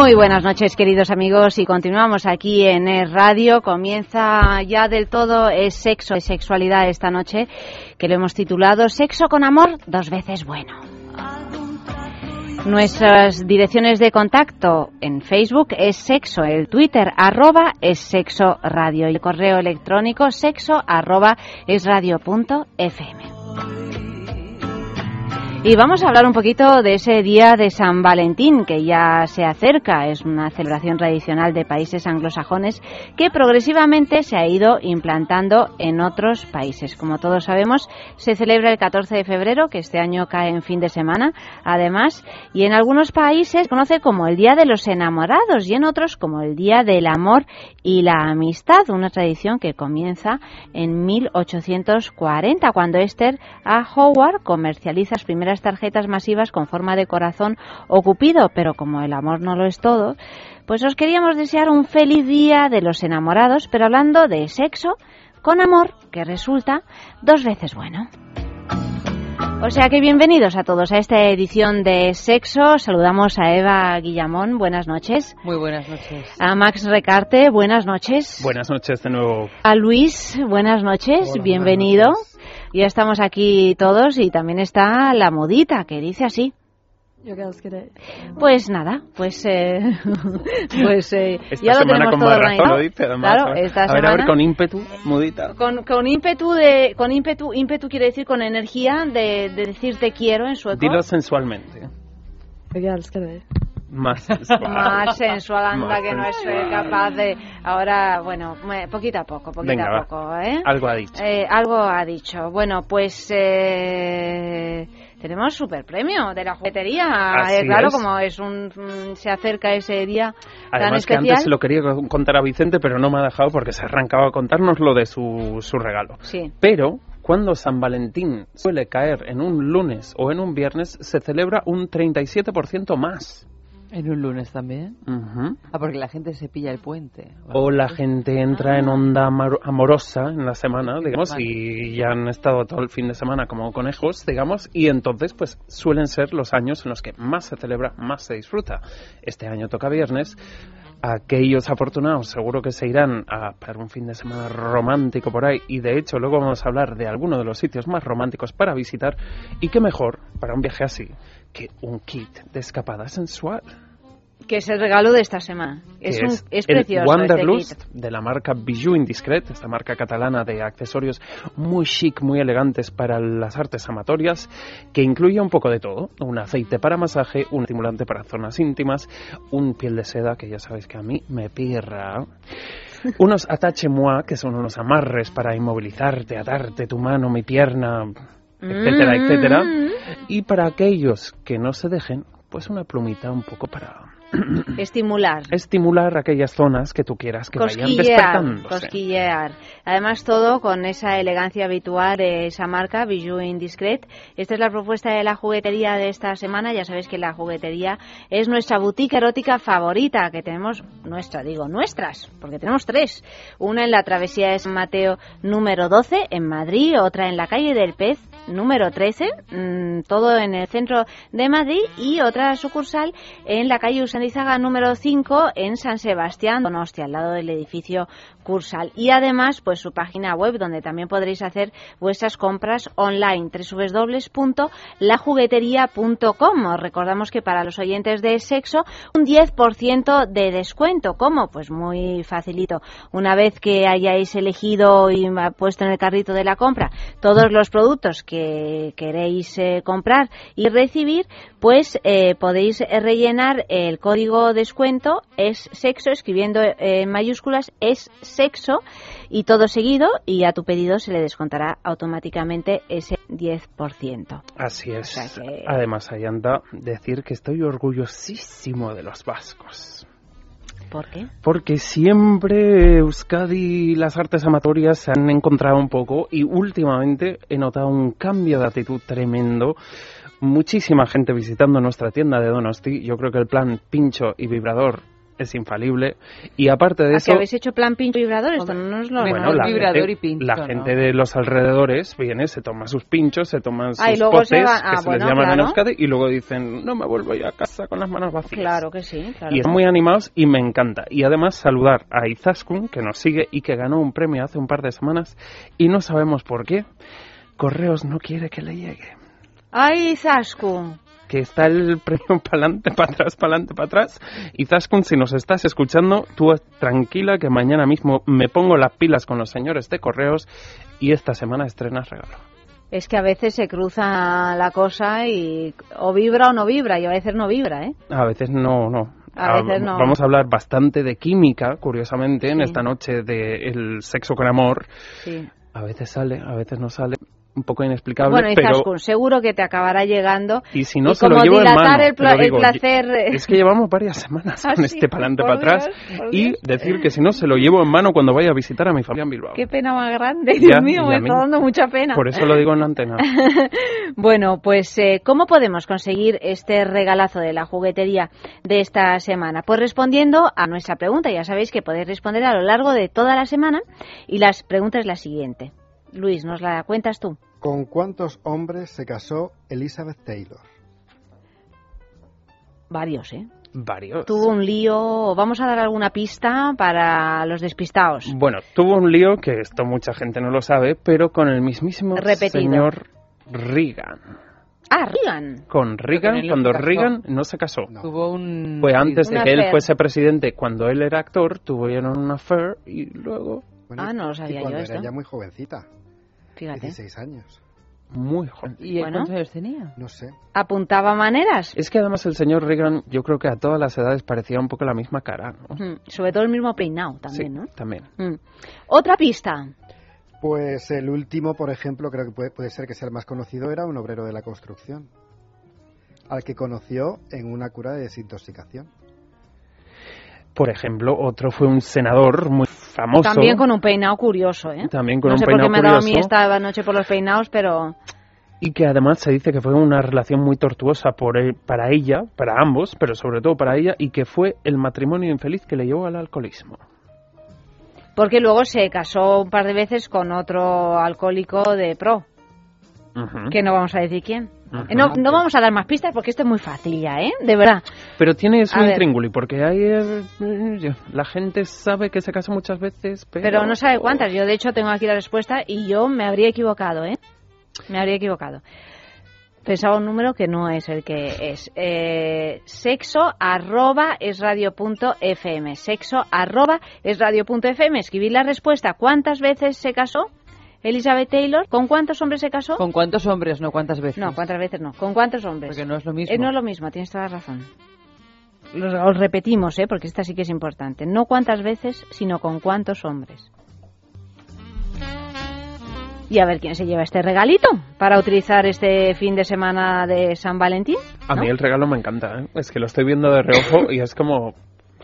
Muy buenas noches, queridos amigos, y continuamos aquí en el radio. Comienza ya del todo es sexo, y sexualidad esta noche, que lo hemos titulado Sexo con amor, dos veces bueno. Nuestras direcciones de contacto en Facebook es sexo, el Twitter arroba es sexo radio y el correo electrónico sexo arroba es radio punto fm. Y vamos a hablar un poquito de ese día de San Valentín que ya se acerca. Es una celebración tradicional de países anglosajones que progresivamente se ha ido implantando en otros países. Como todos sabemos, se celebra el 14 de febrero, que este año cae en fin de semana, además, y en algunos países se conoce como el Día de los Enamorados y en otros como el Día del Amor y la Amistad, una tradición que comienza en 1840, cuando Esther A. Howard comercializa las primeras tarjetas masivas con forma de corazón o cupido, pero como el amor no lo es todo, pues os queríamos desear un feliz día de los enamorados, pero hablando de sexo con amor, que resulta dos veces bueno. O sea que bienvenidos a todos a esta edición de Sexo. Saludamos a Eva Guillamón, buenas noches. Muy buenas noches. A Max Recarte, buenas noches. Buenas noches de nuevo. A Luis, buenas noches, bienvenido. Ya estamos aquí todos y también está la modita que dice así. Pues nada, pues eh, pues eh, ya lo tenemos todo organizado. claro, esta a ver, a ver, con ímpetu, modita. Con, con ímpetu de con ímpetu, ímpetu quiere decir con energía de, de decir te quiero en sueco. Dilo sensualmente. Más sensual. Más sensual, anda, que no es capaz de... Ahora, bueno, poquito a poco, poquito a poco, ¿eh? Algo ha dicho. Eh, algo ha dicho. Bueno, pues... Eh, tenemos super premio de la juguetería. Eh, claro, como es un mm, se acerca ese día Además tan especial. que antes se lo quería contar a Vicente, pero no me ha dejado porque se arrancaba a contarnos lo de su, su regalo. Sí. Pero cuando San Valentín suele caer en un lunes o en un viernes, se celebra un 37% más. ¿En un lunes también? Ah, porque la gente se pilla el puente. O la gente entra en onda amor- amorosa en la semana, digamos, y ya han estado todo el fin de semana como conejos, digamos, y entonces pues suelen ser los años en los que más se celebra, más se disfruta. Este año toca viernes. Aquellos afortunados seguro que se irán a para un fin de semana romántico por ahí y de hecho luego vamos a hablar de algunos de los sitios más románticos para visitar y qué mejor para un viaje así que un kit de escapada sensual. Que es el regalo de esta semana. Es, un, es el precioso este kit. de la marca Bijou Indiscret, esta marca catalana de accesorios muy chic, muy elegantes para las artes amatorias, que incluye un poco de todo, un aceite para masaje, un estimulante para zonas íntimas, un piel de seda que ya sabéis que a mí me pirra. Unos attache moi, que son unos amarres para inmovilizarte, atarte tu mano, mi pierna, etcétera, Mm. etcétera. Y para aquellos que no se dejen, pues una plumita un poco para Estimular. estimular aquellas zonas que tú quieras que vayan despertándose. cosquillear. Además, todo con esa elegancia habitual de esa marca, Bijou Indiscret. Esta es la propuesta de la juguetería de esta semana. Ya sabéis que la juguetería es nuestra boutique erótica favorita, que tenemos, nuestra, digo, nuestras, porque tenemos tres. Una en la travesía de San Mateo número 12, en Madrid, otra en la calle del Pez, número 13, mm, todo en el centro de Madrid, y otra sucursal en la calle Usandizaga número 5, en San Sebastián, Donostia, al lado del edificio Cursal. Y además, pues su página web, donde también podréis hacer vuestras compras online, www.lajugueteria.com. Os recordamos que para los oyentes de sexo, un 10% de descuento. ¿Cómo? Pues muy facilito. Una vez que hayáis elegido y puesto en el carrito de la compra todos los productos que queréis eh, comprar y recibir, pues eh, podéis rellenar el código descuento es sexo, escribiendo en mayúsculas es sexo y todo seguido y a tu pedido se le descontará automáticamente ese 10%. Así es. O sea que- Además, ahí anda decir que estoy orgullosísimo de los vascos. ¿Por qué? Porque siempre Euskadi y las artes amatorias se han encontrado un poco y últimamente he notado un cambio de actitud tremendo. Muchísima gente visitando nuestra tienda de Donosti. Yo creo que el plan pincho y vibrador es infalible. Y aparte de ¿A eso... que habéis hecho plan pincho vibrador? Esto no nos lo... Bueno, Bueno, la vibrador gente, y pincho, la ¿no? gente de los alrededores viene, se toma sus pinchos, se toman sus Ah, y luego se potes, va- ah, que se bueno, les llaman en claro. Euskadi, y luego dicen, no me vuelvo ya a casa con las manos vacías. Claro que sí, claro. Y están muy animados y me encanta. Y además saludar a Izaskun, que nos sigue y que ganó un premio hace un par de semanas y no sabemos por qué. Correos no quiere que le llegue. ¡Ay, Zasku! Que está el premio para adelante, para atrás, para adelante, para atrás. Y Zaskun, si nos estás escuchando, tú tranquila que mañana mismo me pongo las pilas con los señores de correos y esta semana estrenas regalo. Es que a veces se cruza la cosa y o vibra o no vibra, y a veces no vibra, ¿eh? A veces no, no. A veces no. Vamos a hablar bastante de química, curiosamente, en esta noche de el sexo con amor. Sí. A veces sale, a veces no sale. Un poco inexplicable, Bueno, y pero... Zaskun, seguro que te acabará llegando. Y si no, y se lo como llevo en mano. el, pla- lo el digo. placer... eh, Es que llevamos varias semanas Ah, con sí, este pa'lante por para atrás. Y decir que si no, se lo llevo en mano cuando vaya a visitar a mi familia en Bilbao. Qué pena más grande, Ya, Dios mío, y me está dando mucha pena. Por eso lo digo en la antena. Bueno, pues eh, ¿cómo podemos conseguir este regalazo de la juguetería de esta semana? Pues respondiendo a nuestra pregunta, ya sabéis que podéis responder a lo largo de toda la semana y la pregunta es la siguiente. Luis, ¿nos la cuentas tú? ¿Con cuántos hombres se casó Elizabeth Taylor? Varios, ¿eh? Varios. Tuvo un lío, vamos a dar alguna pista para los despistados. Bueno, tuvo un lío que esto mucha gente no lo sabe, pero con el mismísimo Repetido. señor Reagan. Ah, Reagan. Con Reagan, cuando. Reagan no se casó. No. Tuvo un... Fue antes de que él affair. fuese presidente, cuando él era actor, tuvieron una affair y luego Bueno, Ah, no lo y sabía cuando yo era esto. ya muy jovencita, Fíjate. 16 años. muy joven. ¿Y él Bueno. cuántos años tenía? No sé. Apuntaba maneras. Es que además el señor Reagan, yo creo que a todas las edades parecía un poco la misma cara, ¿no? Mm, Sobre todo el mismo peinado también, sí, ¿no? también. Mm. Otra pista. Pues el último, por ejemplo, creo que puede, puede ser que sea el más conocido, era un obrero de la construcción, al que conoció en una cura de desintoxicación. Por ejemplo, otro fue un senador muy famoso. También con un peinado curioso, ¿eh? También con no un sé por qué peinado me ha dado a mí curioso. esta noche por los peinados, pero Y que además se dice que fue una relación muy tortuosa por él- para ella, para ambos, pero sobre todo para ella, y que fue el matrimonio infeliz que le llevó al alcoholismo. porque luego se casó un par de veces con otro alcohólico de pro, Que no vamos a decir quién. No, no vamos a dar más pistas porque esto es muy fácil ya, ¿eh? De verdad. Pero tiene su intríngulis, porque hay, eh, la gente sabe que se casa muchas veces, pero... Pero no sabe cuántas. Yo, de hecho, tengo aquí la respuesta y yo me habría equivocado, ¿eh? Me habría equivocado. Pensaba un número que no es el que es. Eh, sexo arroba es radio punto fm. Sexo arroba es radio punto fm. Escribir la respuesta. ¿Cuántas veces se casó Elizabeth Taylor? ¿Con cuántos hombres se casó? ¿Con cuántos hombres, no cuántas veces? No, ¿cuántas veces no? ¿Con cuántos hombres? Porque no es lo mismo. Eh, no es lo mismo, tienes toda la razón. Lo- Os repetimos, ¿eh? porque esta sí que es importante. No cuántas veces, sino con cuántos hombres. Y a ver quién se lleva este regalito para utilizar este fin de semana de San Valentín. A mí el regalo me encanta, ¿eh? Es que lo estoy viendo de reojo y es como...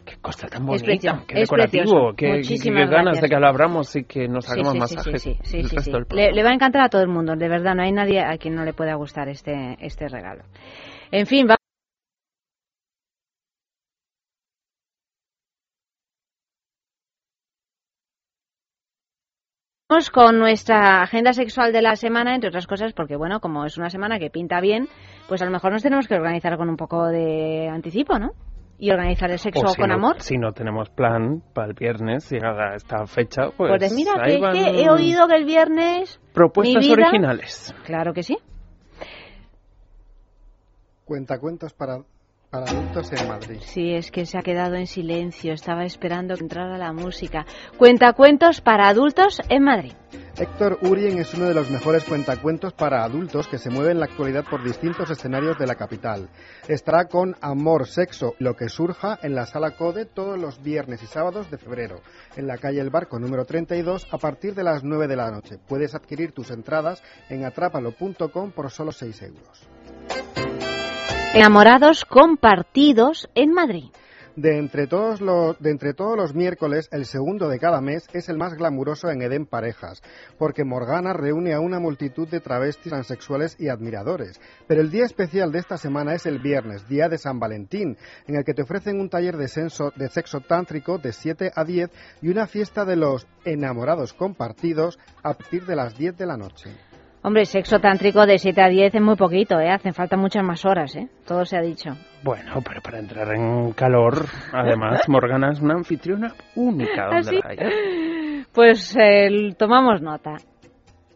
Qué cosa tan bonita, precioso, qué decorativo, qué, qué- ganas gracias. de que lo abramos y que nos hagamos sí, sí, masajes sí, sí, el sí, resto sí. del Le, va a encantar a todo el mundo, de verdad, no hay nadie a quien no le pueda gustar este, este regalo. En fin, va- Vamos con nuestra agenda sexual de la semana, entre otras cosas, porque bueno, como es una semana que pinta bien, pues a lo mejor nos tenemos que organizar con un poco de anticipo, ¿no? Y organizar el sexo O si con no- amor. Si no tenemos plan para el viernes, llegada esta fecha, pues, Pues, mira, ahí que, van que he oído que el viernes... propuestas mi vida- originales. Claro que sí. Cuentacuentos para, para adultos en Madrid. Sí, es que se ha quedado en silencio. Estaba esperando que entrara la música. Cuentacuentos para adultos en Madrid. Héctor Urien es uno de los mejores cuentacuentos para adultos que se mueve en la actualidad por distintos escenarios de la capital. Estará con Amor, Sexo, lo que surja en la Sala Code todos los viernes y sábados de febrero, en la calle El Barco número 32 a partir de las 9 de la noche. Puedes adquirir tus entradas en atrápalo.com por solo 6 euros. Enamorados compartidos en Madrid. De entre, todos los, de entre todos los miércoles, el segundo de cada mes es el más glamuroso en Eden Parejas, porque Morgana reúne a una multitud de travestis transexuales y admiradores. Pero el día especial de esta semana es el viernes, día de San Valentín, en el que te ofrecen un taller de, de sexo tántrico de 7 a 10 y una fiesta de los enamorados compartidos a partir de las 10 de la noche. Hombre, sexo tántrico de 7 a 10 es muy poquito, ¿eh? Hacen falta muchas más horas, ¿eh? Todo se ha dicho. Bueno, pero para entrar en calor, además, Morgana es una anfitriona única donde ¿Ah, la haya. Pues eh, tomamos nota.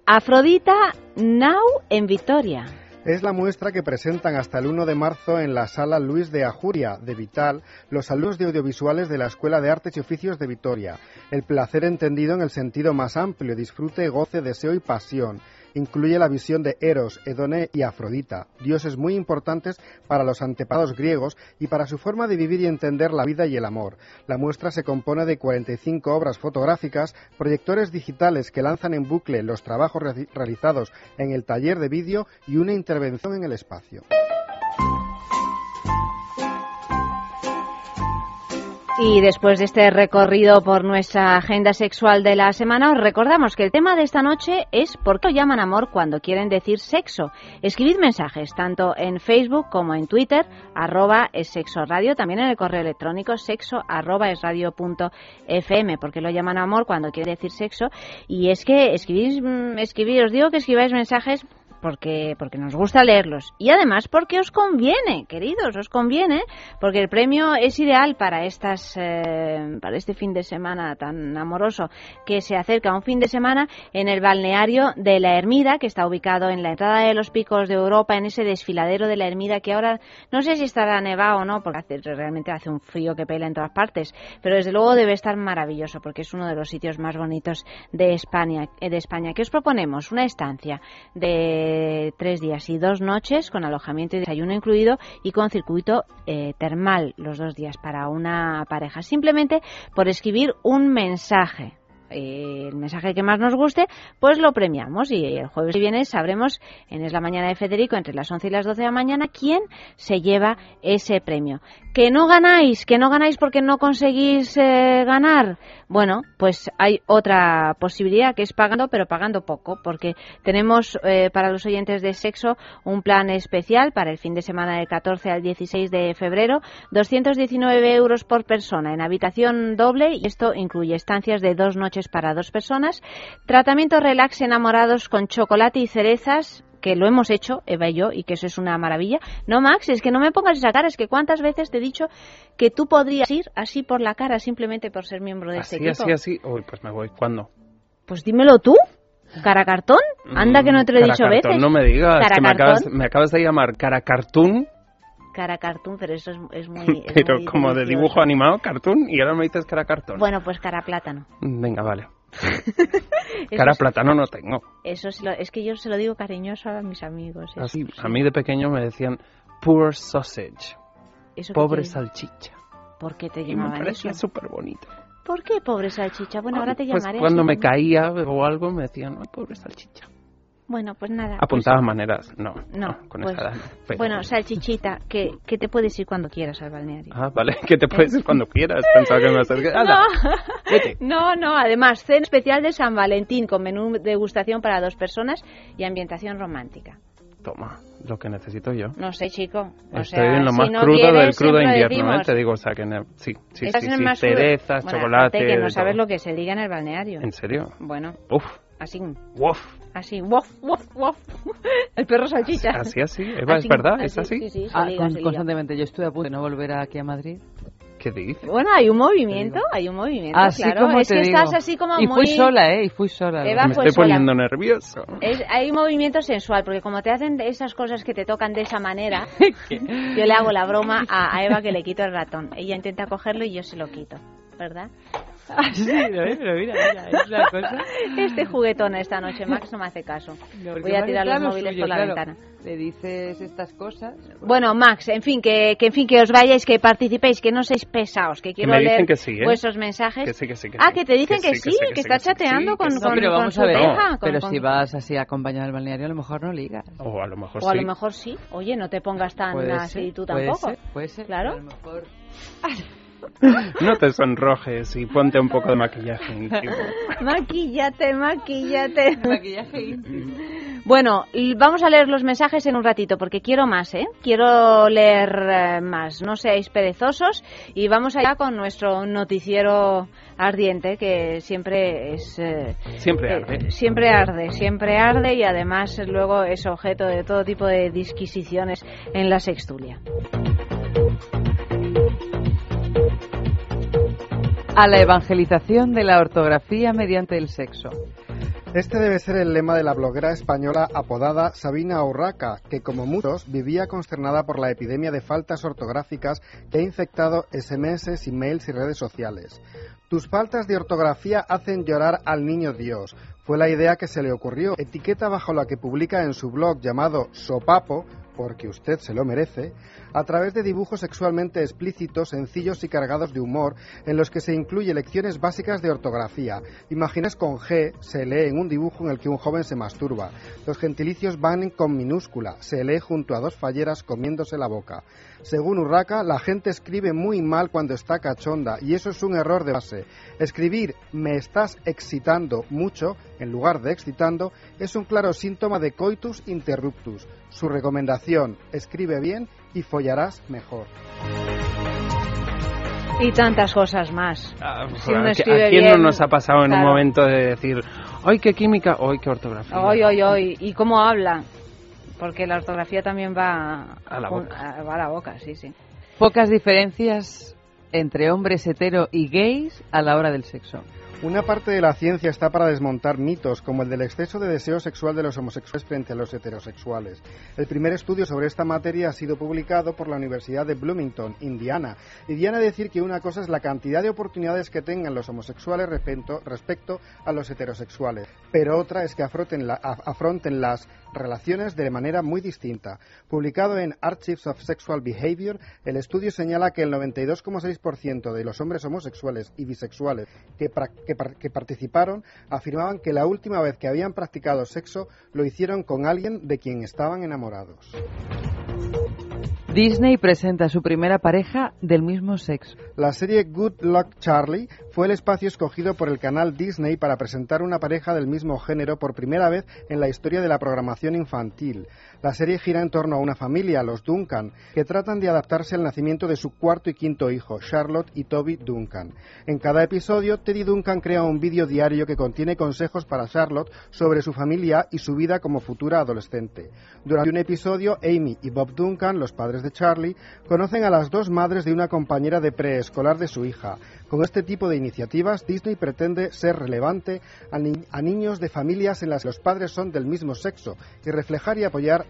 Afrodita Now en Vitoria. Es la muestra que presentan hasta el 1 de marzo en la sala Luis de Ajuria de Vital los alumnos de audiovisuales de la Escuela de Artes y Oficios de Vitoria. El placer entendido en el sentido más amplio, disfrute, goce, deseo y pasión incluye la visión de Eros, Edone y Afrodita, dioses muy importantes para los antepasados griegos y para su forma de vivir y entender la vida y el amor. La muestra se compone de 45 obras fotográficas, proyectores digitales que lanzan en bucle los trabajos realizados en el taller de vídeo y una intervención en el espacio. Y después de este recorrido por nuestra agenda sexual de la semana, os recordamos que el tema de esta noche es ¿por qué llaman amor cuando quieren decir sexo? Escribid mensajes tanto en Facebook como en Twitter, arroba es sexo radio, también en el correo electrónico sexo arroba es punto fm, porque lo llaman amor cuando quieren decir sexo. Y es que escribís, mm, os digo que escribáis mensajes porque, porque nos gusta leerlos y además porque os conviene, queridos, os conviene, porque el premio es ideal para estas eh, para este fin de semana tan amoroso que se acerca un fin de semana en el balneario de la Ermida, que está ubicado en la entrada de los picos de Europa, en ese desfiladero de la Ermida que ahora no sé si estará nevado o no, porque hace, realmente hace un frío que pela en todas partes, pero desde luego debe estar maravilloso porque es uno de los sitios más bonitos de España. De España. ¿Qué os proponemos? Una estancia de tres días y dos noches con alojamiento y desayuno incluido y con circuito eh, termal los dos días para una pareja. Simplemente por escribir un mensaje el mensaje que más nos guste, pues lo premiamos y el jueves que viene sabremos en Es la Mañana de Federico entre las 11 y las 12 de la mañana quién se lleva ese premio. Que no ganáis, que no ganáis porque no conseguís eh, ganar. Bueno, pues hay otra posibilidad que es pagando, pero pagando poco, porque tenemos eh, para los oyentes de sexo un plan especial para el fin de semana del 14 al 16 de febrero, 219 euros por persona en habitación doble y esto incluye estancias de dos noches para dos personas, tratamiento relax enamorados con chocolate y cerezas, que lo hemos hecho, Eva y yo, y que eso es una maravilla. No, Max, es que no me pongas esa cara, es que cuántas veces te he dicho que tú podrías ir así por la cara simplemente por ser miembro de así, este equipo. Así, así, Uy, pues me voy. ¿Cuándo? Pues dímelo tú. ¿Cara cartón? Anda que no te lo he dicho veces. No me digas, que me acabas, me acabas, de llamar cara cartoon. Cara cartoon, pero eso es, es muy. Es pero muy como de dibujo animado, cartoon, y ahora me dices cara cartón. Bueno, pues cara plátano. Venga, vale. Cara es- plátano no tengo. Eso lo- es que yo se lo digo cariñoso a mis amigos. eso, Así, sí. a mí de pequeño me decían poor sausage, ¿Eso pobre salchicha. ¿Por qué te Y me llamaban parecía súper bonito. ¿Por qué pobre salchicha? Bueno, ahora te Pues llamaré. cuando así me caía o algo me decían, "Ay, pobre salchicha. Bueno, pues nada. Maneras, no, pues- no, no, con pues- esa edad no, pero- Bueno, salchichita, que, que te puedes ir cuando quieras al balneario. Ah, vale, que te puedes ir cuando quieras. Pensaba que me ibas a decir, "Hala, vete". No, no, además, cena especial de San Valentín con menú degustación para dos personas y ambientación romántica. Toma, lo que necesito yo. No sé, chico. O Estoy sea, en lo si más no crudo del quieres, crudo siempre lo invierno, ¿eh? Te digo, o sea, que ne- sí, sí, Estás sí, sí, más crudo. cerezas, Bueno, chocolate... que no sabes todo. lo que se liga en el balneario. ¿En serio? Bueno, Uf, así, uf. Así, wof, wof, wof. El perro salchicha. Así, así, Eva, Así, es verdad, es así. Sí, sí, Ah, con- constantemente. Yo estuve a punto de no volver aquí a Madrid. ¿Qué dices? Bueno, hay un movimiento, hay un movimiento, Así claro. como es te que digo. estás así como y muy... fui sola, ¿eh? Y fui sola. Eva Me fue estoy sola. poniendo nervioso. Es- hay un movimiento sensual, porque como te hacen esas cosas que te tocan de esa manera, yo le hago la broma a, a Eva que le quito el ratón. Ella intenta cogerlo y yo se lo quito, ¿verdad? Ah, sí, pero, eh, pero mira, mira, es la cosa. Este juguetón esta noche, Max no me hace caso. No, Voy a tirar los lo móviles suyo, por la claro. ventana. Le dices estas cosas. Bueno, Max, en fin, que, que en fin que os vayáis, que participéis, que no seáis pesados, que quiero me dicen leer que sí, ¿eh? vuesos mensajes. Que sí, que sí, que ah, que te dicen que, sí, que, está chateando con, sí, con, no, pero con su a pareja. con- pero con- si vas así acompañado al balneario, a lo mejor no ligas. O a lo mejor O a sí. lo mejor sí. Oye, no te pongas tan Puede así tú puede tampoco. ser, puede ser. Claro. A lo mejor... No te sonrojes y ponte un poco de maquillaje maquillate, maquillate. Maquillaje Bueno, vamos a leer los mensajes en un ratito porque quiero más, ¿eh? Quiero leer eh, más. No seáis perezosos y vamos allá con nuestro noticiero ardiente que siempre es eh, Siempre eh, arde. siempre arde, siempre arde y además luego es objeto de todo tipo de disquisiciones en la sextulia. A la evangelización de la ortografía mediante el sexo. Este debe ser el lema de la bloguera española apodada Sabina Urraca, que como muchos vivía consternada por la epidemia de faltas ortográficas que ha infectado SMS, emails y redes sociales. Tus faltas de ortografía hacen llorar al niño Dios. Fue la idea que se le ocurrió. Etiqueta bajo la que publica en su blog llamado Sopapo, porque usted se lo merece, a través de dibujos sexualmente explícitos, sencillos y cargados de humor, en los que se incluye lecciones básicas de ortografía. Imágenes con G se lee en un dibujo en el que un joven se masturba. Los gentilicios van con minúscula, se lee junto a dos falleras comiéndose la boca. Según Urraca, la gente escribe muy mal cuando está cachonda y eso es un error de base. Escribir me estás excitando mucho en lugar de excitando es un claro síntoma de coitus interruptus. Su recomendación, escribe bien y follarás mejor. Y tantas cosas más. Ah, Si uno ¿a, quién bien, no nos ha pasado en un momento de decir, ¡ay, qué química! ¡ay, qué ortografía! Hoy, hoy, hoy. ¿Y cómo habla? Porque la ortografía también va A la boca. a- va a la boca, sí, sí. Pocas diferencias entre hombres hetero y gays a la hora del sexo. Una parte de la ciencia está para desmontar mitos, como el del exceso de deseo sexual de los homosexuales frente a los heterosexuales. El primer estudio sobre esta materia ha sido publicado por la Universidad de Bloomington, Indiana, y viene a decir que una cosa es la cantidad de oportunidades que tengan los homosexuales respecto, respecto a los heterosexuales, pero otra es que afronten, la- a- afronten las relaciones de manera muy distinta. Publicado en Archives of Sexual Behavior, el estudio señala que el 92,6% de los hombres homosexuales y bisexuales que, participaron afirmaban que la última vez que habían practicado sexo lo hicieron con alguien de quien estaban enamorados. Disney presenta su primera pareja del mismo sexo. La serie Good Luck Charlie fue el espacio escogido por el canal Disney para presentar una pareja del mismo género por primera vez en la historia de la programación infantil. La serie gira en torno a una familia, los Duncan, que tratan de adaptarse al nacimiento de su cuarto y quinto hijo, Charlotte y Toby Duncan. En cada episodio, Teddy Duncan crea un vídeo diario que contiene consejos para Charlotte sobre su familia y su vida como futura adolescente. Durante un episodio, Amy y Bob Duncan, los padres de Charlie, conocen a las dos madres de una compañera de preescolar de su hija. Con este tipo de iniciativas, Disney pretende ser relevante a, a niños de familias en las que los padres son del mismo sexo y reflejar y apoyar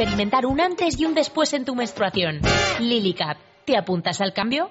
experimentar un antes y un después en tu menstruación. LilyCap, ¿te apuntas al cambio?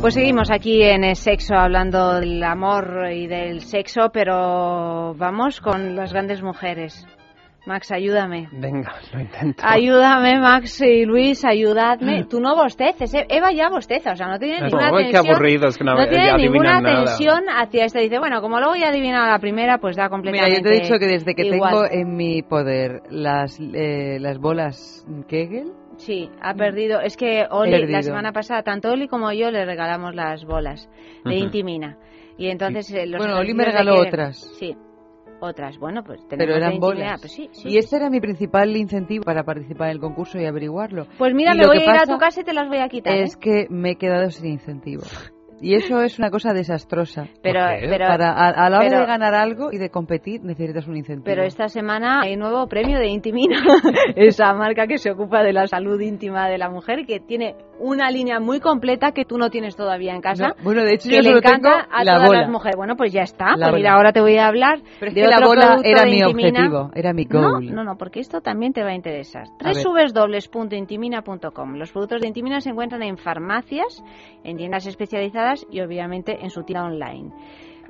Pues seguimos aquí en el sexo hablando del amor y del sexo, pero vamos con las grandes mujeres. Max, ayúdame. Venga, lo intento. Ayúdame, Max y Luis, ayudadme. Tú no bosteces, eh. Eva ya bosteza, o sea, no tiene ninguna No, qué tensión. aburridos que no, no tiene ninguna nada. tensión hacia esta. Dice, bueno, como luego ya he adivinado la primera, pues da Mira, completamente yo te he dicho que desde que igual. tengo en mi poder las, eh, las bolas Kegel, Sí, ha perdido. Es que Oli, Perdido. la semana pasada, tanto Oli como yo le regalamos las bolas de. Intimina. Y entonces eh, los Bueno, Oli me regaló otras. Sí, otras. Bueno, pues tenemos pero eran bolas. pues sí, sí. Y ese era mi principal incentivo para participar en el concurso y averiguarlo. Pues mira, Y me voy a ir a tu casa y te las voy a quitar. ¿eh? Es que me he quedado sin incentivo. Y eso es una cosa desastrosa. Pero- pero- Para, a, a la hora pero- de ganar algo y de competir necesitas un incentivo. Pero esta semana hay nuevo premio de Intimina, esa marca que se ocupa de la salud íntima de la mujer, que tiene una línea muy completa que tú no tienes todavía en casa. No, bueno, de hecho que yo le solo encanta tengo a la todas bola. las mujeres. Bueno, pues ya está. La Pues mira, bola. ahora te voy a hablar Pero es de que la otro bola producto era mi Intimina. objetivo, era mi No, goal. no, no, porque esto también te va a interesar. Www.intimina.com. Los productos de Intimina se encuentran en farmacias, en tiendas especializadas y obviamente en su tienda online.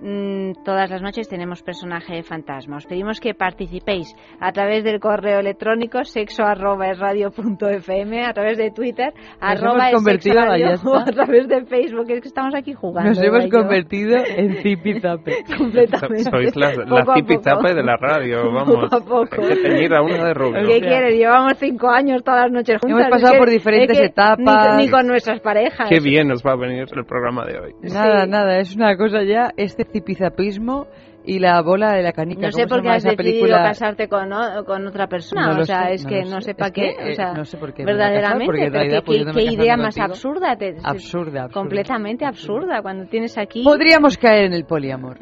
Mm, todas las noches tenemos personaje fantasma. Os pedimos que participéis a través del correo electrónico sexo arroba es radio punto fm, a través de Twitter arroba es convertido, sexo radio, o a través de Facebook. Es que estamos aquí jugando. Nos Eva hemos y yo. convertido en zipizape. Completamente. Sois las, Poco las a tipizape poco. de la radio, Poco vamos. a poco. Hay que teñir a una de rubio. ¿Qué quieres? Llevamos cinco años todas las noches juntas. Hemos pasado Es que- por diferentes es que etapas. Ni, ni con nuestras parejas. Qué bien nos va a venir el programa de hoy. Nada, nada, es una cosa ya, este zipizapismo y la bola de la canica. No sé ¿cómo se por qué has decidido película? casarte con, o- con otra persona. No o sea, sé, es que no sé. para qué. que, o sea, eh, no sé por qué casar, verdaderamente. pero realidad, qué- pudiéndome qué, casar idea contigo. más absurda. Te, Absurda, absurda. Completamente absurda. Cuando tienes aquí. Podríamos caer en el poliamor.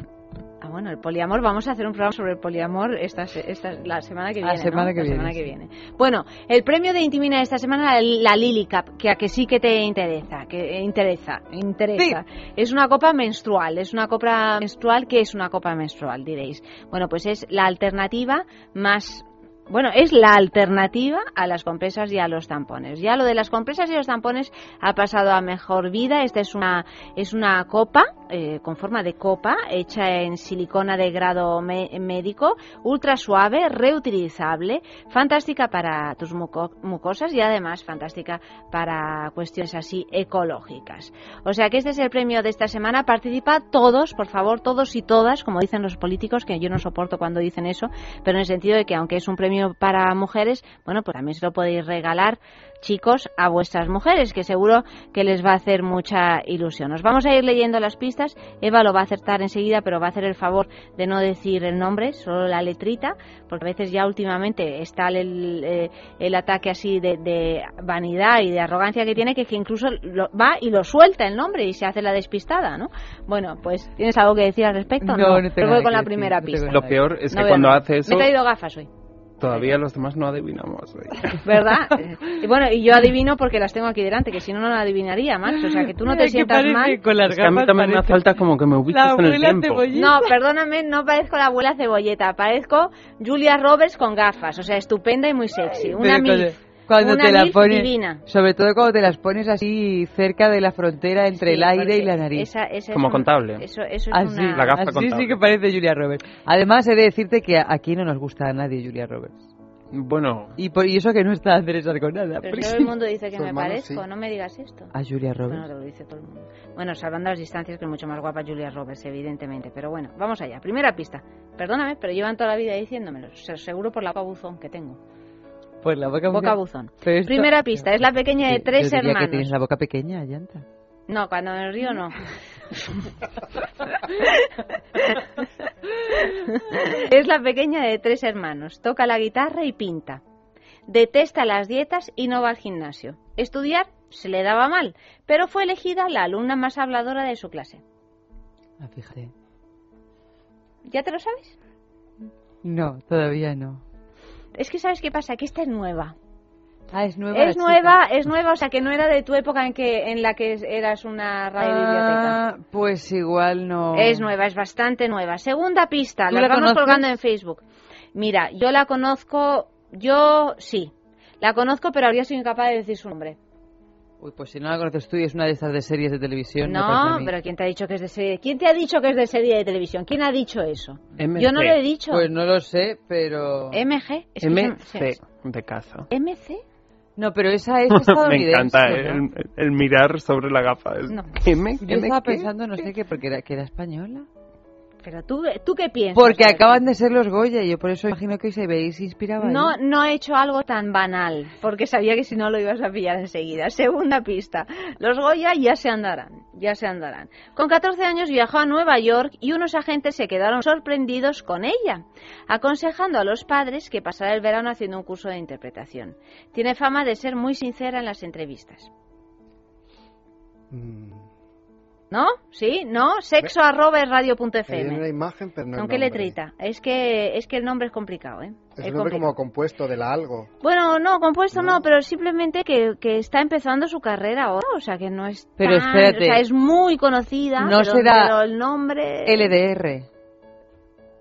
Ah, bueno, el poliamor, vamos a hacer un programa sobre el poliamor esta, esta la semana que La viene. semana ¿no? que La viene, semana sí. que viene. Bueno, el premio de Intimina de esta semana, la, la Lily Cup, que a que sí que te interesa, que eh, interesa, interesa. Es una copa menstrual, es una copa menstrual, ¿qué es una copa menstrual? Diréis. Bueno, pues es la alternativa más bueno, es la alternativa a las compresas y a los tampones. Ya lo de las compresas y los tampones ha pasado a mejor vida. Esta es una, es una copa eh, con forma de copa hecha en silicona de grado médico, ultra suave, reutilizable, fantástica para tus muco- mucosas y además fantástica para cuestiones así ecológicas. O sea que este es el premio de esta semana. Participa todos, por favor, todos y todas, como dicen los políticos, que yo no soporto cuando dicen eso, pero en el sentido de que aunque es un premio para mujeres, bueno, pues también se lo podéis regalar chicos a vuestras mujeres, que seguro que les va a hacer mucha ilusión. Os vamos a ir leyendo las pistas. Eva lo va a acertar enseguida, pero va a hacer el favor de no decir el nombre, solo la letrita, porque a veces ya últimamente está el, eh, el ataque así de, de vanidad y de arrogancia que tiene, que, que incluso lo- va y lo suelta el nombre y se hace la despistada, ¿no? Bueno, pues ¿tienes algo que decir al respecto? No, no tengo Pero voy con la decir, primera no pista. Lo peor es No que cuando hace eso, Me he traído gafas hoy. Todavía los demás no adivinamos. hoy. ¿Verdad? Y bueno, y yo adivino porque las tengo aquí delante, que si no, no la adivinaría, Max. O sea, que tú no te sientas mal. Con las Es que a mí gafas también me falta como que me ubiques en el tiempo. No, perdóname, no parezco la abuela cebolleta, parezco Julia Roberts con gafas, o sea, estupenda y muy sexy. Una Pero cuando- una te la pones, divina. sobre todo cuando te las pones así cerca de la frontera entre Sí, el aire y la nariz. esa- esa es Como un- contable. Eso, eso es Así, una... La gafa así contable. sí que parece Julia Roberts. Además, he de decirte que aquí no nos gusta a nadie Julia Roberts. Bueno, Y, por, y eso que no está Andrés Arconada. Pero todo el mundo dice que me hermano, parezco, sí. no me digas esto. A Julia Bueno, Roberts. te lo dice todo el mundo. Bueno, salvando las distancias, que es mucho más guapa Julia Roberts, evidentemente. Pero bueno, vamos allá. Primera pista. Perdóname, pero llevan toda la vida diciéndomelo. Se- Seguro por la boca buzón que tengo. Pues la boca, Boca buzón. Pero esto- Primera pista. Es la pequeña de tres yo diría hermanos. que tienes la boca pequeña, llanta. No, cuando me río no. es la pequeña de tres hermanos. Toca la guitarra y pinta. Detesta las dietas y no va al gimnasio. Estudiar se le daba mal, pero fue elegida la alumna más habladora de su clase. Ah, fíjate. ¿Ya te lo sabes? No, todavía no. Es que sabes qué pasa, que esta es nueva. Ah, es nueva. Es nueva, chica. es nueva, o sea que no era de tu época en que en la que eras una radio biblioteca. Ah, pues igual no. Es nueva, es bastante nueva. Segunda pista, ¿Tú la la vamos conoces? colgando en Facebook. Mira, yo la conozco, yo sí, la conozco, pero habría sido incapaz de decir su nombre. Uy, pues si no la conoces tú y es una de estas de series de televisión. me No, mí. pero ¿quién te ha dicho que es de serie? ¿Quién te ha dicho que es de serie de televisión? ¿Quién ha dicho eso? MC. Yo no lo he dicho. Pues no lo sé, pero. MG, es que MC de caza. MC, No, pero esa es Me estadounidense. encanta ¿no? el, el mirar sobre la gafa. No. M, Yo M, estaba ¿qué? pensando, no sé qué, porque era, que era española. Pero tú, tú qué piensas. Porque acaban de ser los Goya y yo por eso imagino que se veis inspiraba. ahí. No, no he hecho algo tan banal, porque sabía que si no lo ibas a pillar enseguida. Segunda pista. Los Goya ya se andarán, ya se andarán. Con 14 años viajó a Nueva York y unos agentes se quedaron sorprendidos con ella, aconsejando a los padres que pasara el verano haciendo un curso de interpretación. Tiene fama de ser muy sincera en las entrevistas. Mm, ¿No? ¿Sí? ¿No? Sexo arroba es radio punto una imagen, pero no ¿Con qué letrita? Es que, es que el nombre es complicado, ¿eh? Es un nombre como compuesto de la algo. Bueno, no, compuesto no, No. pero simplemente que, que está empezando su carrera ahora, o sea que no es Pero tan- espérate. o sea, es muy conocida, No pero, será pero el nombre... LDR.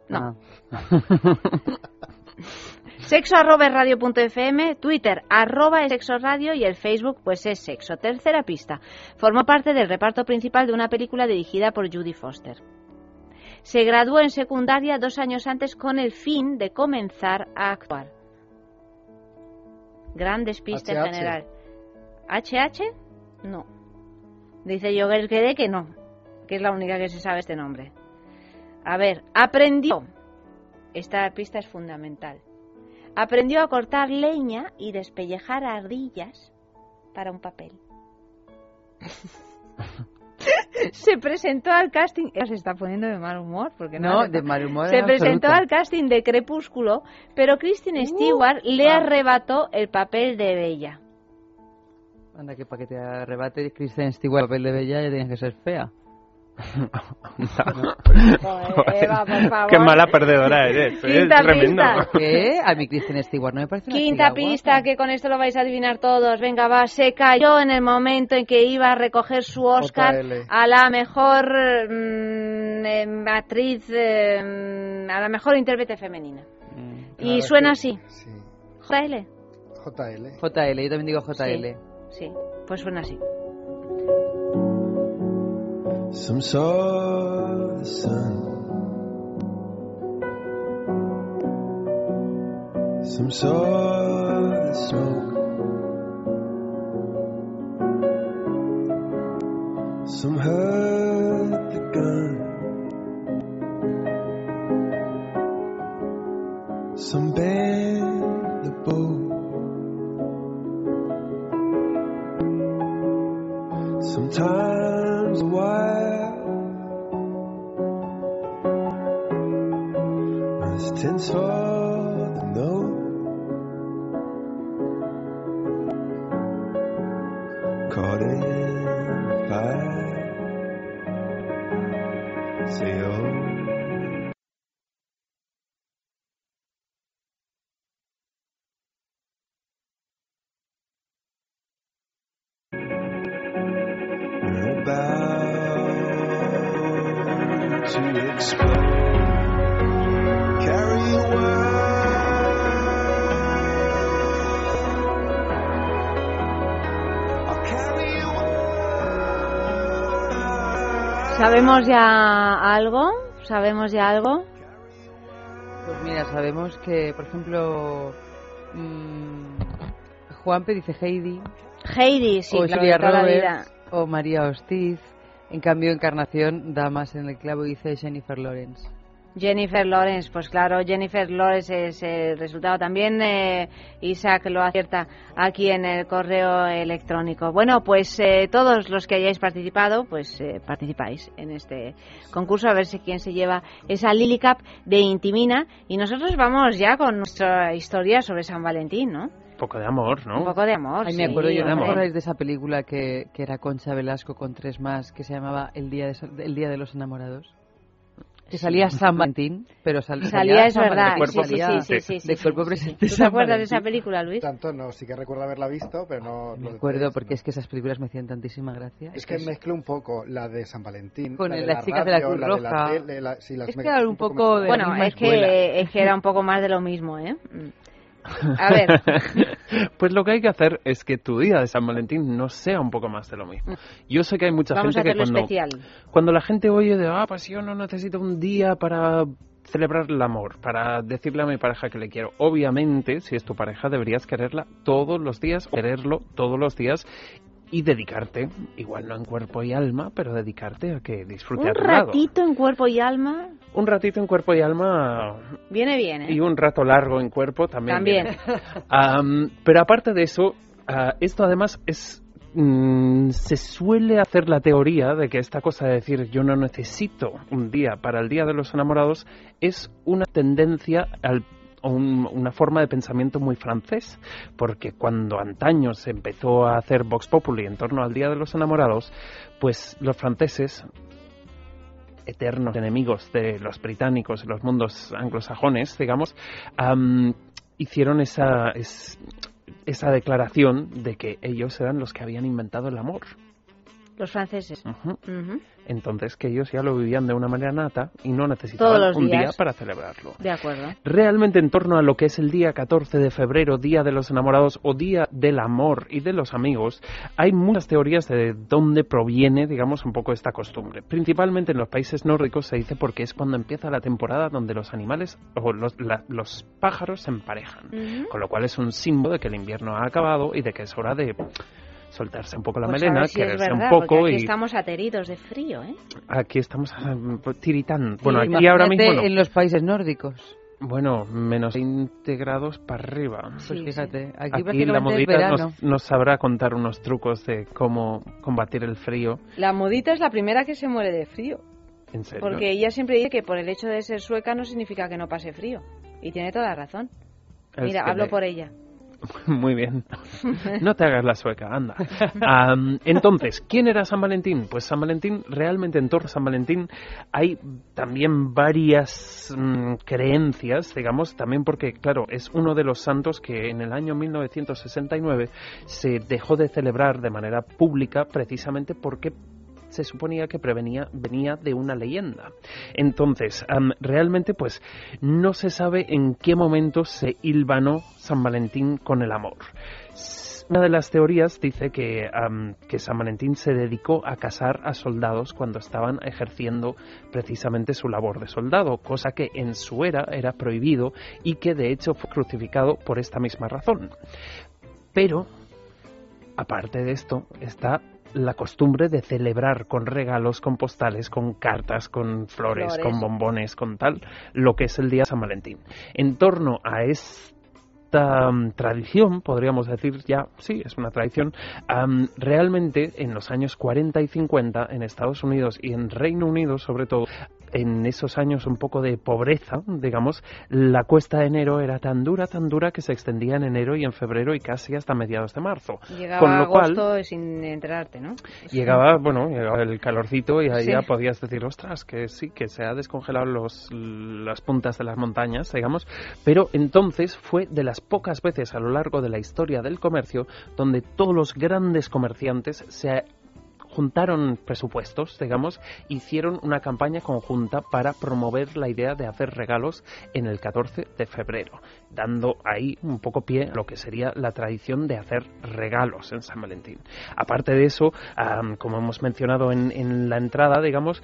No. Ah. Sexo arroba es radio punto fm, Twitter arroba es sexo radio y el Facebook pues es sexo. Tercera pista. Formó parte del reparto principal de una película dirigida por Judy Foster. Se graduó en secundaria dos años antes con el fin de comenzar a actuar. Gran despiste HH. general. ¿HH? No. Dice Joger Quede que no, que es la única que se sabe este nombre. A ver, aprendió. Esta pista es fundamental. Aprendió a cortar leña y despellejar ardillas para un papel. se presentó al casting. Se está poniendo de mal humor porque no. No, de mal humor. Se en presentó absoluto. al casting de Crepúsculo, pero Kristen Stewart le ah. arrebató el papel de Bella. Anda, que para que te arrebate Kristen Stewart el papel de Bella ya tienes que ser fea. Joder, Eva, por favor. Qué mala perdedora eres. Es Quinta tremendo. pista. ¿Qué? A mí Kristen Stewart no me parece una Quinta pista, guapa. que con esto lo vais a adivinar todos. Venga, va, se cayó en el momento en que iba a recoger su Oscar JL. a la mejor mm, em, actriz, em, a la mejor intérprete femenina. Mm. Y suena que- así. Sí. JL. JL. JL, yo también digo JL. Sí, pues suena así. Some saw the sun. Some saw the smoke. Some heard the gun. Some bent the bow. Sometimes Tinsel. ¿Sabemos ya algo? ¿Sabemos ya algo? Pues mira, sabemos que, por ejemplo, Mm, Juanpe dice Heidi. Heidi, sí, o claro, Julia la vida. o María Hostiz. En cambio, Encarnación da más en el clavo y dice Jennifer Lawrence. Jennifer Lawrence, pues claro, Jennifer Lawrence es el resultado. También eh, Isaac lo acierta aquí en el correo electrónico. Bueno, pues eh, todos los que hayáis participado, pues eh, participáis en este concurso a ver si quién se lleva esa Lily Cup de Intimina. Y nosotros vamos ya con nuestra historia sobre San Valentín, ¿no? Un poco de amor, ¿no? Un poco de amor. Ay, me sí, acuerdo yo, ¿no hombre. acordáis de esa película que, que era Concha Velasco con tres más, que se llamaba El Día de, El Día de los Enamorados? Que salía San Valentín, pero sal- Salía, es verdad. de cuerpo, sí, sí, sí, sí, sí, sí, de sí, cuerpo presente. ¿Tú te acuerdas de esa película, Luis? Tanto no, sí que recuerdo haberla visto, pero no... Me acuerdo porque es que esas películas me hacían tantísima gracia. Es que mezclo un poco la de San Valentín Con la de las chicas de la Cruz la de la Roja. tele, la- sí, las Es que era un poco de- Bueno, es que, es que era un poco más de lo mismo, ¿eh? A ver, pues lo que hay que hacer es que tu día de San Valentín no sea un poco más de lo mismo. Yo sé que hay mucha vamos a gente que cuando, especial. cuando la gente oye de, ah, pues yo no necesito un día para celebrar el amor, para decirle a mi pareja que le quiero. Obviamente, si es tu pareja, deberías quererla todos los días, quererlo todos los días y dedicarte, igual no en cuerpo y alma, pero dedicarte a que disfrute Un a tu lado. ratito en cuerpo y alma Un ratito en cuerpo y alma viene bien, ¿eh? y un rato largo en cuerpo también. También. pero aparte de eso, ah, esto además es mm, se suele hacer la teoría de que esta cosa de decir yo no necesito un día para el día de los enamorados es una tendencia al un- una forma de pensamiento muy francés, porque cuando antaño se empezó a hacer Vox Populi en torno al Día de los Enamorados, pues los franceses eternos enemigos de los británicos y los mundos anglosajones, digamos, am, hicieron esa, es- esa declaración de que ellos eran los que habían inventado el amor. Los franceses. Entonces que ellos ya lo vivían de una manera nata y no necesitaban un día para celebrarlo. De acuerdo. Realmente en torno a lo que es el día 14 de febrero, Día de los Enamorados o Día del Amor y de los Amigos, hay muchas teorías de dónde proviene, digamos, un poco esta costumbre. Principalmente en los países nórdicos se dice porque es cuando empieza la temporada donde los animales o los, la- los pájaros se emparejan. Con lo cual es un símbolo de que el invierno ha acabado y de que es hora de soltarse un poco la Pues melena, si es quererse verdad, un poco aquí y estamos ateridos de frío, ¿eh? aquí estamos ah, tiritando. Bueno, Sí, aquí ahora mismo no. en los países nórdicos. Bueno, menos 20 grados para arriba. Pues Sí, fíjate, aquí, Aquí la modita nos, nos sabrá contar unos trucos de cómo combatir el frío. La modita es la primera que se muere de frío. En serio. Porque ella siempre dice que por el hecho de ser sueca no significa que no pase frío. Y tiene toda la razón. Es Mira, hablo le- por ella. Muy bien. No te hagas la sueca, anda. Entonces, ¿quién era San Valentín? Pues San Valentín, realmente en torno a San Valentín hay también varias mm, creencias, digamos, también porque, claro, es uno de los santos que en el año 1969 se dejó de celebrar de manera pública precisamente porque se suponía que prevenía, venía de una leyenda. Entonces, realmente, pues, no se sabe en qué momento se hilvanó San Valentín con el amor. Una de las teorías dice que, que San Valentín se dedicó a casar a soldados cuando estaban ejerciendo precisamente su labor de soldado, cosa que en su era era prohibido y que de hecho fue crucificado por esta misma razón. Pero aparte de esto, está la costumbre de celebrar con regalos, con postales, con cartas, con flores, Flores. con bombones, con tal, lo que es el día San Valentín. En torno a esta mm, tradición, podríamos decir ya, sí, es una tradición, realmente en los años 40 y 50 en Estados Unidos y en Reino Unido sobre todo, en esos años un poco de pobreza, digamos, la cuesta de enero era tan dura, tan dura que se extendía en enero y en febrero y casi hasta mediados de marzo. Llegaba Con lo cual, agosto sin enterarte, ¿no? Llegaba, bueno, llegaba el calorcito y ahí Sí. ya podías decir, ostras, que sí, que se ha descongelado los, las puntas de las montañas, digamos. Pero entonces fue de las pocas veces a lo largo de la historia del comercio donde todos los grandes comerciantes se juntaron presupuestos, digamos, hicieron una campaña conjunta para promover la idea de hacer regalos en el 14 de febrero, dando ahí un poco pie a lo que sería la tradición de hacer regalos en San Valentín. Aparte de eso, como hemos mencionado en, la entrada, digamos,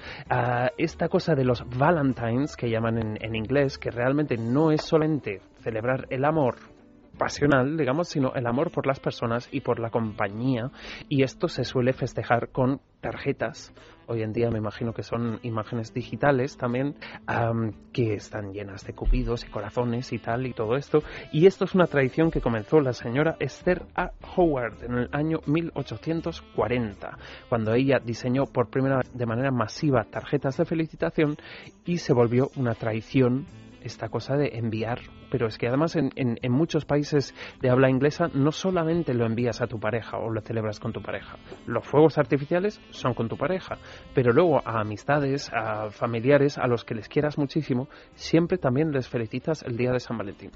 esta cosa de los Valentines, que llaman en, en inglés, que realmente no es solamente celebrar el amor, pasional, digamos, sino el amor por las personas y por la compañía. Y esto se suele festejar con tarjetas. Hoy en día me imagino que son imágenes digitales también, am, que están llenas de cupidos y corazones y tal y todo esto. Y esto es una tradición que comenzó la señora Esther A. Howard en el año 1840, cuando ella diseñó por primera vez de manera masiva tarjetas de felicitación y se volvió una tradición esta cosa de enviar, pero es que además en, muchos países de habla inglesa no solamente lo envías a tu pareja o lo celebras con tu pareja, los fuegos artificiales son con tu pareja, pero luego a amistades, a familiares, a los que les quieras muchísimo, siempre también les felicitas el día de San Valentín.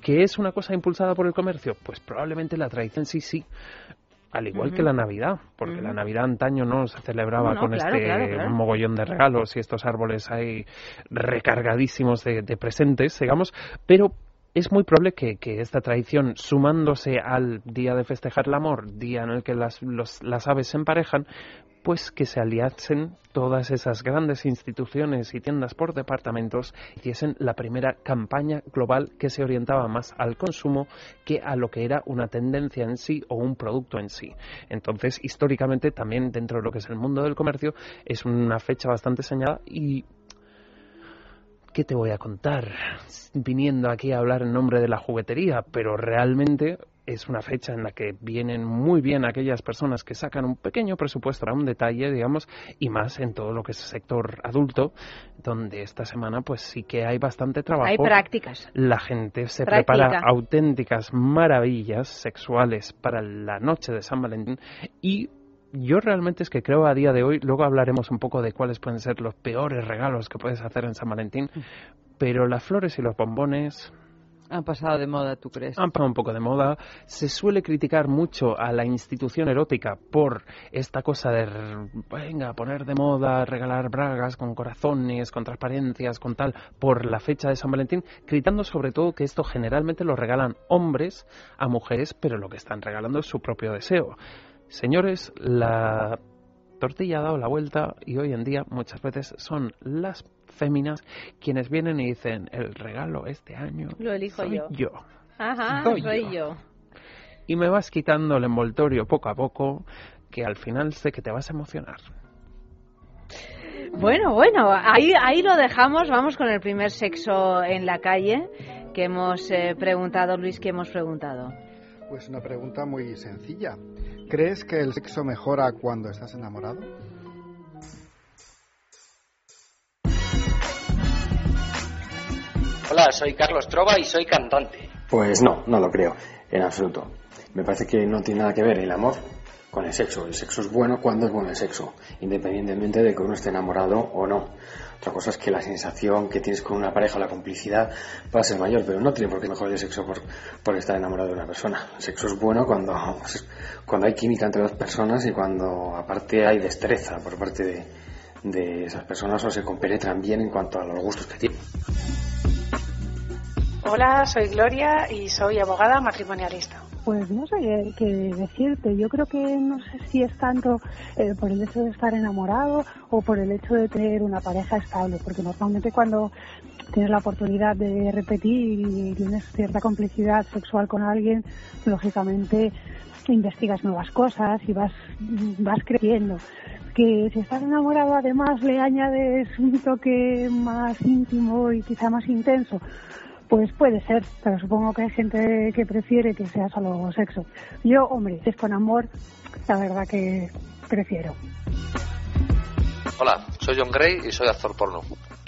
¿Que es una cosa impulsada por el comercio? Pues probablemente la tradición sí, sí. Al igual que la Navidad, porque la Navidad antaño no se celebraba no, con claro, este claro, claro. mogollón de regalos y estos árboles ahí recargadísimos de, de presentes, digamos, pero es muy probable que, esta tradición, sumándose al día de festejar el amor, día en el que las aves se emparejan, pues que se aliasen todas esas grandes instituciones y tiendas por departamentos y hiciesen la primera campaña global que se orientaba más al consumo que a lo que era una tendencia en sí o un producto en sí. Entonces, históricamente, también dentro de lo que es el mundo del comercio, es una fecha bastante señalada y ¿qué te voy a contar? Viniendo aquí a hablar en nombre de la juguetería, pero realmente es una fecha en la que vienen muy bien aquellas personas que sacan un pequeño presupuesto para un detalle, digamos, y más en todo lo que es el sector adulto, donde esta semana pues sí que hay bastante trabajo. Hay prácticas. La gente se Práctica. prepara auténticas maravillas sexuales para la noche de San Valentín y yo realmente es que creo a día de hoy, luego hablaremos un poco de cuáles pueden ser los peores regalos que puedes hacer en San Valentín, pero las flores y los bombones Han pasado de moda, ¿tú crees? han pasado un poco de moda. Se suele criticar mucho a la institución erótica por esta cosa de, venga, poner de moda, regalar bragas con corazones, con transparencias, con tal, por la fecha de San Valentín, gritando sobre todo que esto generalmente lo regalan hombres a mujeres, pero lo que están regalando es su propio deseo. Señores, la tortilla ha dado la vuelta y hoy en día muchas veces son las féminas quienes vienen y dicen el regalo este año Lo elijo soy yo. yo Ajá, Soy soy yo. yo. y me vas quitando el envoltorio poco a poco que al final sé que te vas a emocionar. Bueno, bueno, ahí, ahí lo dejamos. Vamos con el primer sexo en la calle que hemos eh, preguntado, Luis, que hemos preguntado. Pues una pregunta muy sencilla. ¿Crees que el sexo mejora cuando estás enamorado? Hola, soy Carlos Trova y soy cantante. Pues no, no lo creo, en absoluto. Me parece que no tiene nada que ver el amor con el sexo. El sexo es bueno cuando es bueno el sexo, independientemente de que uno esté enamorado o no. Otra cosa es que la sensación que tienes con una pareja, la complicidad, va a ser mayor, pero no tiene por qué mejorar el sexo por, por estar enamorado de una persona. El sexo es bueno cuando, cuando hay química entre dos personas y cuando aparte hay destreza por parte de, de esas personas o se compenetran bien en cuanto a los gustos que tienen. Hola, soy Gloria y soy abogada matrimonialista. Pues no sé qué, decirte. Yo creo que no sé si es tanto eh, por el hecho de estar enamorado o por el hecho de tener una pareja estable, porque normalmente cuando tienes la oportunidad de repetir y tienes cierta complicidad sexual con alguien, lógicamente investigas nuevas cosas y vas, vas creciendo. Que si estás enamorado además le añades un toque más íntimo y quizá más intenso, pues puede ser, pero supongo que hay gente que prefiere que sea solo sexo. Yo, hombre, si es con amor, la verdad que prefiero. Hola, soy John Gray y soy actor porno.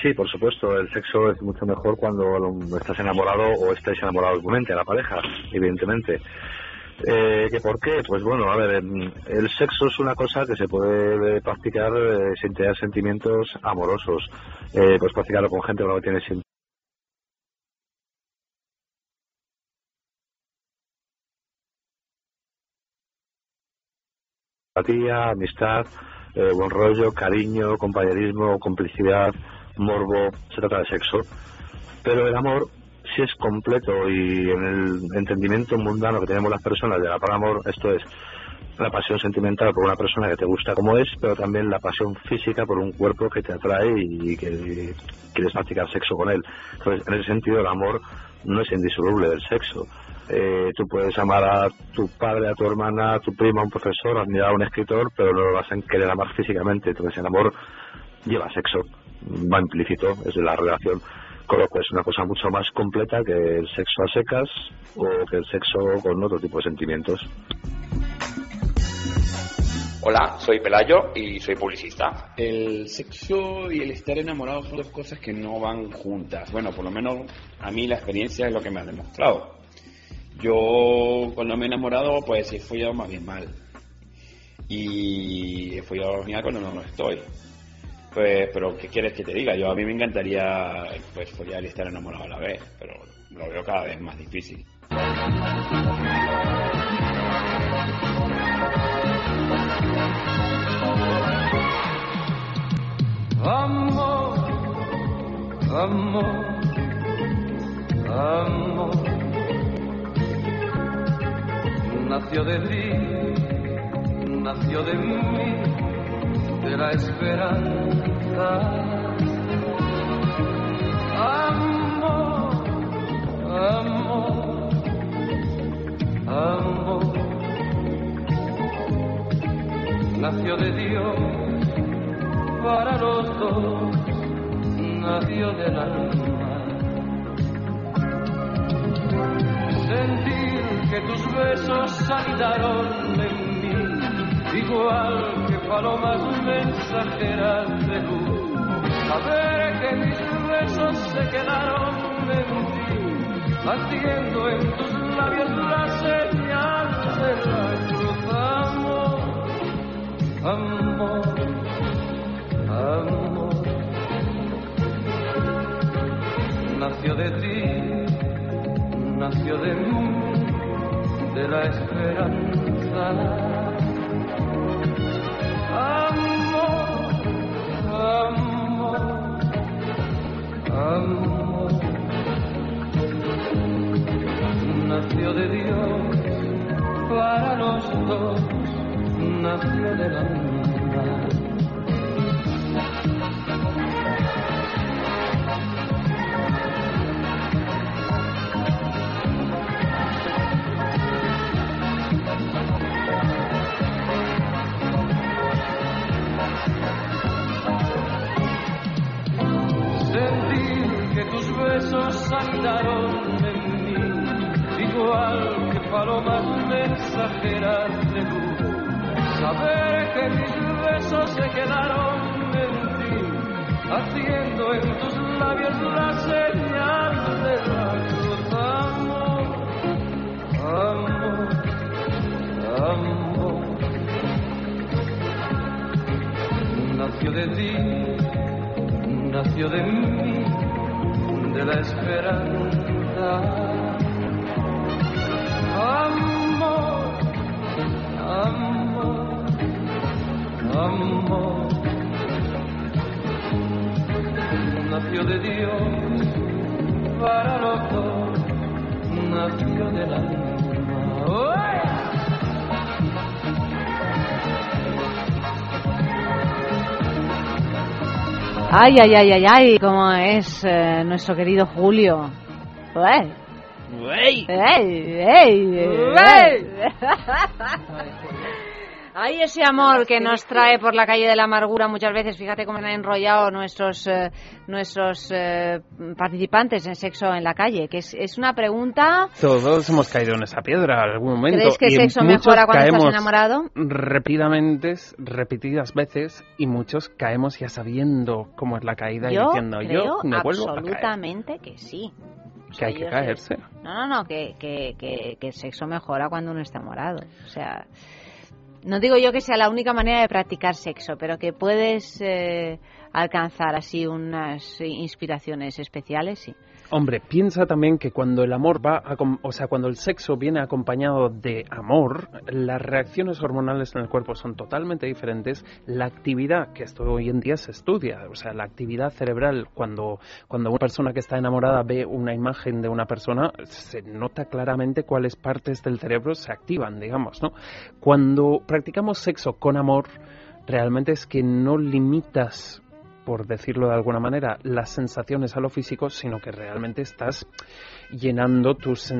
Sí, por supuesto, el sexo es mucho mejor cuando estás enamorado o estáis enamorados igualmente, la pareja, evidentemente. Eh, ¿que ¿Por qué? Pues bueno, a ver, em, el sexo es una cosa que se puede practicar eh, sin tener sentimientos amorosos. Eh, puedes practicarlo con gente con la que tienes empatía, amistad, eh, buen rollo, cariño, compañerismo, complicidad, morbo, se trata de sexo. Pero el amor, si es completo y en el entendimiento mundano que tenemos las personas de la palabra amor, esto es la pasión sentimental por una persona que te gusta como es, pero también la pasión física por un cuerpo que te atrae y que quieres practicar sexo con él. Entonces, en ese sentido, el amor no es indisoluble del sexo. Eh, tú puedes amar a tu padre, a tu hermana, a tu prima, a un profesor, admirar a un escritor, pero no lo vas a querer amar físicamente. Entonces el amor lleva sexo, va implícito, es de la relación. Con lo cual es una cosa mucho más completa que el sexo a secas o que el sexo con otro tipo de sentimientos. Hola, soy Pelayo y soy publicista. El sexo y el estar enamorado son dos cosas que no van juntas. Bueno, por lo menos a mí la experiencia es lo que me ha demostrado. Yo cuando me he enamorado, pues he follado más bien mal. Y he follado bien cuando no lo estoy. Pues, pero ¿qué quieres que te diga? Yo a mí me encantaría pues follar y estar enamorado a la vez, pero lo veo cada vez más difícil. Nació de ti, nació de mí, de la esperanza. Amor, amor, amor, nació de Dios para los dos nació del alma. Que tus besos anidaron en mí, igual que palomas mensajeras de luz. Saber que mis besos se quedaron en ti, haciendo en tus labios la señal de la cruz. Amor, amor amor nació de ti, nació de mí, de la esperanza. Amor, amor, amor, nació de Dios para los dos, nació del alma. Labios la señal de la. Amor, amor, amor, nació de ti nació de mí, de la esperanza. Ay, ay, ay, ay, ay, cómo es eh, nuestro querido Julio. Ué. ¡Ey! ¡Ey! ¡Ey! ¡Ey! Ay, ese amor que nos trae por la calle de la amargura muchas veces. Fíjate cómo han enrollado nuestros eh, nuestros eh, participantes en sexo en la calle, que es, es una pregunta. Todos hemos caído en esa piedra en algún momento. ¿Crees que y sexo mejora cuando estás enamorado? Repetidamente, repetidas veces, y muchos caemos ya sabiendo cómo es la caída y diciendo, creo yo me vuelvo a caer. absolutamente que sí. O Que hay que sé- caerse. No, no, no, que, que, que, que el sexo mejora cuando uno está enamorado. O sea, no digo yo que sea la única manera de practicar sexo, pero que puedes eh, alcanzar así unas inspiraciones especiales, sí. Hombre, piensa también que cuando el amor va, acom- o sea, cuando el sexo viene acompañado de amor, las reacciones hormonales en el cuerpo son totalmente diferentes. La actividad, que esto hoy en día se estudia, o sea, la actividad cerebral, cuando, cuando una persona que está enamorada ve una imagen de una persona, se nota claramente cuáles partes del cerebro se activan, digamos, ¿no? Cuando practicamos sexo con amor, realmente es que no limitas por decirlo de alguna manera, las sensaciones a lo físico, sino que realmente estás llenando tus,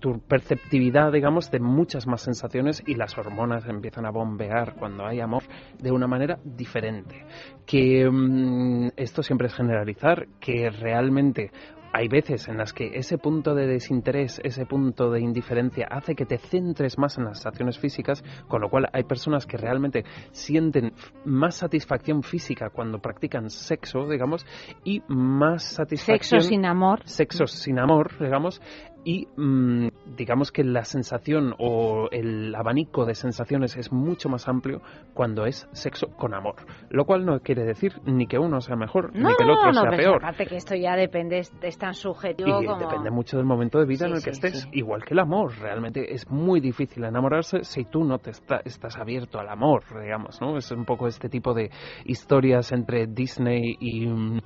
tu perceptividad, digamos, de muchas más sensaciones y las hormonas empiezan a bombear cuando hay amor de una manera diferente. Que mm, esto siempre es generalizar, que realmente hay veces en las que ese punto de desinterés, ese punto de indiferencia hace que te centres más en las sensaciones físicas, con lo cual hay personas que realmente sienten más satisfacción física cuando practican sexo, digamos, y más satisfacción... Sexo sin amor. Sexo sin amor, digamos, y mm, digamos que la sensación o el abanico de sensaciones es mucho más amplio cuando es sexo con amor, lo cual no quiere decir ni que uno sea mejor ni que el otro no, sea pero peor. Aparte que esto ya depende, es tan subjetivo y como... depende mucho del momento de vida Sí, en el que sí, estés, sí. igual que el amor. Realmente es muy difícil enamorarse si tú no te está- estás abierto al amor, digamos, ¿no? Es un poco este tipo de historias entre Disney y mm,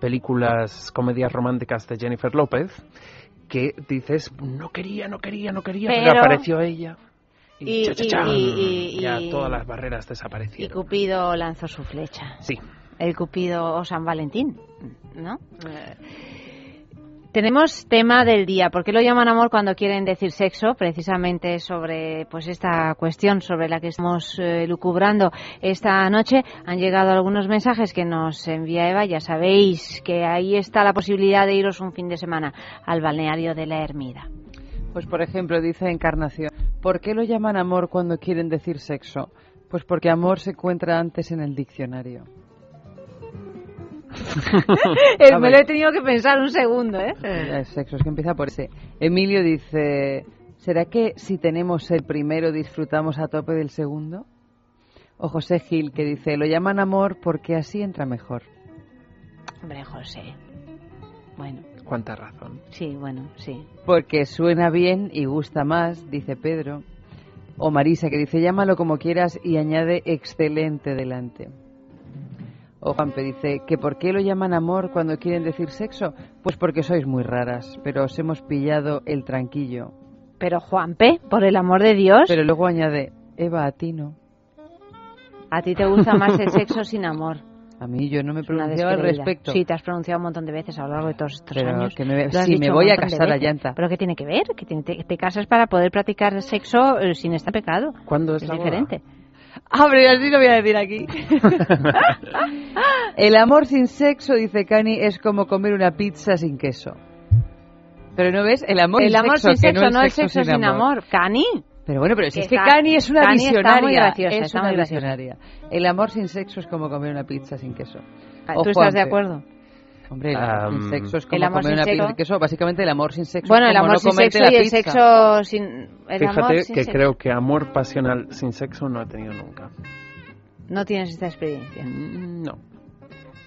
películas, comedias románticas de Jennifer López, que dices, no quería, no quería, no quería, pero, Pero- apareció ella. Y, Y- cha, y- y- y- ya y- todas las barreras Y desaparecieron. Cupido lanzó su flecha. Sí. El Cupido o San Valentín, ¿no? Eh, Tenemos tema del día. ¿Por qué lo llaman amor cuando quieren decir sexo? Precisamente sobre pues esta cuestión sobre la que estamos eh, lucubrando esta noche. Han llegado algunos mensajes que nos envía Eva. Ya sabéis que ahí está la posibilidad de iros un fin de semana al balneario de la Ermida. Pues por ejemplo, dice Encarnación, ¿por qué lo llaman amor cuando quieren decir sexo? Pues porque amor se encuentra antes en el diccionario. Me lo he tenido que pensar un segundo, ¿eh? El sexo, es que empieza por ese. Emilio dice, ¿será que si tenemos el primero disfrutamos a tope del segundo? O José Gil que dice, lo llaman amor porque así entra mejor. Hombre, José. Bueno, Cuánta razón. sí, bueno, sí. Porque suena bien y gusta más, dice Pedro. O Marisa que dice, llámalo como quieras y añade excelente delante. O Juanpe dice, ¿que por qué lo llaman amor cuando quieren decir sexo? Pues porque sois muy raras, pero os hemos pillado el tranquillo. Pero Juanpe, por el amor de Dios, Pero luego añade, Eva, a ti no. a ti te gusta más el sexo sin amor. A mí yo no me pronunciaba al respecto. Sí, te has pronunciado un montón de veces a lo largo de todos estos Pero años. que me- sí, me voy a casar a llanta. ¿Pero qué tiene que ver? Que te, te- te casas para poder practicar sexo eh, sin estar pecado. ¿Cuándo es, Es la boda? Abre, así lo voy a decir aquí. el amor sin sexo, dice Cani, es como comer una pizza sin queso. Pero no ves, el amor, el sin amor sexo, sin sexo, no el sexo sin amor. Cani. Pero bueno, pero si es que Ca- Cani es una Cani está visionaria. muy graciosa, es está una muy visionaria. El amor sin sexo es como comer una pizza sin queso. Ah, ¿Tú estás de acuerdo? Hombre, el amor sin Am, sexo es El como amor comer sin una pizza sexo. sin queso. Básicamente el amor sin sexo Bueno, es el como amor no sin sexo la y el sexo sin... El Fíjate amor sin que sexo. creo que amor pasional sin sexo no he tenido nunca. No tienes esta experiencia. No.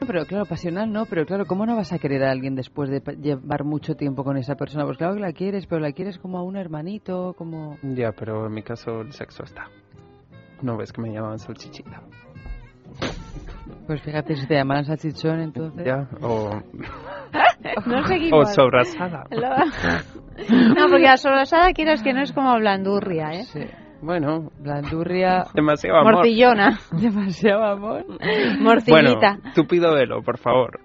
Pero claro, pasional no, pero claro, ¿cómo no vas a querer a alguien después de llevar mucho tiempo con esa persona? Pues claro que la quieres, pero la quieres como a un hermanito, como... Ya, pero en mi caso el sexo está. No ves que me llamaban salchichita. Pues fíjate, si te llamaran salchichón, entonces... Ya, o, No o seguimos. sobrasada. Lo- No, porque la sobrasada quieras que no es como blandurria, ¿eh? Sí. Bueno, Blandurria... demasiado amor. Morcillona. Demasiado amor. Morcillita. Bueno, tupido velo, por favor.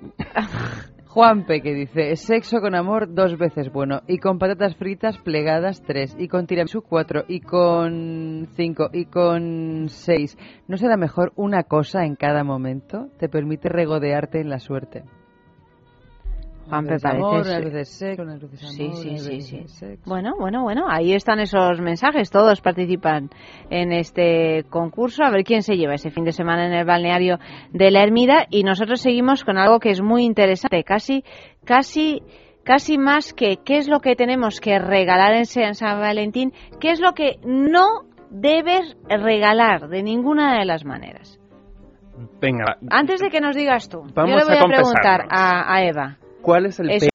Juanpe que dice, sexo con amor dos veces bueno, y con patatas fritas plegadas tres, y con tiramisú cuatro, y con cinco, y con seis. ¿No será mejor una cosa en cada momento? Te permite regodearte en la suerte. Amor, veces sexo, veces amor, sí, veces sí. sexo. Bueno, bueno, bueno, ahí están esos mensajes, todos participan en este concurso, a ver quién se lleva ese fin de semana en el balneario de la Ermida y nosotros seguimos con algo que es muy interesante, casi, casi, casi más que qué es lo que tenemos que regalar en San San Valentín, qué es lo que no debes regalar de ninguna de las maneras. Venga, Antes de que nos digas tú, yo le voy a a, preguntar a, a Eva. ¿Cuál es el Eso.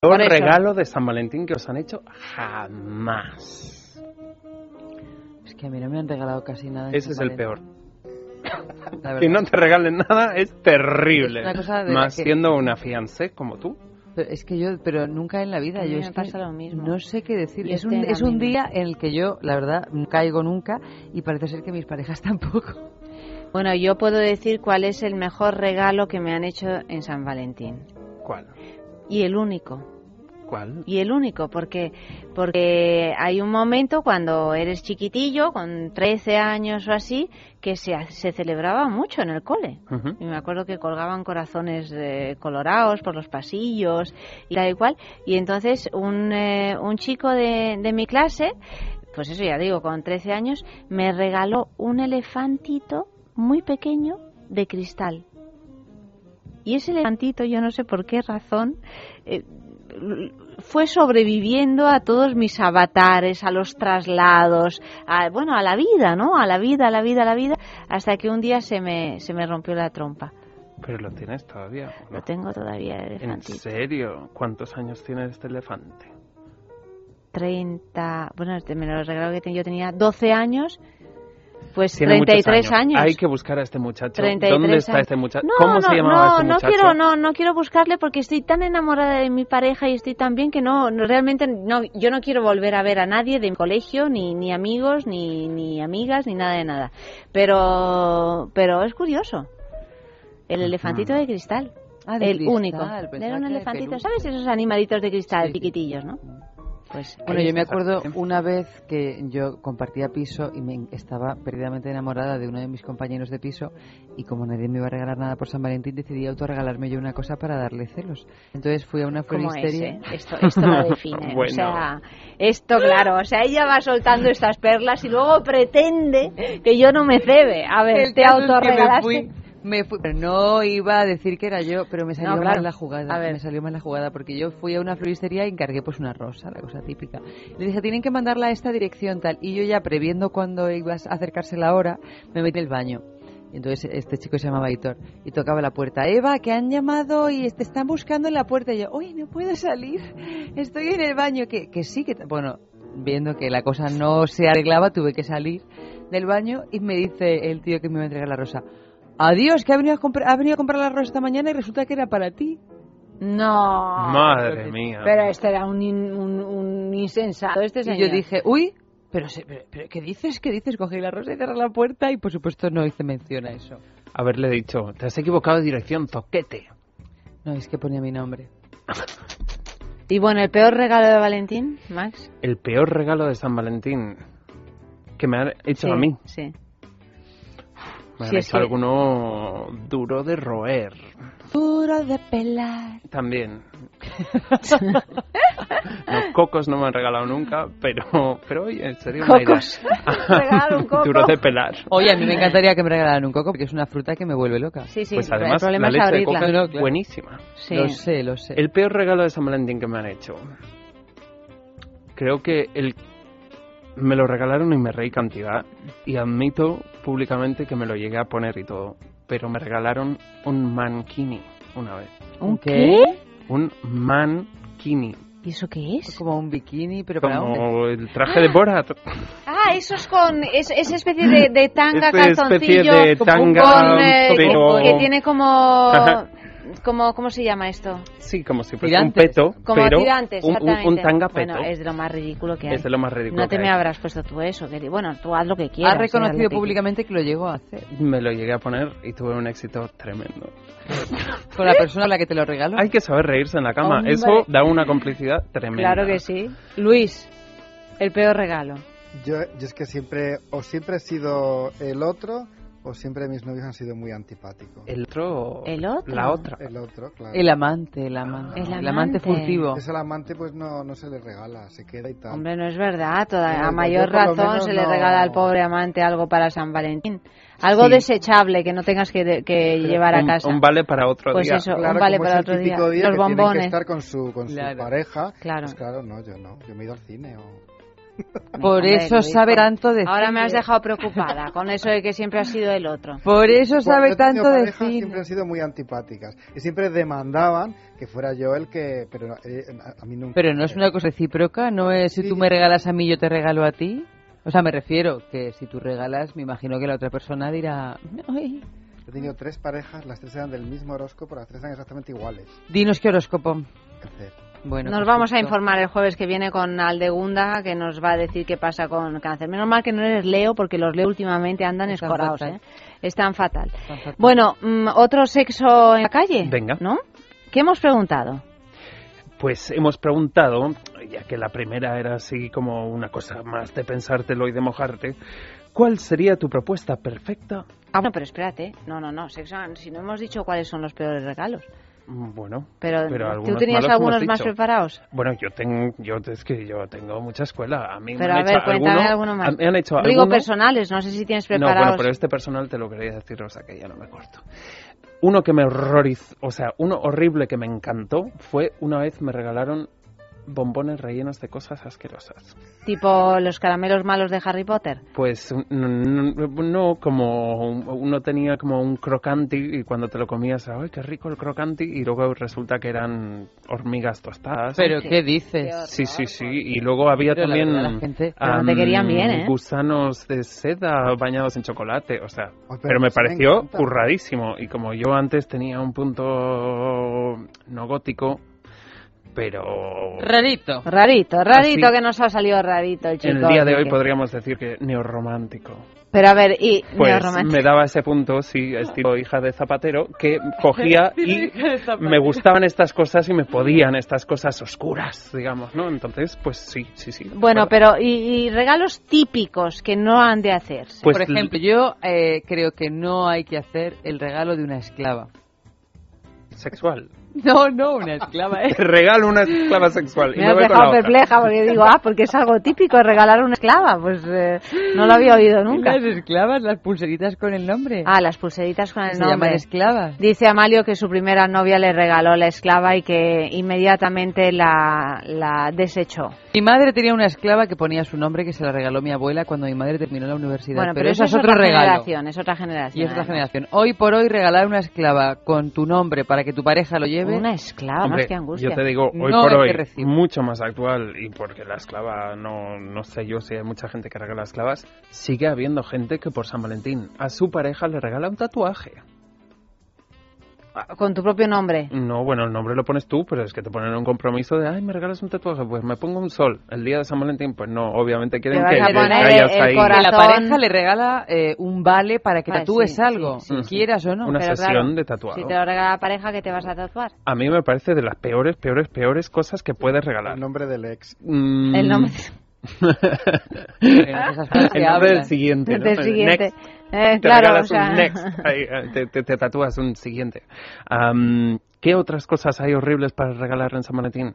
peor regalo de San Valentín que os han hecho? Jamás. Es que a mí no me han regalado casi nada. Ese es el peor. Que no te regalen nada es terrible. Es una cosa de Más que- siendo una fiancé como tú. Pero es que yo, pero nunca en la vida, A mí yo me es que pasa lo mismo. no sé qué decir. Es un, es la un día en el que yo, la verdad, no caigo nunca y parece ser que mis parejas tampoco. Bueno, yo puedo decir cuál es el mejor regalo que me han hecho en San Valentín. ¿Cuál? Y el único. ¿Cuál? Y el único, porque, porque hay un momento cuando eres chiquitillo, con 13 años o así, que se, se celebraba mucho en el cole. Y me acuerdo que colgaban corazones eh, colorados por los pasillos y tal y cual. Y entonces un, eh, un chico de, de mi clase, pues eso ya digo, con 13 años, me regaló un elefantito muy pequeño de cristal. Y ese elefantito, yo no sé por qué razón, eh, fue sobreviviendo a todos mis avatares, a los traslados, a, bueno, a la vida, ¿no? A la vida, a la vida, a la vida, hasta que un día se me, se me rompió la trompa. Pero lo tienes todavía. ¿no? Lo tengo todavía el ¿En elefantito. serio? ¿Cuántos años tiene este elefante? 30, bueno, este me lo regaló que yo tenía 12 años, pues Tiene muchos 33 años. Hay que buscar a este muchacho. 33 ¿Dónde está años. este muchacho? No, ¿Cómo no, se llamaba no, este no muchacho? quiero, no, no quiero buscarle porque estoy tan enamorada de mi pareja y estoy tan bien que no, no, realmente no, yo no quiero volver a ver a nadie de mi colegio, ni, ni amigos, ni, ni amigas, ni nada de nada. Pero, pero es curioso. El elefantito de cristal. Ah, de el cristal, único. Era un elefantito. ¿Sabes esos animalitos de cristal chiquitillos, no? Pues Bueno, yo me acuerdo una vez que yo compartía piso y me estaba perdidamente enamorada de uno de mis compañeros de piso y como nadie me iba a regalar nada por San Valentín decidí autorregalarme yo una cosa para darle celos. Entonces fui a una ¿Cómo es, floristería. eh? Esto, esto lo define. O sea, esto claro, o sea, ella va soltando estas perlas y luego pretende que yo no me cebe. A ver, El te autorregalaste. Me fui- pero no iba a decir que era yo, pero me salió No, claro. mal la jugada. A ver. Me salió mal la jugada porque yo fui a una floristería y encargué pues una rosa, la cosa típica. Le dije, tienen que mandarla a esta dirección tal. Y yo ya previendo cuando iba a acercarse la hora, me metí en el baño. Entonces este chico se llamaba Hitor y tocaba la puerta. Eva, que han llamado y te están buscando en la puerta. Y yo, oye, no puedo salir. Estoy en el baño. Que, que sí, que... t-". Bueno, viendo que la cosa no se arreglaba, tuve que salir del baño y me dice el tío que me iba a entregar la rosa. Adiós, que ha venido a, comprar, ha venido a comprar la rosa esta mañana y resulta que era para ti. No. Madre mía. Pero este era un, in- un, un insensato, este Y señor. yo dije, uy, pero, se- pero, pero ¿qué dices? ¿Qué dices? Cogí la rosa y cerré la puerta y por supuesto no hice mención a eso. Haberle dicho, te has equivocado de dirección, toquete. No, es que ponía mi nombre. Y bueno, el peor regalo de Valentín, Max. El peor regalo de San Valentín que me han hecho Sí, a mí. Sí. Me Sí, es hecho que- alguno duro de roer. Puro de pelar. También. Los cocos no me han regalado nunca, pero, pero oye, sería una idea. Cocos. Regalar un coco. Duro de pelar. Oye, a mí me encantaría que me regalaran un coco porque es una fruta que me vuelve loca. Sí, sí, Pues además, la leche de coca es buenísima. Sí. Lo sé, lo sé. El peor regalo de San Valentín que me han hecho. Creo que el me lo regalaron y me reí cantidad. Y admito públicamente que me lo llegué a poner y todo. Pero me regalaron un mankini una vez. ¿Un qué? Un mankini. ¿Y eso qué es? Como un bikini, pero para. Como el traje de Borat. Ah, eso es con es, esa especie de, de tanga, Esta especie calzoncillo, de tanga, con, eh, que- tiene como, Ajá. Como, ¿cómo se llama esto? Sí, como si fuese un peto, Como pero tirantes, un, un- un tanga peto. Bueno, es de lo más ridículo que hay. Es de lo más ridículo No te que me hay. habrás puesto tú eso. Que, bueno, tú haz lo que quieras. Ha reconocido que públicamente que lo llegó a hacer. Me lo llegué a poner y tuve un éxito tremendo. Con la persona a la que te lo regaló. Hay que saber reírse en la cama. Hombre. Eso da una complicidad tremenda. Claro que sí. Luis, el peor regalo. Yo, yo es que siempre, o siempre he sido el otro, o siempre mis novios han sido muy antipáticos. El otro. ¿El otro? La otra. El otro, claro. El amante, el amante. El El amante furtivo. Es el amante, pues no, no se le regala, se queda y tal. Hombre, no es verdad. Toda, Bueno, a pues mayor razón se le no- regala al pobre amante algo para San Valentín. Algo Sí. desechable que no tengas que, de- que llevar a un, casa. un vale para otro Pues día. eso, Claro, un vale para otro día. día, Los que bombones. que estar con su, con Claro. su pareja. Claro. Pues claro, no, yo no. Yo me he ido al cine o... Por Hombre, eso Luis, sabe por- tanto de Ahora me has dejado preocupada con eso de que siempre ha sido el otro. Por eso sabe tanto de parejas, cine. Siempre han sido muy antipáticas. Y siempre demandaban que fuera yo el que... Pero no, eh, a, mí nunca. Pero no es una cosa recíproca, no es si tú me regalas a mí, yo te regalo a ti. O sea, me refiero que si tú regalas, me imagino que la otra persona dirá, "Ay, He tenido tres parejas, las tres eran del mismo horóscopo, las tres eran exactamente iguales. Dinos qué horóscopo. Cáncer. Bueno, nos pues vamos a informar el jueves que viene con Aldegunda, que nos va a decir qué pasa con cáncer. Menos mal que no eres Leo, porque los Leo últimamente andan Están escorados, fatal. ¿eh? Están fatal. Están fatal. Bueno, mm, otro sexo en la calle. Venga. ¿No? ¿Qué hemos preguntado? Pues hemos preguntado, ya que la primera era así como una cosa más de pensártelo y de mojarte, ¿cuál sería tu propuesta perfecta? Ah, bueno, pero espérate. No, no, no. Sexo, si no hemos dicho cuáles son los peores regalos. Bueno, Pero, ¿tú algunos tenías algunos más preparados? Bueno, yo tengo, yo es que yo tengo mucha escuela. A mí Pero me a han ver, hecho cuéntame alguno- alguno más. Me han hecho Digo alguno- personales, no sé si tienes No, preparados. bueno, pero este personal te lo quería decir, o sea que ya no me corto. Uno que me horrorizó, o sea, uno horrible que me encantó fue una vez me regalaron bombones rellenos de cosas asquerosas. Tipo los caramelos malos de Harry Potter. Pues no, no, no, como un- uno tenía como un crocanti y cuando te lo comías, ¡ay, qué rico el crocanti! Y luego resulta que eran hormigas tostadas. ¿Pero qué dices? Sí, sí, sí. Y luego había Pero la también verdad, la gente- no te querían bien, ¿eh? gusanos de seda bañados en chocolate. O sea, pero pero me me pareció curradísimo. Y como yo antes tenía un punto no gótico, pero... Rarito. Rarito, rarito Así. que nos ha salido rarito el chico. En el día de hoy podríamos decir que neorromántico. Pero a ver, y Pues neorromántico. me daba ese punto, sí, estilo hija de zapatero, que cogía y me gustaban estas cosas y me podían estas cosas oscuras, digamos, ¿no? Entonces, pues sí, sí, sí. Bueno, pero y, y regalos típicos que no han de hacerse. Pues Por ejemplo, yo eh, creo que no hay que hacer el regalo de una esclava. Sexual. No, no, una esclava, ¿eh? Te regalo una esclava sexual. y Me me has dejado perpleja porque digo, ah, porque es algo típico regalar una esclava. Pues eh, no lo había oído nunca. Las esclavas, las pulseritas con el nombre. Ah, las pulseritas con el se nombre. llaman esclavas. Dice Amalio que su primera novia le regaló la esclava y que inmediatamente la, la desechó. Mi madre tenía una esclava que ponía su nombre que se la regaló mi abuela cuando mi madre terminó la universidad. Bueno, pero, eso eso es otro otra regalo. generación, es otra generación. Y es otra además. generación. Hoy por hoy regalar una esclava con tu nombre para que tu pareja lo lleve. Una esclava, Hombre, más que angustia. yo te digo, hoy No por hoy, mucho más actual, y porque la esclava, no, no sé yo si hay mucha gente que regala esclavas, sigue habiendo gente que por San Valentín a su pareja le regala un tatuaje. Con tu propio nombre. No, bueno, el nombre lo pones tú, pero es que te ponen un compromiso de, ay, me regalas un tatuaje, pues me pongo un sol. El día de San Valentín, pues no, obviamente quieren que, vayas el ahí. corazón. Que la pareja le regala eh, un vale para que Ah, tatúes sí, algo, sí, sí, quieras o no. Una Pero sesión claro, de tatuado. Si te lo regala la pareja, que te vas a tatuar? A mí me parece de las peores, peores, peores cosas que puedes regalar. El nombre del ex. Mm. El nombre Esas cosas que El nombre del siguiente, ¿no? del El siguiente. next. Eh, te claro, regalas o sea... un next, ahí, eh, te, te- te tatúas un siguiente. Am, ¿Qué otras cosas hay horribles para regalar en San Valentín?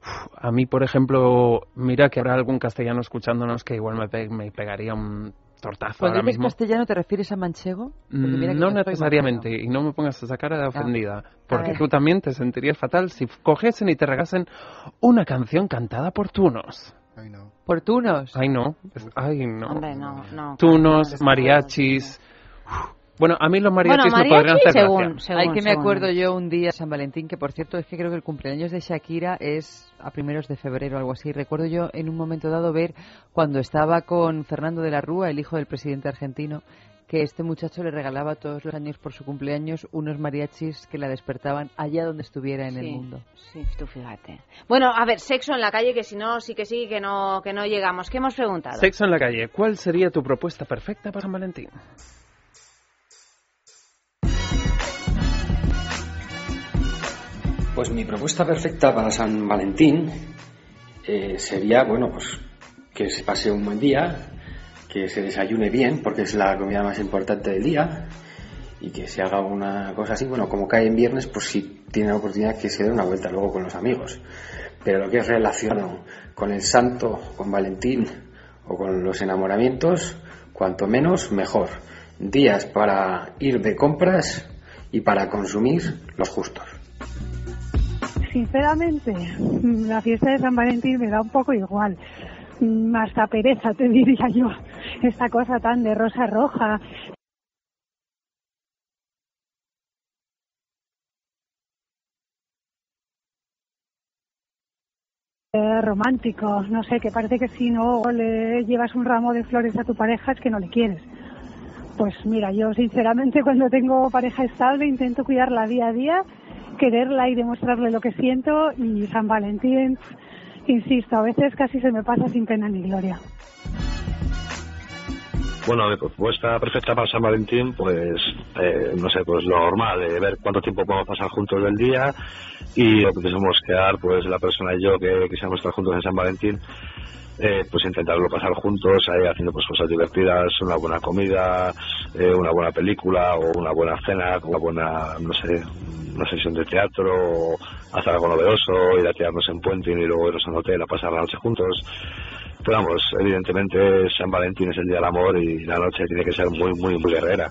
Uf, a mí, por ejemplo, mira que habrá algún castellano escuchándonos que igual me, pe- me pegaría un tortazo Cuando ahora mismo. castellano, ¿te refieres a manchego? No necesariamente, y no me pongas esa cara de ofendida, porque tú también te sentirías fatal si cogiesen y te regasen una canción cantada por tunos. Ay, no. ¿Portunos? Ay, no, ay, no. Hombre, no, no. Tunos, claro, mariachis. Uf. Bueno, a mí los Bueno, mariachis me mariachi, podrían hacer según, según, Hay que me según. acuerdo yo un día San Valentín, que por cierto es que creo que el cumpleaños de Shakira es a primeros de febrero o algo así. Recuerdo yo en un momento dado ver cuando estaba con Fernando de la Rúa, el hijo del presidente argentino, que este muchacho le regalaba todos los años por su cumpleaños unos mariachis que la despertaban allá donde estuviera en el mundo. Sí, tú fíjate. Bueno, a ver, sexo en la calle, que si no, sí que sí, que no, que no llegamos. ¿Qué hemos preguntado? Sexo en la calle. ¿Cuál sería tu propuesta perfecta para San Valentín? Pues mi propuesta perfecta para San Valentín eh, sería, bueno, pues que se pase un buen día, que se desayune bien, porque es la comida más importante del día, y que se haga una cosa así, bueno, como cae en viernes, pues si tiene la oportunidad que se dé una vuelta luego con los amigos. Pero lo que es relacionado con el santo, con Valentín o con los enamoramientos, cuanto menos, mejor. Días para ir de compras y para consumir los justos. Sinceramente, la fiesta de San Valentín me da un poco igual. Hasta pereza, te diría yo. Esta cosa tan de rosa roja. Eh, romántico, no sé, que parece que si no le llevas un ramo de flores a tu pareja es que no le quieres. Pues mira, yo sinceramente cuando tengo pareja estable intento cuidarla día a día, quererla y demostrarle lo que siento y San Valentín, insisto, a veces casi se me pasa sin pena ni gloria. Bueno, de propuesta perfecta para San Valentín, pues eh, no sé, pues lo normal, de ver cuánto tiempo podemos pasar juntos del día y lo que pensamos quedar, pues la persona y yo que quisiéramos estar juntos en San Valentín, eh, pues intentarlo pasar juntos, ahí haciendo pues cosas divertidas, una buena comida, eh, una buena película o una buena cena, una buena, no sé, una sesión de teatro, o hacer algo novedoso, ir a tirarnos en puente y luego irnos a un hotel a pasar la noche juntos. Pero vamos, evidentemente San Valentín es el día del amor y la noche tiene que ser muy, muy, muy guerrera.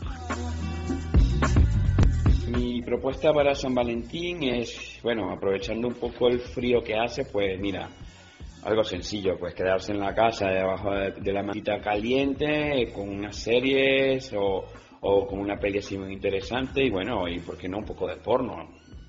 Mi propuesta para San Valentín es, bueno, aprovechando un poco el frío que hace, pues mira, algo sencillo, pues quedarse en la casa debajo de, la mantita caliente con unas series o, o con una peli así muy interesante y bueno, y por qué no un poco de porno,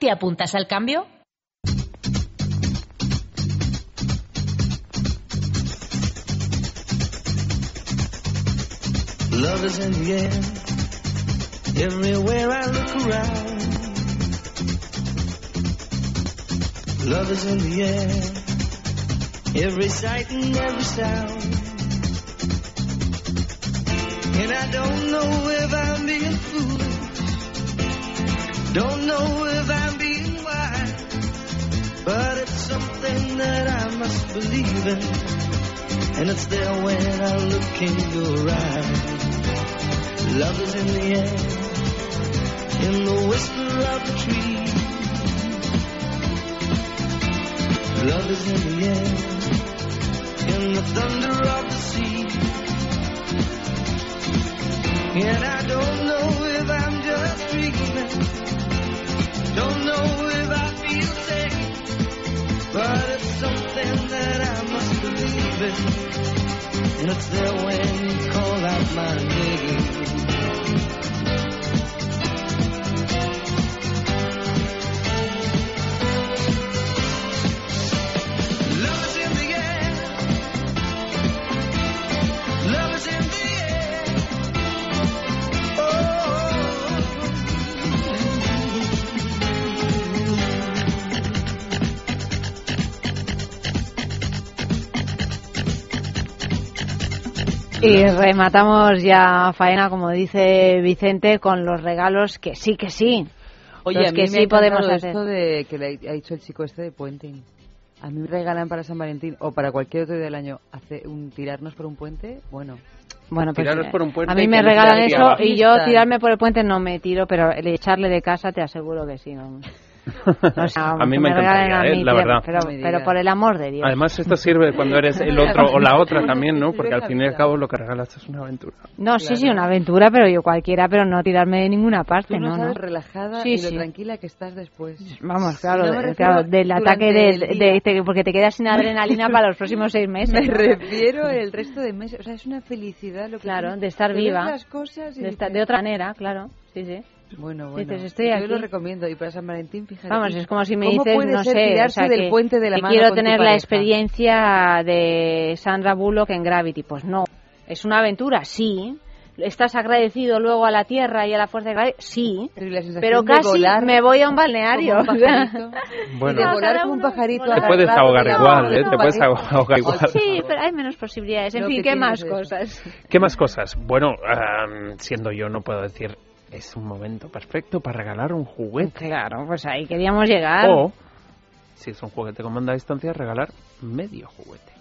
¿Te apuntas al cambio? Love is in the air, everywhere I look around. Love is in the air, every sight and every sound. And I don't know if I'm being foolish, don't know that I must believe in. And it's there when I look in your eyes. Love is in the air, in the whisper of the tree. Love is in the air, in the thunder of the sea. And I don't know if I'm just dreaming, don't know but it's something that I must believe in. And it's there when you call out my name. Y rematamos ya faena, como dice Vicente, con los regalos que sí, que sí. Oye, Los a mí que me sí ha podemos hacer. esto de que le ha dicho el chico este de puente. A mí me regalan para San Valentín o para cualquier otro día del año hace un tirarnos por un puente, bueno. Bueno, pues Tiraros eh, por un puente a mí me regalan eso abajo. y yo tirarme por el puente no me tiro, pero el echarle de casa te aseguro que sí. vamos. O sea, A mí me encantaría, eh, mí, la verdad. Pero, pero por el amor de Dios. Además, esto sirve cuando eres el otro o la otra también, ¿no? Porque al fin y al cabo lo que regalas es una aventura. No, sí, sí, una aventura, pero yo cualquiera, pero no tirarme de ninguna parte, Tú no, ¿no? sabes no. relajada Sí, y lo sí. tranquila que estás después. Vamos, claro, No de- claro, del ataque de, de- de- porque te quedas sin adrenalina para los próximos seis meses. Me refiero el resto de meses, o sea, es una felicidad lo que Claro, de estar viva, las cosas y de, esta- dices, de otra manera, claro, sí, sí. Bueno, bueno. Dices, estoy Yo aquí. lo recomiendo. Y para San Valentín, fíjate. Vamos, es como si me ¿Cómo dices, puede no ser sé, o sea, del que, puente de la que mano quiero con tu tener la experiencia de Sandra Bullock en Gravity. Pues no. ¿Es una aventura? Sí. ¿Estás agradecido luego a la Tierra y a la fuerza de Gravity? Sí. Pero de casi volar me voy a un balneario. como un. Bueno. De volar como un pajarito. Te puedes ahogar la igual, ¿eh? Te puedes ahogar igual. Sí, pero hay menos posibilidades. En Lo fin, que ¿qué más cosas? ¿Qué más cosas? Bueno, am, siendo yo no puedo decir es un momento perfecto para regalar un juguete. Claro, pues ahí queríamos llegar. O, si es un juguete con mando a distancia, regalar medio juguete.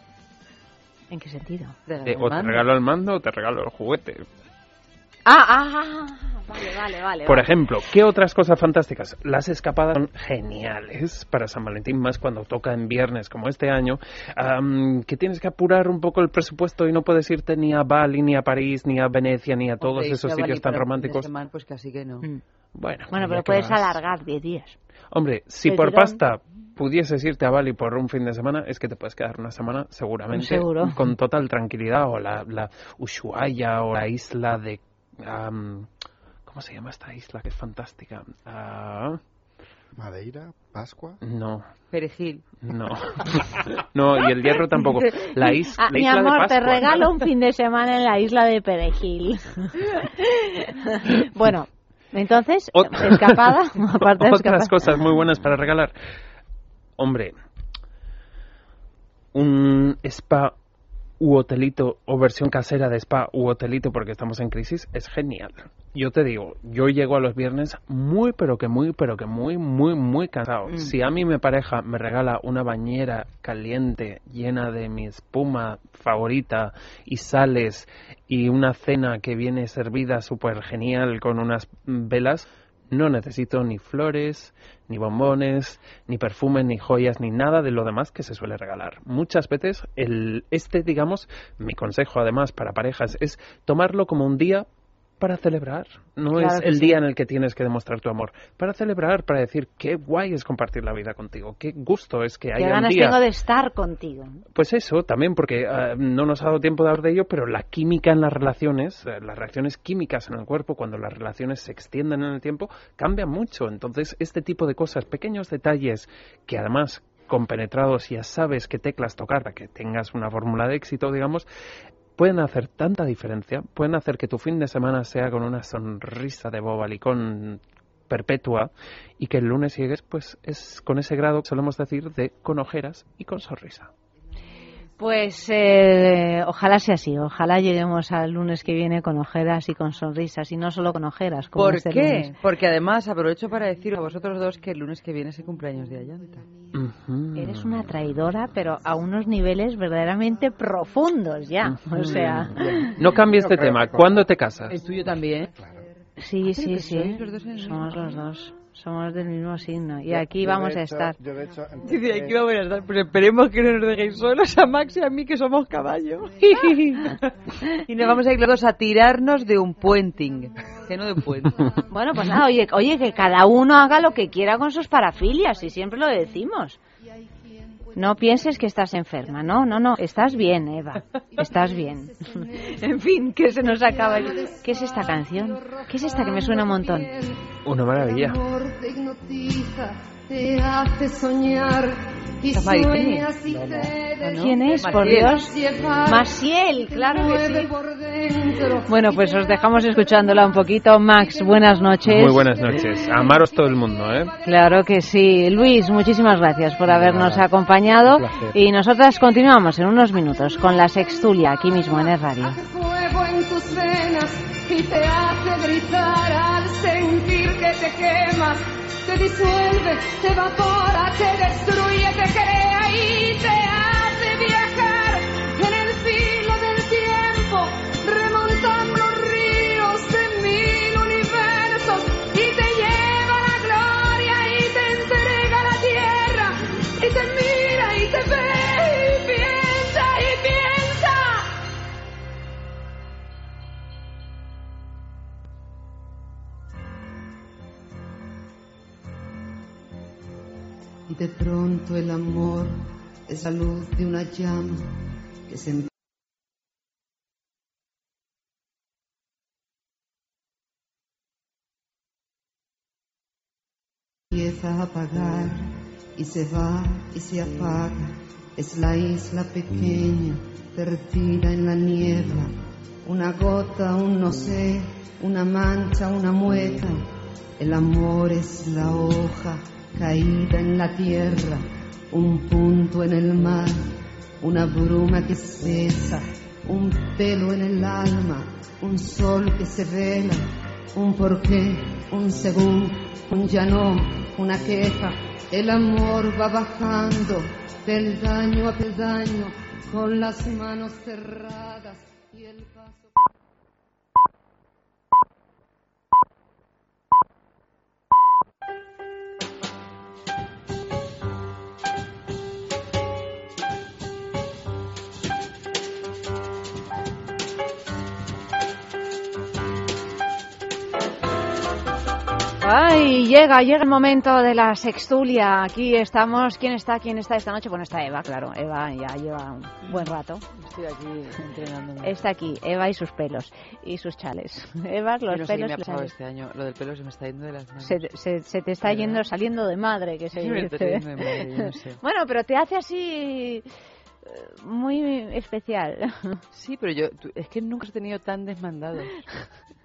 ¿En qué sentido? Eh, o te regalo el mando o te regalo el juguete. Ah, ah, ah, vale, vale, vale. Por vale. ejemplo, ¿qué otras cosas fantásticas? Las escapadas son geniales para San Valentín, más cuando toca en viernes como este año, am, que tienes que apurar un poco el presupuesto y no puedes irte ni a Bali, ni a París, ni a Venecia, ni a todos Hombre, esos a Bali sitios tan románticos. semana, Pues casi que no. Mm. Bueno, Bueno, pero puedes vas. alargar 10 días. Hombre, si por tirón. pasta pudieses irte a Bali por un fin de semana, es que te puedes quedar una semana seguramente Seguro. con total tranquilidad. O la, la Ushuaia o la isla de... ¿Cómo se llama esta isla que es fantástica? Ah, Madeira, Pascua. no, Perejil. no. no, y el hierro tampoco. La, is- Ah, la mi isla de amor, te regalo un fin de semana en la isla de Perejil. bueno, entonces, Ot- escapada, aparte de escapada. Otras cosas muy buenas para regalar. Hombre, un spa u hotelito o versión casera de spa u hotelito porque estamos en crisis es genial. Yo te digo, yo llego a los viernes muy pero que muy pero que muy muy muy cansado. Mm. Si a mí mi pareja me regala una bañera caliente llena de mi espuma favorita y sales y una cena que viene servida súper genial con unas velas, no necesito ni flores, ni bombones, ni perfumes, ni joyas, ni nada de lo demás que se suele regalar. Muchas veces el este, digamos, mi consejo además para parejas es tomarlo como un día para celebrar. No Claro es el sí. día en el que tienes que demostrar tu amor. Para celebrar, para decir qué guay es compartir la vida contigo, qué gusto es que haya un ganas día tengo de estar contigo. pues eso, también porque eh, no nos ha dado tiempo de hablar de ello, pero la química en las relaciones, eh, las reacciones químicas en el cuerpo, cuando las relaciones se extienden en el tiempo, cambian mucho. Entonces, este tipo de cosas, pequeños detalles que además compenetrados ya sabes qué teclas tocar para que tengas una fórmula de éxito, digamos, pueden hacer tanta diferencia, pueden hacer que tu fin de semana sea con una sonrisa de bobalicón perpetua y que el lunes llegues pues es con ese grado solemos decir de con ojeras y con sonrisa. Pues eh, ojalá sea así, ojalá lleguemos al lunes que viene con ojeras y con sonrisas, y no solo con ojeras. Como ¿Por este qué? lunes. Porque además aprovecho para decir a vosotros dos que el lunes que viene es el cumpleaños de Ayanta. Eres una traidora, pero a unos niveles verdaderamente profundos ya. O sea, No cambies de tema. ¿Cuándo te casas? ¿El tuyo también? sí, sí, que sí. sois los dos Somos los dos. Somos del mismo signo. Y Yo- aquí vamos a estar. yo de hecho Dice, aquí vamos a estar, pues esperemos que no nos dejéis solos a Max y a mí que somos caballos. y nos vamos a ir los dos a tirarnos de un puenting, que no de puente. Bueno, pues nada, oye, oye, que cada uno haga lo que quiera con sus parafilias, y siempre lo decimos. No pienses que estás enferma, no, no, no, estás bien, Eva, estás bien. en fin, que se nos acaba. el- ¿Qué es esta canción? ¿Qué es esta que me suena un montón? Una maravilla. Te hace soñar y sueñas y te ¿Quién es, por. Dios? Maciel, claro que sí. Bueno, pues os dejamos escuchándola un poquito. Max, buenas noches. Muy buenas noches. Amaros todo el mundo, ¿eh? Claro que sí. Luis, muchísimas gracias por habernos acompañado. Y nosotras continuamos en unos minutos con la Sextulia, aquí mismo en el radio. fuego en tus venas y te hace gritar al sentir que te quemas. Te disuelve, te evapora, te destruye, te crea y te hace viajar en el filo del tiempo, remontando Y de pronto el amor es la luz de una llama que se apagar y se va y se apaga. Es la isla pequeña, perdida en la niebla. Una gota, un no sé, una mancha, una mueca. El amor es la hoja caída en la tierra, un punto en el mar, una bruma que cesa, un pelo en el alma, un sol que se vela, un porqué, un según, un ya no, una queja. El amor va bajando peldaño a peldaño con las manos cerradas y el Ay, llega, llega el momento de la sextulia. Aquí estamos. ¿Quién está? ¿Quién está esta noche? Bueno, está Eva, claro. Eva ya lleva un buen rato. Estoy aquí entrenándome. Está aquí, Eva y sus pelos y sus chales. Eva, los pelos me ha los este año. Lo del pelo se me está yendo de las manos. Se, se- se te está yendo saliendo de madre, que se Sí, dice. de madre, yo no sé. Bueno, pero te hace así eh, muy especial. Sí, pero yo tú- es que nunca he tenido tan desmandado.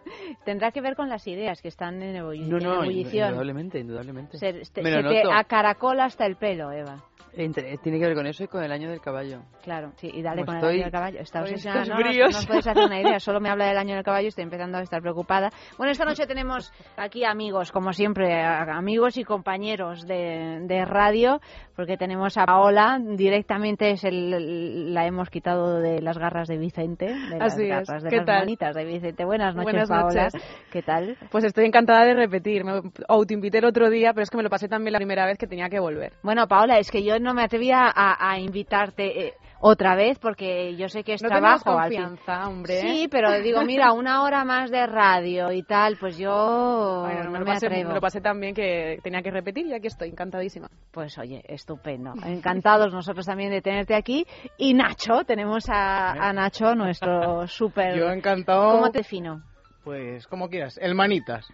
Tendrá que ver con las ideas que están en, No, no, ebullición. indudablemente, indudablemente. Se, te- Me lo se te acaracola hasta el pelo, Eva. Entre- Tiene que ver con eso y con el año del caballo. Claro, sí, y dale Como con el año del caballo. Está con obsesionada. estos No, no, podéis hacer una idea. Solo me habla del año del caballo y estoy empezando a estar preocupada. Bueno, esta noche tenemos aquí amigos, como siempre, amigos y compañeros de, de radio, porque tenemos a Paola, directamente es el- la hemos quitado de las garras de Vicente, de las Así es. garras de ¿Qué las manitas de Vicente. Buenas noches, Buenas Paola. noches. ¿Qué tal? Pues estoy encantada de repetir. Me autoinvité el otro día, pero es que me lo pasé también la primera vez que tenía que volver. Bueno, Paola, es que yo no me atrevía a, a invitarte eh, otra vez porque yo sé que es No tenemos trabajo. al fin. confianza, hombre. Sí, pero digo, mira, una hora más de radio y tal, pues yo Bueno, no me, me, lo pasé, atrevo. me lo pasé tan bien que tenía que repetir y aquí estoy, encantadísima. Pues oye, estupendo. Encantados nosotros también de tenerte aquí. Y Nacho, tenemos a, a Nacho, nuestro súper... Yo encantado. ¿Cómo te defino? Pues como quieras, el manitas.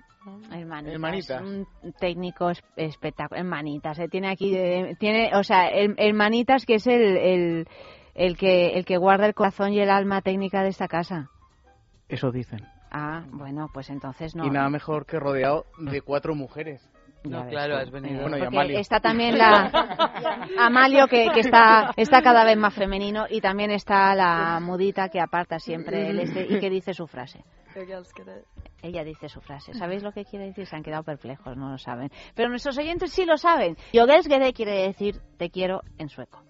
Hermanitas. Hermanitas. Un técnico es- espectacular. Hermanitas. eh, Tiene aquí, eh, tiene, o sea, el, el Manitas que es el, el, el que, el que guarda el corazón y el alma técnica de esta casa. Eso dicen. Ah, bueno, pues entonces no. Y nada mejor que rodeado de cuatro mujeres. No, claro, tú. has venido. Bueno, y Porque Amalio. está también la Amalio que, que está está cada vez más femenino y también está la mudita que aparta siempre el este y que dice su frase. Ella dice su frase. ¿Sabéis lo que quiere decir? Se han quedado perplejos, no lo saben. Pero nuestros oyentes sí lo saben. Yogelsgede quiere decir te quiero en sueco.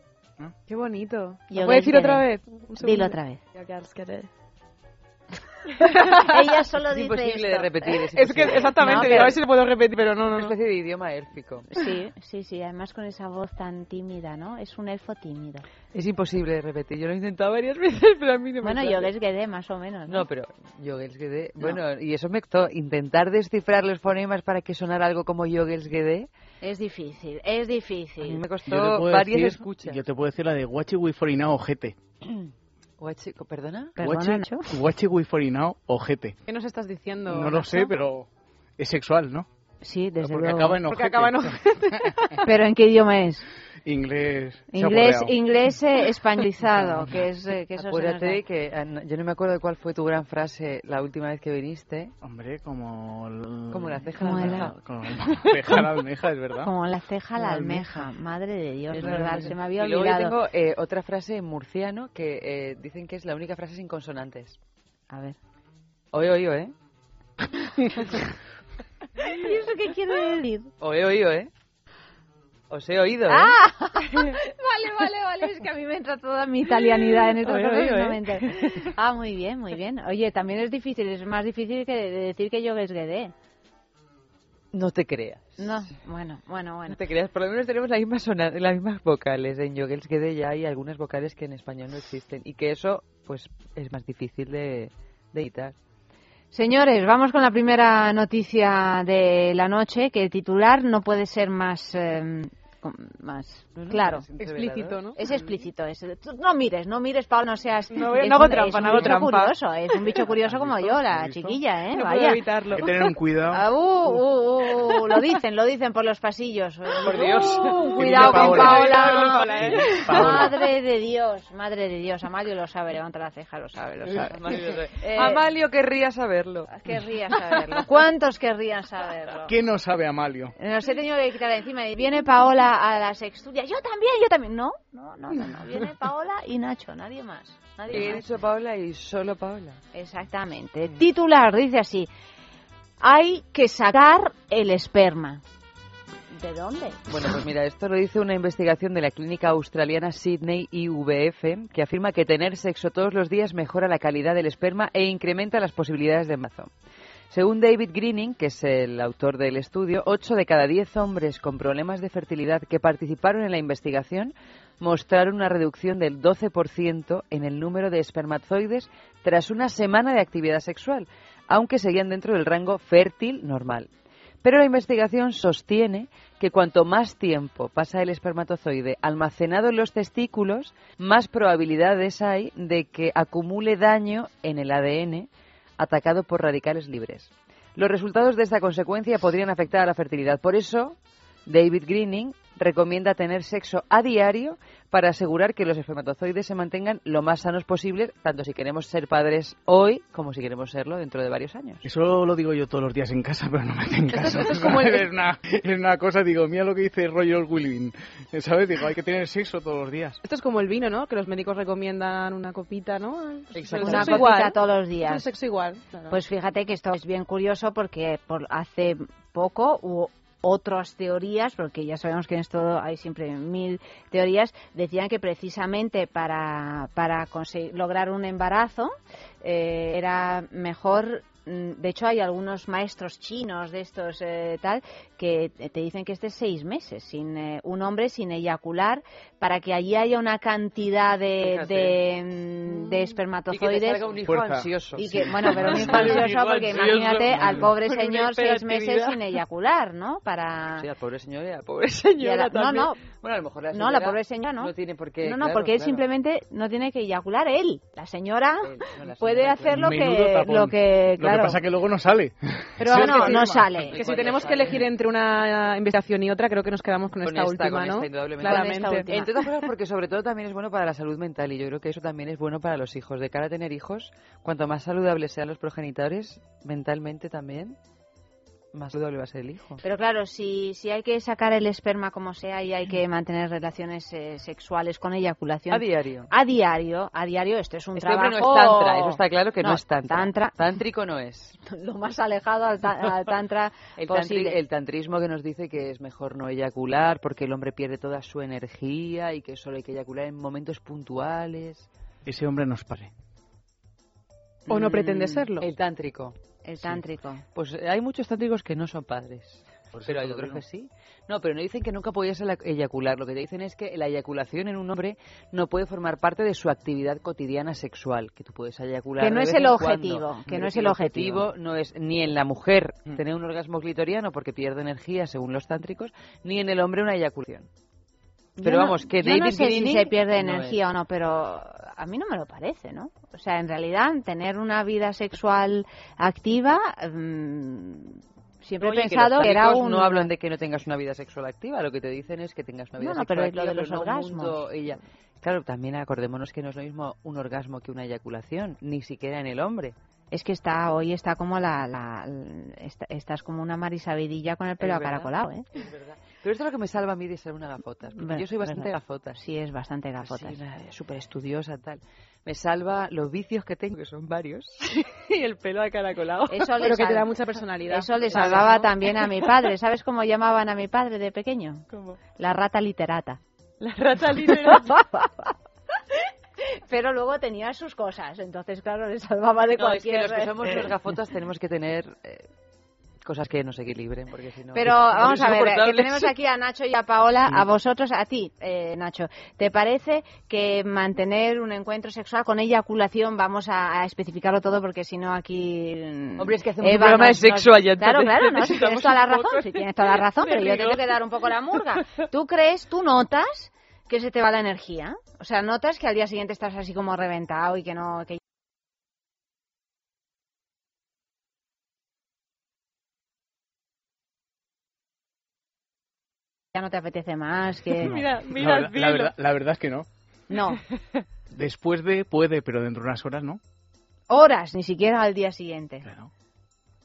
Qué bonito. ¿Lo puedo decir otra vez? Dilo otra vez. Ella solo Es dice imposible esto. de repetir. Es, Es que exactamente, No, digo, a ver si lo puedo repetir, pero no, no, Una especie de idioma élfico. Sí, sí, sí. Además con esa voz tan tímida, ¿no? Es un elfo tímido. Es imposible de repetir. Yo lo he intentado varias veces, pero a mí no me Bueno. Yogelsgede más o menos. ¿no? No, pero Yogelsgede... Bueno, y eso me costó. Intentar descifrar los fonemas para que sonara algo como Yogelsgede. Es difícil, es A mí difícil. me costó varias decir- escuchas. Yo te puedo decir la de Guachi Wiforinao ojete. Guachi- ¿Perdona? Perdona, Guachi- Nacho. Guachi Wiforinao ojete. ¿Qué nos estás diciendo? No lo Nacho? sé, pero es sexual, ¿no? Sí, desde Porque luego. acaba en Porque ojete. acaba en Pero ¿en qué idioma es? Inglés. Inglés, inglés eh, españolizado, que es eh, que eso se nos Acuérdate da. que no- yo no me acuerdo de cuál fue tu gran frase la última vez que viniste. Hombre, como... el- Como la ceja a ¿Cómo la. Como la ceja a la almeja, es verdad. Como la ceja a la almeja. Madre de Dios, Es verdad, verdad. se me había y luego yo olvidado. tengo eh, otra frase en murciano que eh, dicen que es la única frase sin consonantes. A ver. Oye, oído, ¿eh? ¿Y eso qué quiere decir? Oye, oído, ¿eh? Os he oído, ¿eh? ¡Ah! vale, vale, vale. Es que a mí me entra toda mi italianidad en estas Oye. Ah, muy bien, muy bien. Oye, también es difícil, es más difícil que de decir que yo es guedé. No te creas. No, bueno, bueno, bueno. No te creas, por lo menos tenemos la misma sona- las mismas vocales. En Yogelsgede ya hay algunas vocales que en español no existen y que eso pues es más difícil de, de editar. Señores, vamos con la primera noticia de la noche, que el titular no puede ser más, eh, más claro. Explícito, ¿no? Es explícito. Es, no mires, no mires, Pablo, no seas... No, es no hago un- trampa, es no hago bicho trampa. curioso, es un bicho curioso como yo, la chiquilla, ¿eh? No puedo Vaya. evitarlo. Hay que tener un cuidado. Ah, uh, uh, uh, lo dicen, lo dicen por los pasillos. Por Dios. Uh, cuidado con. ¿eh? Paola. Madre de Dios, madre de Dios. Amalio lo sabe, levanta la ceja, lo sabe, lo sabe. Eh, Amalio querría saberlo. Querría saberlo. ¿Cuántos querrían saberlo? ¿Qué no sabe Amalio? Nos he tenido que quitar de encima. Y viene Paola a la sexturia. Yo también, yo también. No, no, no, no. no. Viene Paola y Nacho, nadie más. Nadie He más. dicho Paola y solo Paola. Exactamente. Titular dice así. Hay que sacar el esperma. ¿De dónde? Bueno, pues mira, esto lo dice una investigación de la clínica australiana Sydney IVF, que afirma que tener sexo todos los días mejora la calidad del esperma e incrementa las posibilidades de embarazo. Según David Greening, que es el autor del estudio, 8 de cada 10 hombres con problemas de fertilidad que participaron en la investigación mostraron una reducción del 12% en el número de espermatozoides tras una semana de actividad sexual, aunque seguían dentro del rango fértil normal. Pero la investigación sostiene que cuanto más tiempo pasa el espermatozoide almacenado en los testículos, más probabilidades hay de que acumule daño en el ADN atacado por radicales libres. Los resultados de esta consecuencia podrían afectar a la fertilidad. Por eso, David Greening recomienda tener sexo a diario para asegurar que los espermatozoides se mantengan lo más sanos posible, tanto si queremos ser padres hoy como si queremos serlo dentro de varios años. Eso lo digo yo todos los días en casa, pero no me hacen caso. esto es como el- es, una, es una cosa, digo, mira lo que dice Roger Willing. ¿Sabes? Digo, hay que tener sexo todos los días. Esto es como el vino, ¿no? Que los médicos recomiendan una copita, ¿no? Exacto. Una copita igual. todos los días. Es sexo igual. claro. Pues fíjate que esto es bien curioso porque por hace poco hubo otras teorías, porque ya sabemos que en esto hay siempre mil teorías, decían que precisamente para, para conseguir, lograr un embarazo eh, era mejor. Mm, De hecho, hay algunos maestros chinos de estos eh, tal que te dicen que este es seis meses sin eh, un hombre sin eyacular para que allí haya una cantidad de, de, mm, de espermatozoides salga un hijo Fuerza. ansioso. y que, bueno, pero un hijo Sale un ansioso hijo porque imagínate al pobre señor seis meses sin eyacular, ¿no? Para... Sí, al pobre señor y a la pobre señora la- no, también. no. Bueno, a lo mejor la No, la señora pobre señora no. No tiene por qué. no, no, claro, porque él simplemente no tiene que eyacular él. La señora no, la puede hacer lo que, lo que, Lo que pasa es que luego no sale. Pero Sí, no, sale. Que si tenemos que elegir entre una investigación y otra, creo que nos quedamos con, Con esta, esta, última, con ¿no? esta, indudablemente. Claramente. Con esta última. Entre otras cosas porque sobre todo también es bueno para la salud mental y yo creo que eso también es bueno para los hijos. De cara a tener hijos, cuanto más saludables sean los progenitores, mentalmente también, más saludable va a ser el hijo. Pero claro, si, si hay que sacar el esperma como sea y hay que mantener relaciones eh, sexuales con eyaculación A diario. a diario, a diario, esto es un Este hombre no trabajo... es tantra, eso está claro que no, No, es tantra. tantra. Tántrico no es. lo más alejado al, ta- al tantra El, tantri- posible. el tantrismo que nos dice que es mejor no eyacular porque el hombre pierde toda su energía y que solo hay que eyacular en momentos puntuales. Ese hombre nos pare. ¿O no pretende Mm, serlo? El tántrico. El tántrico. Pues eh, hay muchos tántricos que no son padres. Pero hay otros que sí. No, pero no dicen que nunca podías eyacular. Lo que te dicen es que la eyaculación en un hombre no puede formar parte de su actividad cotidiana sexual. Que tú puedes eyacular. Que no de es el objetivo, cuando. que no es el objetivo. no es ni en la mujer tener un orgasmo clitoriano porque pierde energía según los tántricos, ni en el hombre una eyaculación. Pero no- vamos, que yo David no sé si se pierde no energía o no, pero a mí no me lo parece, ¿no? O sea, en realidad, tener una vida sexual activa, mm, siempre Oye, he pensado que era un... no hablan de que no tengas una vida sexual activa, lo que te dicen es que tengas una vida No, no, sexual pero es activa. lo de los no orgasmos. Claro, también acordémonos que no es lo mismo un orgasmo que una eyaculación, ni siquiera en el hombre. Es que está hoy está como la... la, está- estás como una marisabidilla con el pelo acaracolado, ¿eh? es verdad. Pero esto es lo que me salva a mí de ser una gafotas, porque yo soy bastante verdad. gafotas. Sí, es bastante gafotas. súper estudiosa, tal. Me salva los vicios que tengo, que son varios, y el pelo acaracolado. Eso le Pero que te da mucha personalidad. Eso le ¿sabes, salvaba no? también a mi padre. ¿Sabes cómo llamaban a mi padre de pequeño? ¿Cómo? La rata literata. La rata literata. Pero luego tenía sus cosas, entonces claro, le salvaba de No, es que cualquier... los que somos los gafotas tenemos que tener eh, cosas que nos equilibren, porque si no... Pero vamos a ver, que insoportables. tenemos aquí a Nacho y a Paola, a vosotros, a ti, eh, Nacho. ¿Te parece que mantener un encuentro sexual con eyaculación, vamos a, a especificarlo todo porque si no aquí... mm, Hombre, es que hacemos Eva un programa nos- de sexo allá, Claro, claro, no, si tienes toda la razón, si tienes toda la razón, pero yo tengo que dar un poco la murga. ¿Tú crees, tú notas que se te va la energía? O sea, notas que al día siguiente estás así como reventado y que no... Que ya no te apetece más, que... No. la, verdad, la verdad- la verdad es que no. No, Después de, puede, pero dentro de unas horas no. horas, ni siquiera al día siguiente.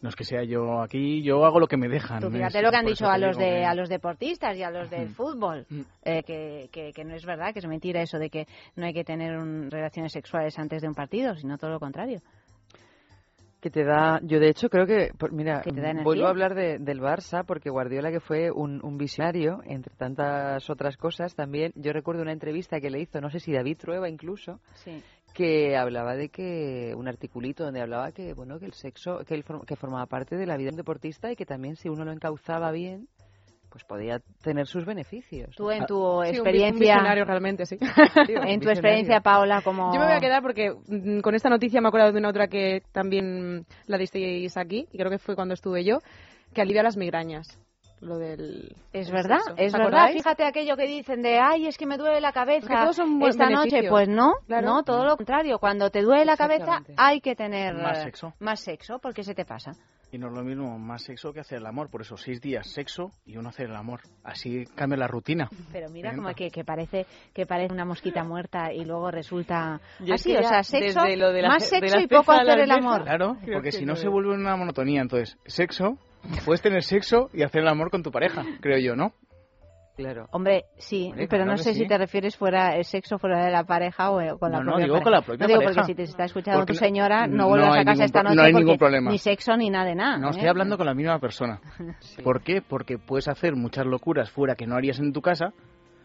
No es que sea yo aquí, yo hago lo que me dejan. Fíjate Es- lo que han dicho a los de que- a los deportistas y a los del fútbol, eh, que, que, que no es verdad, que es mentira eso de que no hay que tener un- relaciones sexuales antes de un partido, sino todo lo contrario. Que te da, yo de hecho creo que, mira, vuelvo a hablar de- del Barça porque Guardiola que fue un, un visionario, entre tantas otras cosas también, yo recuerdo una entrevista que le hizo, no sé si David Trueba incluso, Sí. que hablaba de que, un articulito donde hablaba que, bueno, que el sexo, que, él que formaba parte de la vida de un deportista y que también si uno lo encauzaba bien, pues podía tener sus beneficios. Tú en Ah, tu Sí, un experiencia, realmente, sí. en tu experiencia, Paola, como Yo me voy a quedar porque mm, con esta noticia me he acordado de una otra que también la disteis aquí, y creo que fue cuando estuve yo, que alivia las migrañas. Lo del. Es verdad, sexo. es ¿Os verdad. acordáis? Fíjate aquello que dicen de, ay, es que me duele la cabeza todos son esta noche. Pues no, Claro. no, todo lo contrario. Cuando te duele la cabeza hay que tener Más sexo. más sexo, porque se te pasa. Y no es lo mismo más sexo que hacer el amor. Por eso, seis días sexo y uno hacer el amor. Así cambia la rutina. Pero mira como que, que parece que parece una mosquita muerta y luego resulta es así, que o sea, sexo, lo de la más de sexo la y poco hacer el amor. Claro, porque que si no no se vuelve una monotonía. Entonces, sexo, puedes tener sexo y hacer el amor con tu pareja, creo yo, ¿no? Claro. Hombre, sí, Hombre, pero claro no sé sí. si te refieres fuera el sexo fuera de la pareja o eh, con la No, no, propia digo pareja. con la propia no digo pareja. porque si te está escuchando Porque tu no- señora, no no vuelvas a casa esta noche no hay ningún problema. ni sexo ni nada de nada. No, ¿eh? estoy hablando con la misma persona. ¿Por qué? Porque puedes hacer muchas locuras fuera que no harías en tu casa.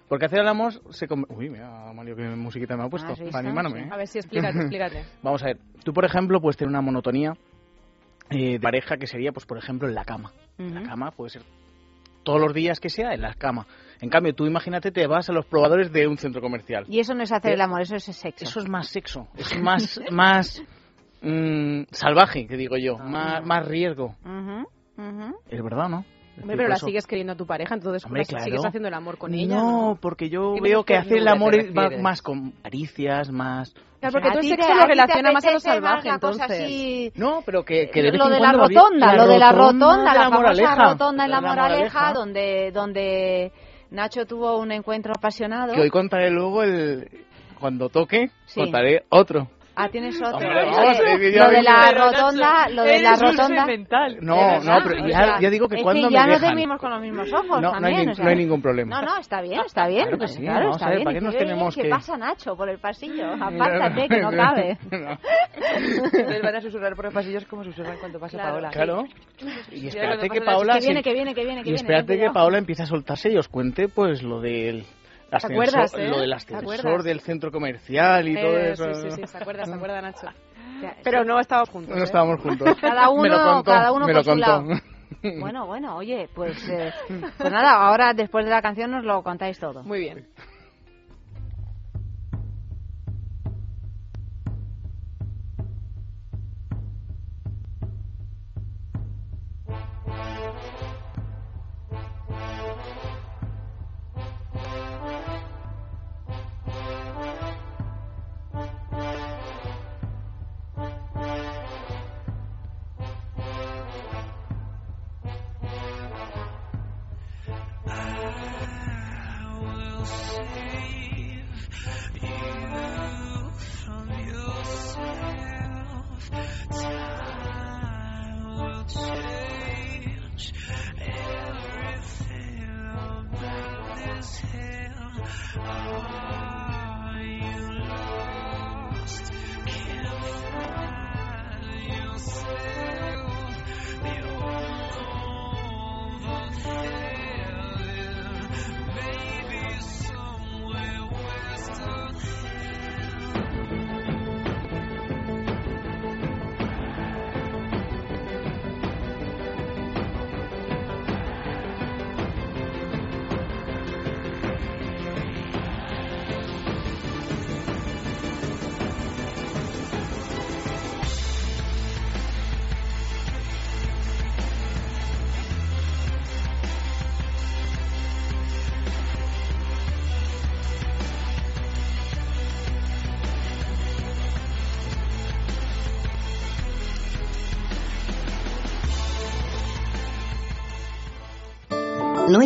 Porque hacer el amor se... Uy, mira, Mario, qué musiquita me ha puesto. Para animarme, Sí. ¿eh? A ver si explícate, explícate. Vamos a ver. Tú, por ejemplo, puedes tener una monotonía eh, de pareja que sería, pues, por ejemplo, en la cama. En la cama puede ser todos los días que sea en la cama. En cambio, tú imagínate, te vas a los probadores de un centro comercial. Y eso no es hacer Eh, el amor, eso es sexo. Eso es más sexo, es más, más mm, salvaje, que digo yo, más, más riesgo. Es verdad, ¿no? Hombre, pero la eso- sigues queriendo a tu pareja, entonces Hombre, claro. sigues haciendo el amor con ella. No, porque yo ¿Qué veo que hacer el amor más con caricias, más... Claro, porque tú sexo lo relaciona más a lo salvaje, entonces. así- No, pero que, que de vez lo en de la rotonda, lo de la rotonda, la, famosa moraleja. rotonda en la moraleja, moraleja. donde, donde Nacho tuvo un encuentro apasionado. Que hoy contaré luego el... Cuando toque, Sí. contaré otro. Ah, tienes otro. Hombre, vamos, lo de la rotonda, lo de la rotonda. No, ¿De no, pero ya, ya digo que es cuando que ya me no vimos con los mismos ojos No, no también. hay, ni- o sea, no hay ningún problema. No, no, está bien, está bien. Claro que sí, claro, vamos está a ver, bien. ¿para qué nos tenemos ¿Qué que- pasa, Nacho, por el pasillo? Apártate, que no cabe. Entonces van a susurrar por los pasillos como susurran cuando pasa Claro, Paola. Claro. Y espérate que la Paola... Que viene, que viene, que viene, Y espérate que. Paola empiece a soltarse y os cuente pues lo del ascensor, acuerdas, eh? lo del ¿Te ascensor del centro comercial y todo Eh, eso. Sí, sí, sí, se acuerda, se acuerda Nacho. Pero no estábamos juntos. No ¿eh? estábamos juntos. Cada Me lo uno, contó, cada uno me por lo su contó. lado. Bueno, bueno, oye, pues, eh, pues nada, ahora después de la canción nos lo contáis todo. Muy bien.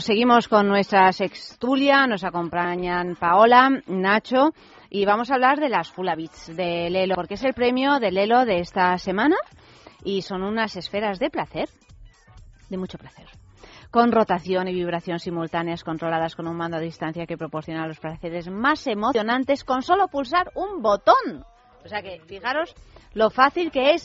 seguimos, con nuestra sextulia, nos acompañan Paola, Nacho y vamos a hablar de las Fulabits de Lelo, porque es el premio de Lelo de esta semana y son unas esferas de placer, de mucho placer. Con rotación y vibración simultáneas controladas con un mando a distancia que proporciona los placeres más emocionantes con solo pulsar un botón. O sea que, fijaros lo fácil que es.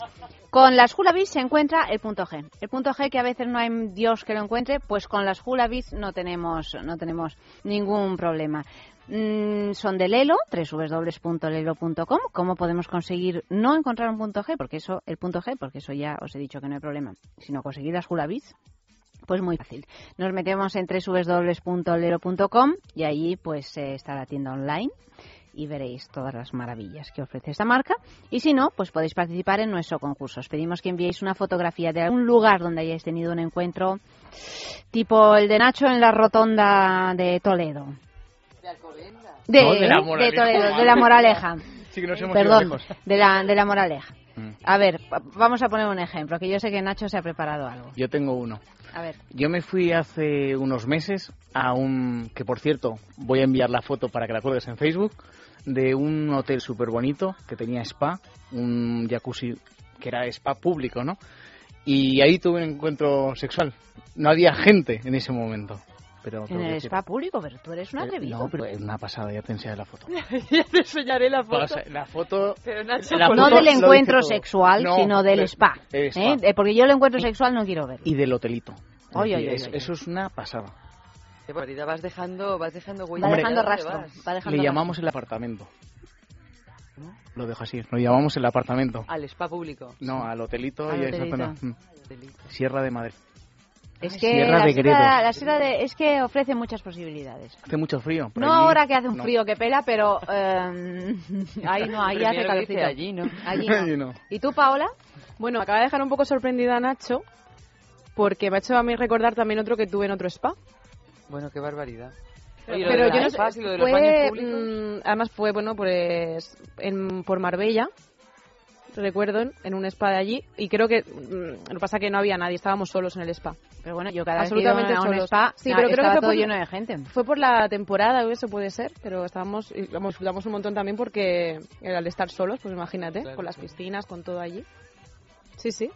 Con las Hulabis se encuentra el punto G. El punto G que a veces no hay Dios que lo encuentre, pues con las Hulabis no tenemos, no tenemos ningún problema. Mm, son de Lelo, www.lelo.com. ¿Cómo podemos conseguir no encontrar un punto G? Porque eso, el punto G, porque eso ya os he dicho que no hay problema, sino conseguir las Hulabis. Pues muy fácil. Nos metemos en www.lelo.com y allí pues eh, está la tienda online y veréis todas las maravillas que ofrece esta marca. Y si no, pues podéis participar en nuestro concurso. Os pedimos que enviéis una fotografía de algún lugar donde hayáis tenido un encuentro tipo el de Nacho en la rotonda de Toledo. De, No, de la de Moraleja. Toledo, de la Moraleja. Sí que nos hemos Perdón, de la, de la Moraleja. Mm. A ver, vamos a poner un ejemplo, que yo sé que Nacho se ha preparado algo. Yo tengo uno. A ver. Yo me fui hace unos meses a un, que por cierto, voy a enviar la foto para que la cuelgues en Facebook, de un hotel súper bonito que tenía spa, un jacuzzi que era spa público, ¿no? Y ahí tuve un encuentro sexual. No había gente en ese momento. Pero En el decir- spa público, pero tú eres un Eh, atrevido. No, pero es una pasada, ya te enseñaré la foto. ya te enseñaré la foto. La foto... Pero no del encuentro sexual, No, sino del de- spa. ¿eh? Eh, Porque yo el encuentro sexual no quiero ver. Y del hotelito. Oye, oye, oye. Eso es una pasada. Qué barbaridad, vas dejando, vas dejando huella. Va dejando ¿Dónde rastro. vas? Va dejando Le rastro. llamamos el apartamento. Lo dejo así, lo llamamos el apartamento. Al spa público. No, al hotelito Al y a esa zona. Mm. Sierra de Madrid. Es que Sierra la de sierra, Gredos. la sierra de, es que ofrece muchas posibilidades. Hace mucho frío. No allí, ahora que hace un no. frío que pela, pero eh, ahí no, ahí hace calorcito. allí, ¿no? Allí no. Allí no. ¿Y tú, Paola? Bueno, acaba de dejar un poco sorprendida a Nacho porque me ha hecho a mí recordar también otro que tuve en otro spa. Bueno, qué barbaridad. Pero, Oye, lo yo no sé, y lo de los fue, mm, además fue, bueno, pues en, por Marbella, recuerdo, en un spa de allí, y creo que, mm, lo que pasa que no había nadie, estábamos solos en el spa. Pero bueno, yo cada vez que Absolutamente iba a un solos. spa, sí, pero creo que estaba fue todo por, lleno de gente. fue por la temporada, o eso puede ser, pero estábamos, y, vamos, disfrutamos un montón también porque al estar solos, pues imagínate, Claro, con las piscinas, con todo allí. Sí, sí.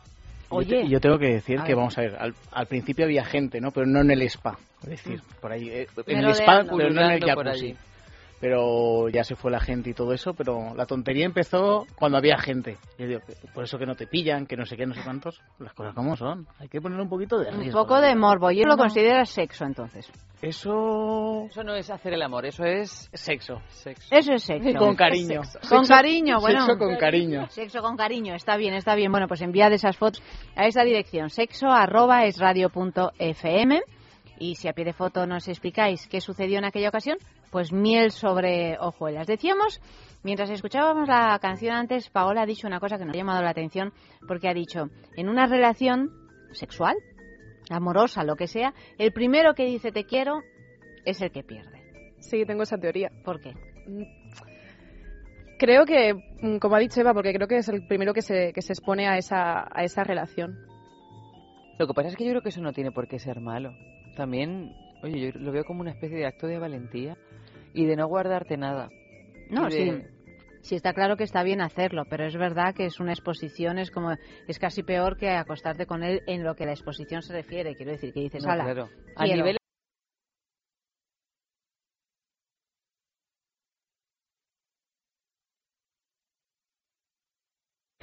Yo Oye. yo tengo que decir que, vamos a ver, al, al principio había gente, ¿no? Pero no en el spa. Es decir, por ahí. eh, en el spa, pero no en el jacuzzi. Pero ya se fue la gente y todo eso, pero la tontería empezó cuando había gente. Yo digo, por eso que no te pillan, que no sé qué, no sé cuántos. Las cosas como son. Hay que poner un poquito de Un riesgo. poco de morbo. Lo No. considero sexo, entonces. Eso... Eso no es hacer el amor, eso es Sexo. sexo. Eso es sexo. Con cariño. Con Sexo- cariño, bueno. Sexo con cariño. Sexo con cariño, está bien, está bien. Bueno, pues enviad esas fotos a esa dirección, sexo arroba es radio punto fm. Y si a pie de foto nos explicáis qué sucedió en aquella ocasión, pues miel sobre hojuelas. Decíamos, mientras escuchábamos la canción antes, Paola ha dicho una cosa que nos ha llamado la atención, porque ha dicho, en una relación sexual, amorosa, lo que sea, el primero que dice te quiero es el que pierde. Sí, tengo esa teoría. ¿Por qué? Creo que, mm, como ha dicho Eva, porque creo que es el primero que se, que se expone a esa, a esa relación. Lo que pasa es que yo creo que eso no tiene por qué ser malo. También, oye, yo lo veo como una especie de acto de valentía y de no guardarte nada. No, Y sí. de- Sí, está claro que está bien hacerlo, pero es verdad que es una exposición, es como es casi peor que acostarte con él en lo que la exposición se refiere. Quiero decir, que dices, No, "Hala, claro. A quiero". nivel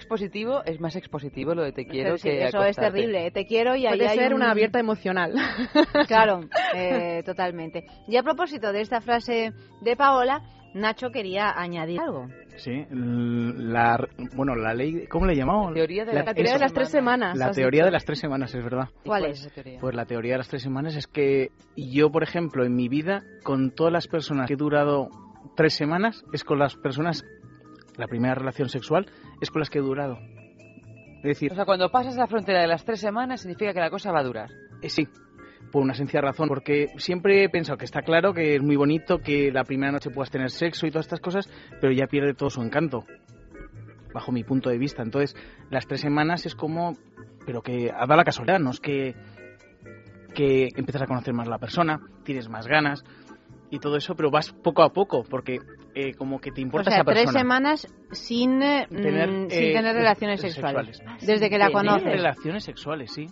expositivo, es más expositivo lo de te quiero Sí, que eso es acostarte. terrible. ¿eh? Te quiero y ahí Puede hay ser un- una abierta emocional. Claro, eh, totalmente. Y a propósito de esta frase de Paola, Nacho quería añadir algo. Sí, la, bueno, la ley, ¿cómo le llamamos? teoría de La teoría de las tres semanas. La teoría dicho. de las tres semanas, es verdad. ¿Y ¿Cuál cuál es? esa teoría? Pues la teoría de las tres semanas es que yo, por ejemplo, en mi vida, con todas las personas que he durado tres semanas, es con las personas, la primera relación sexual, es con las que he durado. Es decir, O sea, cuando pasas la frontera de las tres semanas significa que la cosa va a durar. eh, sí, por una sencilla razón, porque siempre he pensado que está claro que es muy bonito que la primera noche puedas tener sexo y todas estas cosas, pero ya pierde todo su encanto, bajo mi punto de vista. Entonces, las tres semanas es como, pero que da la casualidad, no es que, que empiezas a conocer más a la persona, tienes más ganas y todo eso, pero vas poco a poco, porque eh, como que te O importa sea, esa tres persona. semanas sin, eh, Tener, mm, eh, sin tener relaciones des- sexuales. sexuales. Desde que la Tener conoces. relaciones sexuales, sí.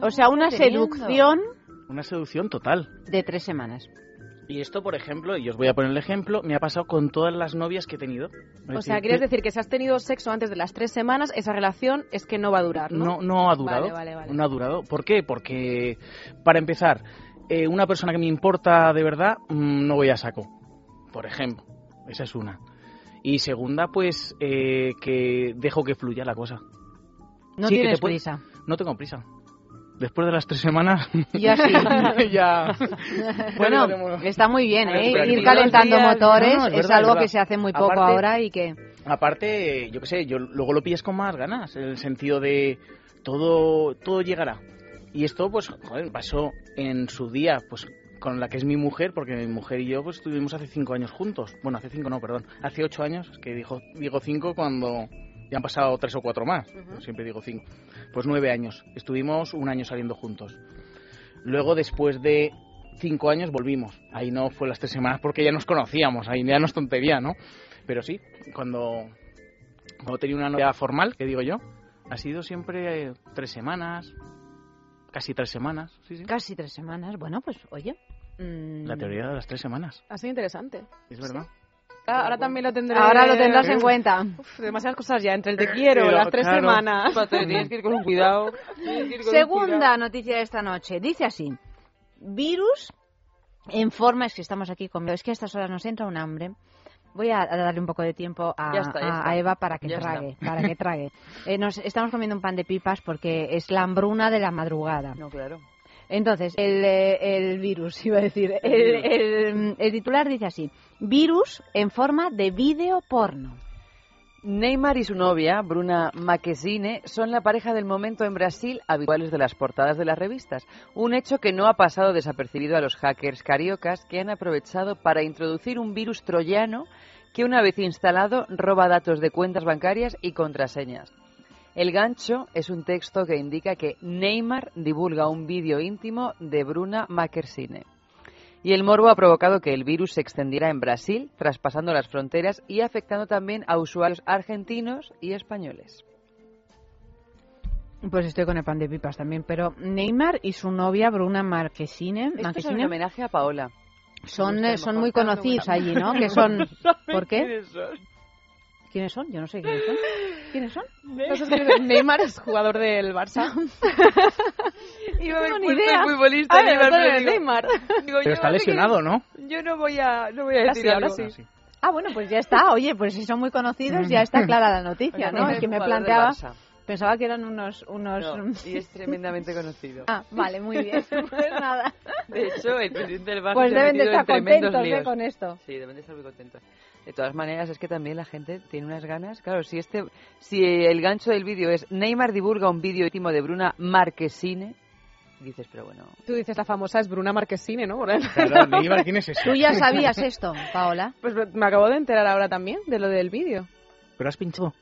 O sea, una seducción Una seducción total. de tres semanas. Y esto, por ejemplo, y os voy a poner el ejemplo, me ha pasado con todas las novias que he tenido. Es O sea, quieres decir que si has tenido sexo antes de las tres semanas, esa relación es que no va a durar, ¿no? no, no ha durado. Vale, vale, vale. No ha durado. ¿Por qué? Porque, para empezar, eh, una persona que me importa de verdad, mm, no voy a saco. Por ejemplo. Esa es una. Y segunda, pues, eh, que dejo que fluya la cosa. No Sí, tienes puede- prisa. No tengo prisa. Después de las tres semanas... Ya sí. ya... Bueno, está muy bien, ¿eh? Ir calentando días- motores No, no, es es, verdad, es algo que se hace muy poco Aparte- ahora y que... Aparte, yo qué sé, yo luego lo pillas con más ganas, en el sentido de todo, todo llegará. Y esto, pues, joder, pasó en su día, pues, con la que es mi mujer, porque mi mujer y yo, pues, estuvimos hace cinco años juntos. Bueno, hace cinco no, perdón, hace ocho años, que dijo, digo cinco cuando ya han pasado tres o cuatro más, siempre digo cinco. Pues nueve años, estuvimos un año saliendo juntos. Luego, después de cinco años, volvimos. Ahí no fue las tres semanas porque ya nos conocíamos, ahí ya no es tontería, ¿no? Pero sí, cuando, cuando tenía una novia formal, que digo yo, ha sido siempre eh, tres semanas, casi tres semanas. Sí, sí. Casi tres semanas. Bueno, pues, oye... mm, La teoría de las tres semanas, Ha sido interesante. es verdad. Ah, Ahora también lo tendré. Ahora lo tendrás en cuenta. Uf, demasiadas cosas ya, entre el te quiero, Pero, las tres claro. semanas. Espérate, Tienes que ir con un cuidado. Con un Segunda cuidado. noticia de esta noche. Dice así. Virus en forma... Es que estamos aquí comiendo. Es que a estas horas nos entra un hambre. Voy a darle un poco de tiempo a, Ya está, ya a- está. a Eva para que Ya está. trague. Para que trague. Eh, nos estamos comiendo un pan de pipas porque es la hambruna de la madrugada. No, claro. Entonces, el, eh, el virus, iba a decir, el, el- el titular dice así, virus en forma de vídeo porno. Neymar y su novia, Bruna Marquezine, son la pareja del momento en Brasil habituales de las portadas de las revistas. Un hecho que no ha pasado desapercibido a los hackers cariocas que han aprovechado para introducir un virus troyano que una vez instalado roba datos de cuentas bancarias y contraseñas. El gancho es un texto que indica que Neymar divulga un vídeo íntimo de Bruna Marquezine. Y el morbo ha provocado que el virus se extendiera en Brasil, traspasando las fronteras y afectando también a usuarios argentinos y españoles. Pues estoy con el pan de pipas también, pero Neymar y su novia Bruna Marquesine, Esto es Marquesine un homenaje a Paola. son, eh, son muy conocidos allí, ¿no? Que son... ¿Por qué? ¿Quiénes son? Yo no sé quiénes son. ¿Quiénes son? Neymar es jugador del Barça. Iba a haber idea. futbolista Ah, Neymar, pero está lesionado, ¿no? Yo no voy a, no voy a decir sí, ahora sí. Ah, bueno, pues ya está. Oye, pues si son muy conocidos ya está clara la noticia, ¿no? Es que me planteaba... Pensaba que eran unos... unos... No, y es tremendamente conocido. Ah, vale, muy bien. Pues nada. De hecho, el presidente del Barça Pues se ha deben de estar contentos ¿eh? con esto. Sí, deben de estar muy contentos. De todas maneras, es que también la gente tiene unas ganas. Claro, si este, si el gancho del vídeo es Neymar divulga un vídeo íntimo de Bruna Marquesine, dices, pero bueno, Tú dices la famosa es Bruna Marquesine, ¿no? Claro, Neymar, ¿quién es ese? ¿Tú ya sabías esto, Paola? Pues me acabo de enterar ahora también de lo del vídeo. Pero has pinchado.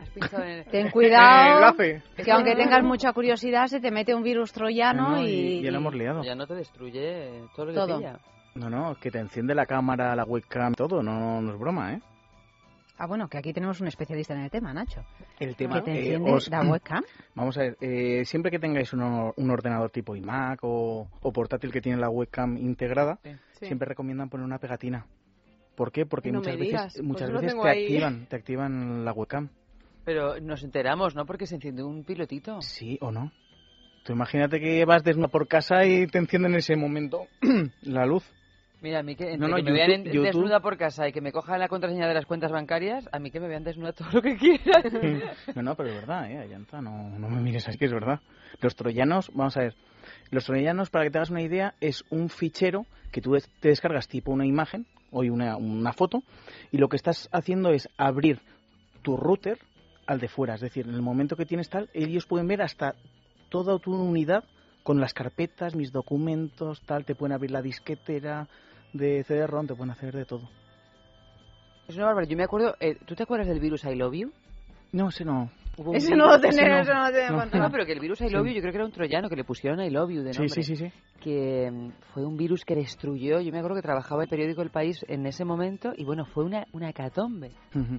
has pensado en... Ten cuidado, que aunque tengas mucha curiosidad, se te mete un virus troyano No, no, y... ya lo hemos liado. Ya no te destruye todo lo que Todo. pilla. No, no, que te enciende la cámara, la webcam, todo, no, no es broma, ¿eh? Ah, bueno, que aquí tenemos un especialista en el tema, Nacho. El tema que te eh, enciende os- la webcam. Vamos a ver, eh, siempre que tengáis uno- un ordenador tipo iMac o, o portátil que tiene la webcam integrada, Sí. siempre recomiendan poner una pegatina. ¿Por qué? Porque No muchas veces, digas, pues muchas veces te ahí. activan, te activan la webcam. Pero nos enteramos, ¿no? Porque se enciende un pilotito. Sí o no. Tú imagínate que vas desnuda por casa y te encienden en ese momento la luz. Mira, a mí que, No, entre no, que me vean YouTube- desnuda por casa y que me cojan la contraseña de las cuentas bancarias, a mí que me vean desnuda todo lo que quieran. No, no, pero es verdad, ¿eh? Ayanta, no, no me mires así, que es verdad. Los troyanos, vamos a ver, los troyanos, para que te hagas una idea, es un fichero que tú te descargas tipo una imagen o una, una foto y lo que estás haciendo es abrir tu router al de fuera. Es decir, en el momento que tienes tal, ellos pueden ver hasta toda tu unidad con las carpetas, mis documentos, tal, te pueden abrir la disquetera de CD-ROM, te pueden hacer de todo. Es una barbaridad. Yo me acuerdo, eh, ¿tú te acuerdas del virus I Love You? No, ese no. Hubo un Ese virus- no lo tenía, eso no lo tenía no. No, pero que el virus I Love You yo creo que era un troyano que le pusieron I Love You de Sí, nombre. sí, sí, sí. Que mm, fue un virus que destruyó. Yo me acuerdo que trabajaba el periódico El País en ese momento y bueno, fue una, una hecatombe.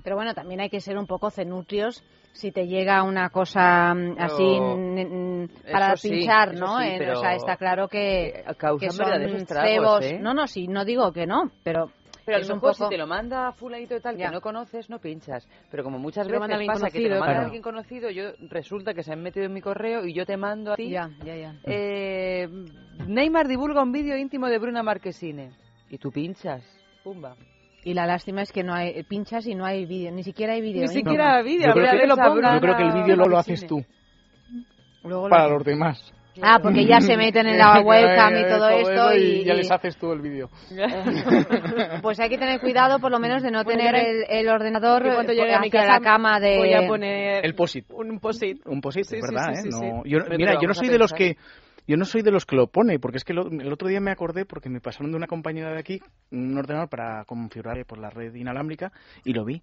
Pero bueno, también hay que ser un poco cenutrios si te llega una cosa mm, Pero- así para Eso sí, pinchar, eso ¿no? sí, o sea, está claro que, causan que son cebos. ¿eh? No, no, sí, no digo que no, pero Pero a lo mejor poco... si te lo manda fulanito de tal que no conoces, no pinchas. Pero como muchas Te lo veces pasa que te lo manda claro. alguien conocido, yo resulta que se han metido en mi correo y yo te mando a ti. Ya, ya, ya. Eh, Neymar divulga un vídeo íntimo de Bruna Marquesine. Y tú pinchas. Pumba. Y la lástima es que no hay pinchas y no hay vídeo, ni siquiera hay vídeo. Ni ¿eh? siquiera vídeo, Yo que, que lo pongan yo creo que el vídeo lo, lo haces tú. Luego lo- Para los demás. Ah, porque ya se meten en la webcam y todo esto y, ya les haces tú el vídeo. pues hay que tener cuidado por lo menos de no Bueno, tener el, el ordenador que cuando llegue a mi hacia casa la cama de voy a poner El POSIT. un posit. Un POSIT, Sí, es sí, verdad, sí, ¿eh? sí, No, sí. yo, Hombre, mira, yo no soy de los que yo no soy de los que lo pone, porque es que lo- el otro día me acordé porque me pasaron de una compañera de aquí un ordenador para configurar por la red inalámbrica y lo vi.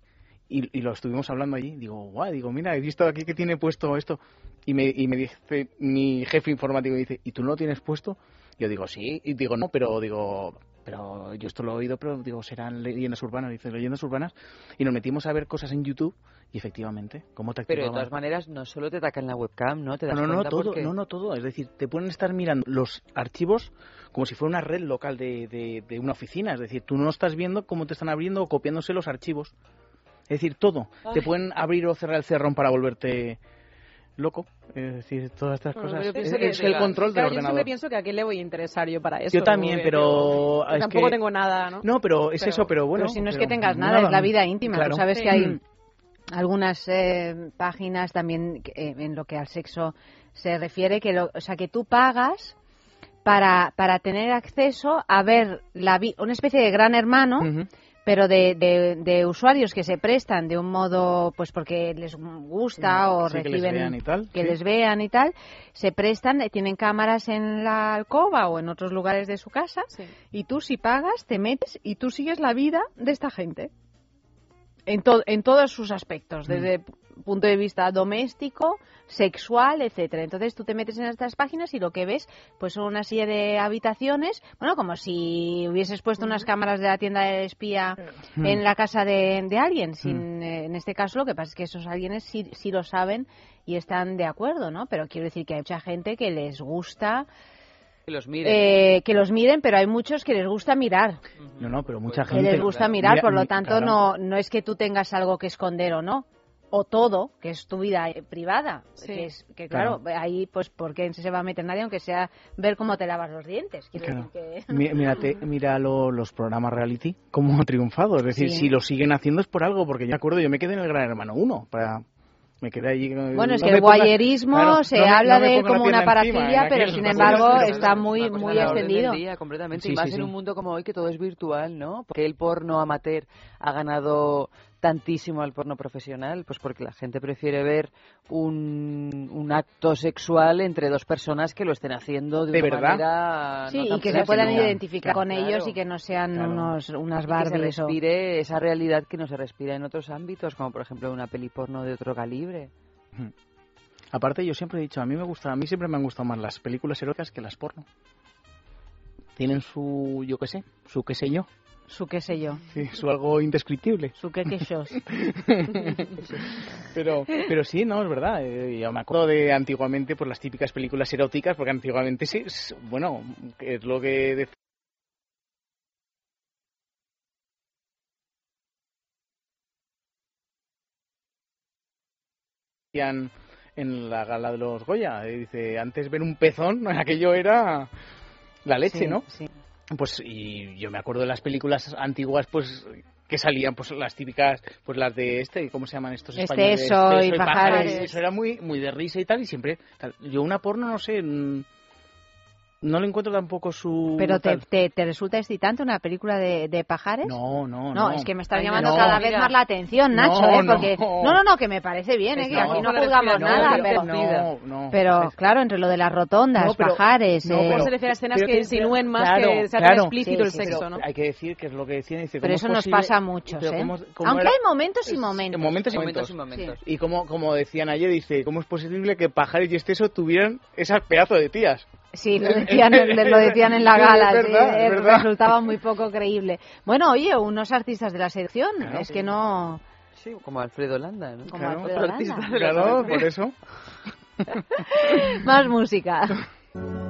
Y, y lo estuvimos hablando allí. Digo, guau, digo, mira, he visto aquí que tiene puesto esto. Y me, y me dice mi jefe informático, me dice, ¿y tú no lo tienes puesto? Yo digo, sí. Y digo, no, pero digo, pero yo esto lo he oído, pero digo, serán leyendas urbanas. Dice, leyendas urbanas. Y nos metimos a ver cosas en YouTube y efectivamente, ¿cómo te Pero de todas maneras, no solo te atacan la webcam, ¿no? Te das No, no, todo, porque- no, no, todo. Es decir, te pueden estar mirando los archivos como si fuera una red local de, de, de una oficina. Es decir, tú no estás viendo cómo te están abriendo o copiándose los archivos. Es decir, todo. Te Ay. pueden abrir o cerrar el cerrón para volverte loco. Es decir, todas estas Bueno, cosas. yo Es, que- es el control del claro, Yo ordenador. siempre pienso que a qué le voy a interesar yo para eso. Yo también, pero yo es tampoco que- tengo nada, ¿no? No, pero es eso, pero bueno. Pero si no es que tengas nada, es la vida íntima. Claro. Tú sabes Sí. que hay algunas eh, páginas también que, eh, en lo que al sexo se refiere, que lo- o sea, que tú pagas para, para tener acceso a ver la vi- una especie de gran hermano. Pero de, de, de usuarios que se prestan de un modo, pues porque les gusta o Sí, que les reciben vean y tal, que sí. les vean y tal, se prestan, tienen cámaras en la alcoba o en otros lugares de su casa, y tú si pagas te metes y tú sigues la vida de esta gente en, to- en todos sus aspectos, Mm. desde punto de vista doméstico, sexual, etcétera. Entonces tú te metes en estas páginas y lo que ves pues son una serie de habitaciones, bueno, como si hubieses puesto unas cámaras de la tienda de espía Mm. en la casa de, de alguien. Sin, eh, en este caso lo que pasa es que esos alguienes sí, sí lo saben y están de acuerdo, ¿no? Pero quiero decir que hay mucha gente que les gusta Que los miren. eh, que los miren, pero hay muchos que les gusta mirar. No, no, pero mucha Que gente. les gusta mirar, Mira, por lo tanto claro. no, no es que tú tengas algo que esconder o no. O todo, que es tu vida eh, privada. Sí. Que, es, que claro, ahí pues porque se va a meter nadie, aunque sea ver cómo te lavas los dientes. Claro. que... Mírate, mira lo- los programas reality, cómo han triunfado. Es decir, Sí. si lo siguen haciendo es por algo, porque yo me acuerdo, yo me quedé en el Gran Hermano 1. Para, me quedé allí. Bueno, es no que el guayerismo claro, se no me- habla no de él como una parafilia, pero sin embargo está muy, muy extendido. día, completamente, Sí, y más sí, en sí. un mundo como hoy que todo es virtual, ¿no? Porque el porno amateur ha ganado tantísimo al porno profesional, pues porque la gente prefiere ver un, un acto sexual entre dos personas que lo estén haciendo de, ¿De una verdad? manera Sí, no y que se puedan identificar con Claro. ellos y que no sean Claro. unos, unas Y que Barbies se o- respire esa realidad que no se respira en otros ámbitos, como por ejemplo una peli porno de otro calibre. Aparte, yo siempre he dicho, a mí me gusta, a mí siempre me han gustado más las películas eróticas que las porno. Tienen su, yo qué sé, su qué sé yo. Su qué sé yo. Sí, su algo indescriptible. Su qué quechos. pero, pero sí, no, es verdad. eh, Yo me acuerdo de antiguamente, pues las típicas películas eróticas, porque antiguamente sí, es- bueno, es lo que decía decían en la gala de los Goya. eh, Dice, antes ver un pezón, aquello era la leche, Sí, ¿no? sí. Pues y yo me acuerdo de las películas antiguas, pues que salían pues las típicas pues las de este cómo se llaman estos españoles Exceso Exceso y Pajares. eso era muy muy de risa y tal y siempre tal. yo una porno no sé mm, no le encuentro tampoco su ¿Pero te, te, te resulta excitante una película de, de pajares? no no No, no es que me estás Ay, llamando no. cada vez más la atención, Nacho, No, ¿eh? Porque... no. No, no, no, que me parece bien, ¿eh? Que No, aquí no juzgamos no, nada, pero- pero... no, no. Pero, claro, entre lo de las rotondas, No, pero- pajares... no, eh, pero- se refiere a escenas pero que insinúen más claro, que se hace claro. explícito el Sí, sexo, ¿no? Hay que decir que es lo que decían. Dice, Pero ¿cómo eso es nos pasa a muchos, ¿eh? cómo- cómo Aunque era- hay momentos y momentos. momentos y Momentos momentos. y momentos. Y como, como decían ayer, dice, ¿cómo es posible que Pajares y Esteso tuvieran esas pedazos de tías? Sí, lo decían, en- lo decían en la Sí, gala, es sí, verdad, eh, es verdad. resultaba muy poco creíble. Bueno, oye, unos artistas de la sección, Claro. es que no... Sí, como Alfredo Landa, ¿no? Como Alfredo Otro Landa. Claro, por eso. Más música.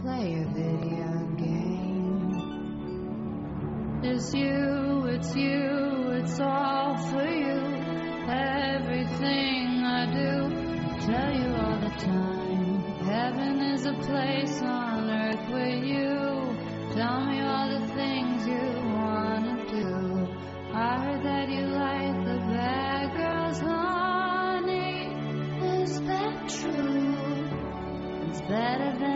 play a video game. It's you, it's you, it's all for you. Everything I do, I tell you all the time. Heaven is a place on earth with you. Tell me all the things you wanna do. I heard that you like the bad girls, honey. Is that true? It's better than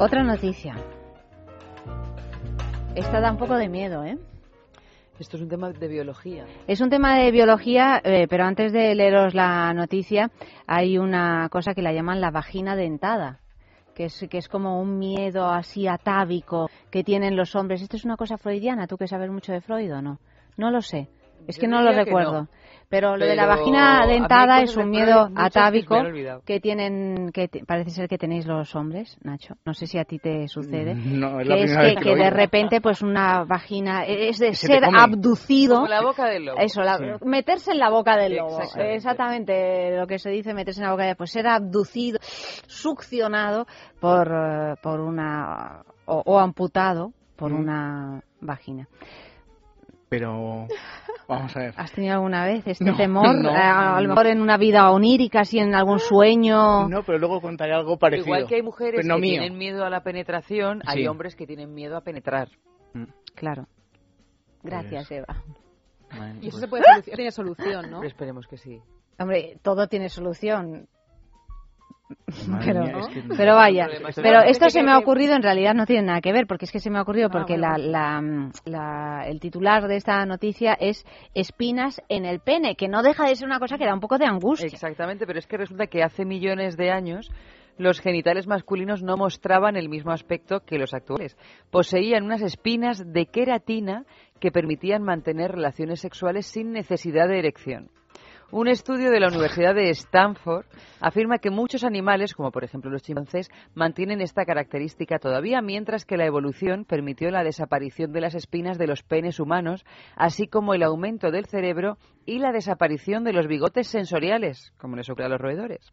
Otra noticia. Esta da un poco de miedo, ¿eh? Esto es un tema de biología. Es un tema de biología, eh, pero antes de leeros la noticia, hay una cosa que la llaman la vagina dentada, que es, que es como un miedo así atávico que tienen los hombres. ¿Esto es una cosa freudiana? ¿Tú que sabes mucho de Freud o no? No lo sé. Es que no lo recuerdo. no. Pero lo de la vagina dentada es un miedo atávico que tienen, que parece ser que tenéis los hombres, Nacho. No sé si a ti te sucede. No, es la que es que, vez que que lo de oigo. repente, pues una vagina es de Se ser abducido. Como la boca del lobo. Eso, la- Sí. meterse en la boca del lobo. Exactamente. Exactamente lo que se dice meterse en la boca del pues ser abducido, succionado por, por una. o, o amputado por Mm. una vagina. Pero vamos a ver. ¿Has tenido alguna vez este No, temor? no, Eh, a, a lo no. mejor en una vida onírica, así en algún sueño. No, pero luego contaré algo parecido. Igual que hay mujeres pero no que mío. tienen miedo a la penetración, hay Sí. hombres que tienen miedo a penetrar. Claro. Gracias, Eva. Y eso se puede solucionar, tiene solución, ¿no? Esperemos que sí. Hombre, todo tiene solución. Pero, mía, es que- pero vaya, pero Esto se me ha ocurrido, en realidad no tiene nada que ver, porque es que se me ha ocurrido Ah, porque bueno, la, la, la- el titular de esta noticia es espinas en el pene, que no deja de ser una cosa que da un poco de angustia. Exactamente, pero es que resulta que hace millones de años los genitales masculinos no mostraban el mismo aspecto que los actuales. Poseían unas espinas de queratina que permitían mantener relaciones sexuales sin necesidad de erección. Un estudio de la Universidad de Stanford afirma que muchos animales, como por ejemplo los chimpancés, mantienen esta característica todavía, mientras que la evolución permitió la desaparición de las espinas de los penes humanos, así como el aumento del cerebro y la desaparición de los bigotes sensoriales, como les ocurre a los roedores.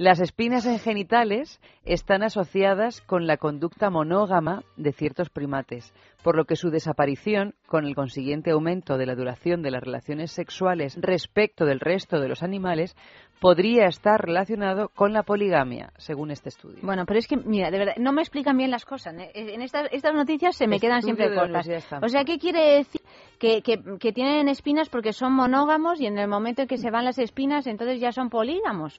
Las espinas en genitales están asociadas con la conducta monógama de ciertos primates, por lo que su desaparición, con el consiguiente aumento de la duración de las relaciones sexuales respecto del resto de los animales, podría estar relacionado con la poligamia, según este estudio. Bueno, pero es que, mira, de verdad, no me explican bien las cosas. ¿eh? En estas, estas noticias se me Estudio quedan siempre cortas. O sea, ¿qué quiere decir? Que, que, que tienen espinas porque son monógamos y en el momento en que se van las espinas, entonces ya son polígamos.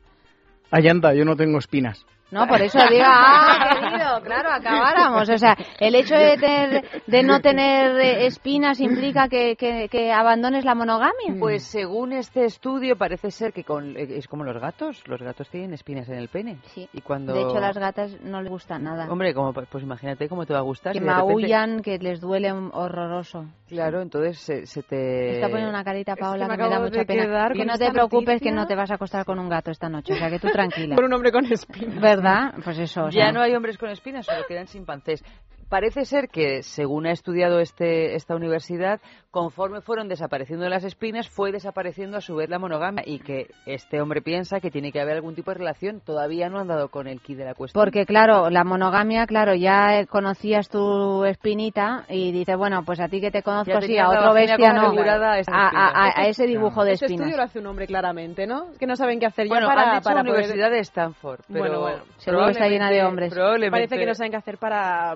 Ay, anda, yo no tengo espinas. No, por eso digo, ah, querido, claro, acabáramos. O sea, el hecho de, tener- de no tener espinas implica que, que, que abandones la monogamia. Pues según este estudio parece ser que con, eh, es como los gatos, los gatos tienen espinas en el pene. Sí. Y cuando De hecho, a las gatas no les gusta nada. Hombre, como, pues imagínate cómo te va a gustar. que si de repente- maullan, que les duele horroroso. Claro, entonces se, se te... Está poniendo una carita, Paola, me que, me da mucha pena. con no te preocupes noticia. que no te vas a acostar con un gato esta noche, o sea que tú tranquila. Por un hombre con espinas. ¿Verdad? Pues eso. o Ya no hay hombres con espinas, solo quedan chimpancés. Parece ser que, según ha estudiado este, esta universidad, conforme fueron desapareciendo las espinas, fue desapareciendo a su vez la monogamia y que este hombre piensa que tiene que haber algún tipo de relación. Todavía no han dado con el key de la cuestión. Porque claro, la monogamia, claro, ya conocías tu espinita y dices, bueno, pues a ti que te conozco sí, a la otro bestia no, a esa a, espina. a- a ese dibujo de Este estudio espinas. lo hace un hombre claramente, ¿no? Es que no saben qué hacer Bueno, ya para, han dicho para poder- Universidad de Stanford. Pero Bueno, bueno. Seguro que está llena de hombres. Parece que no saben qué hacer para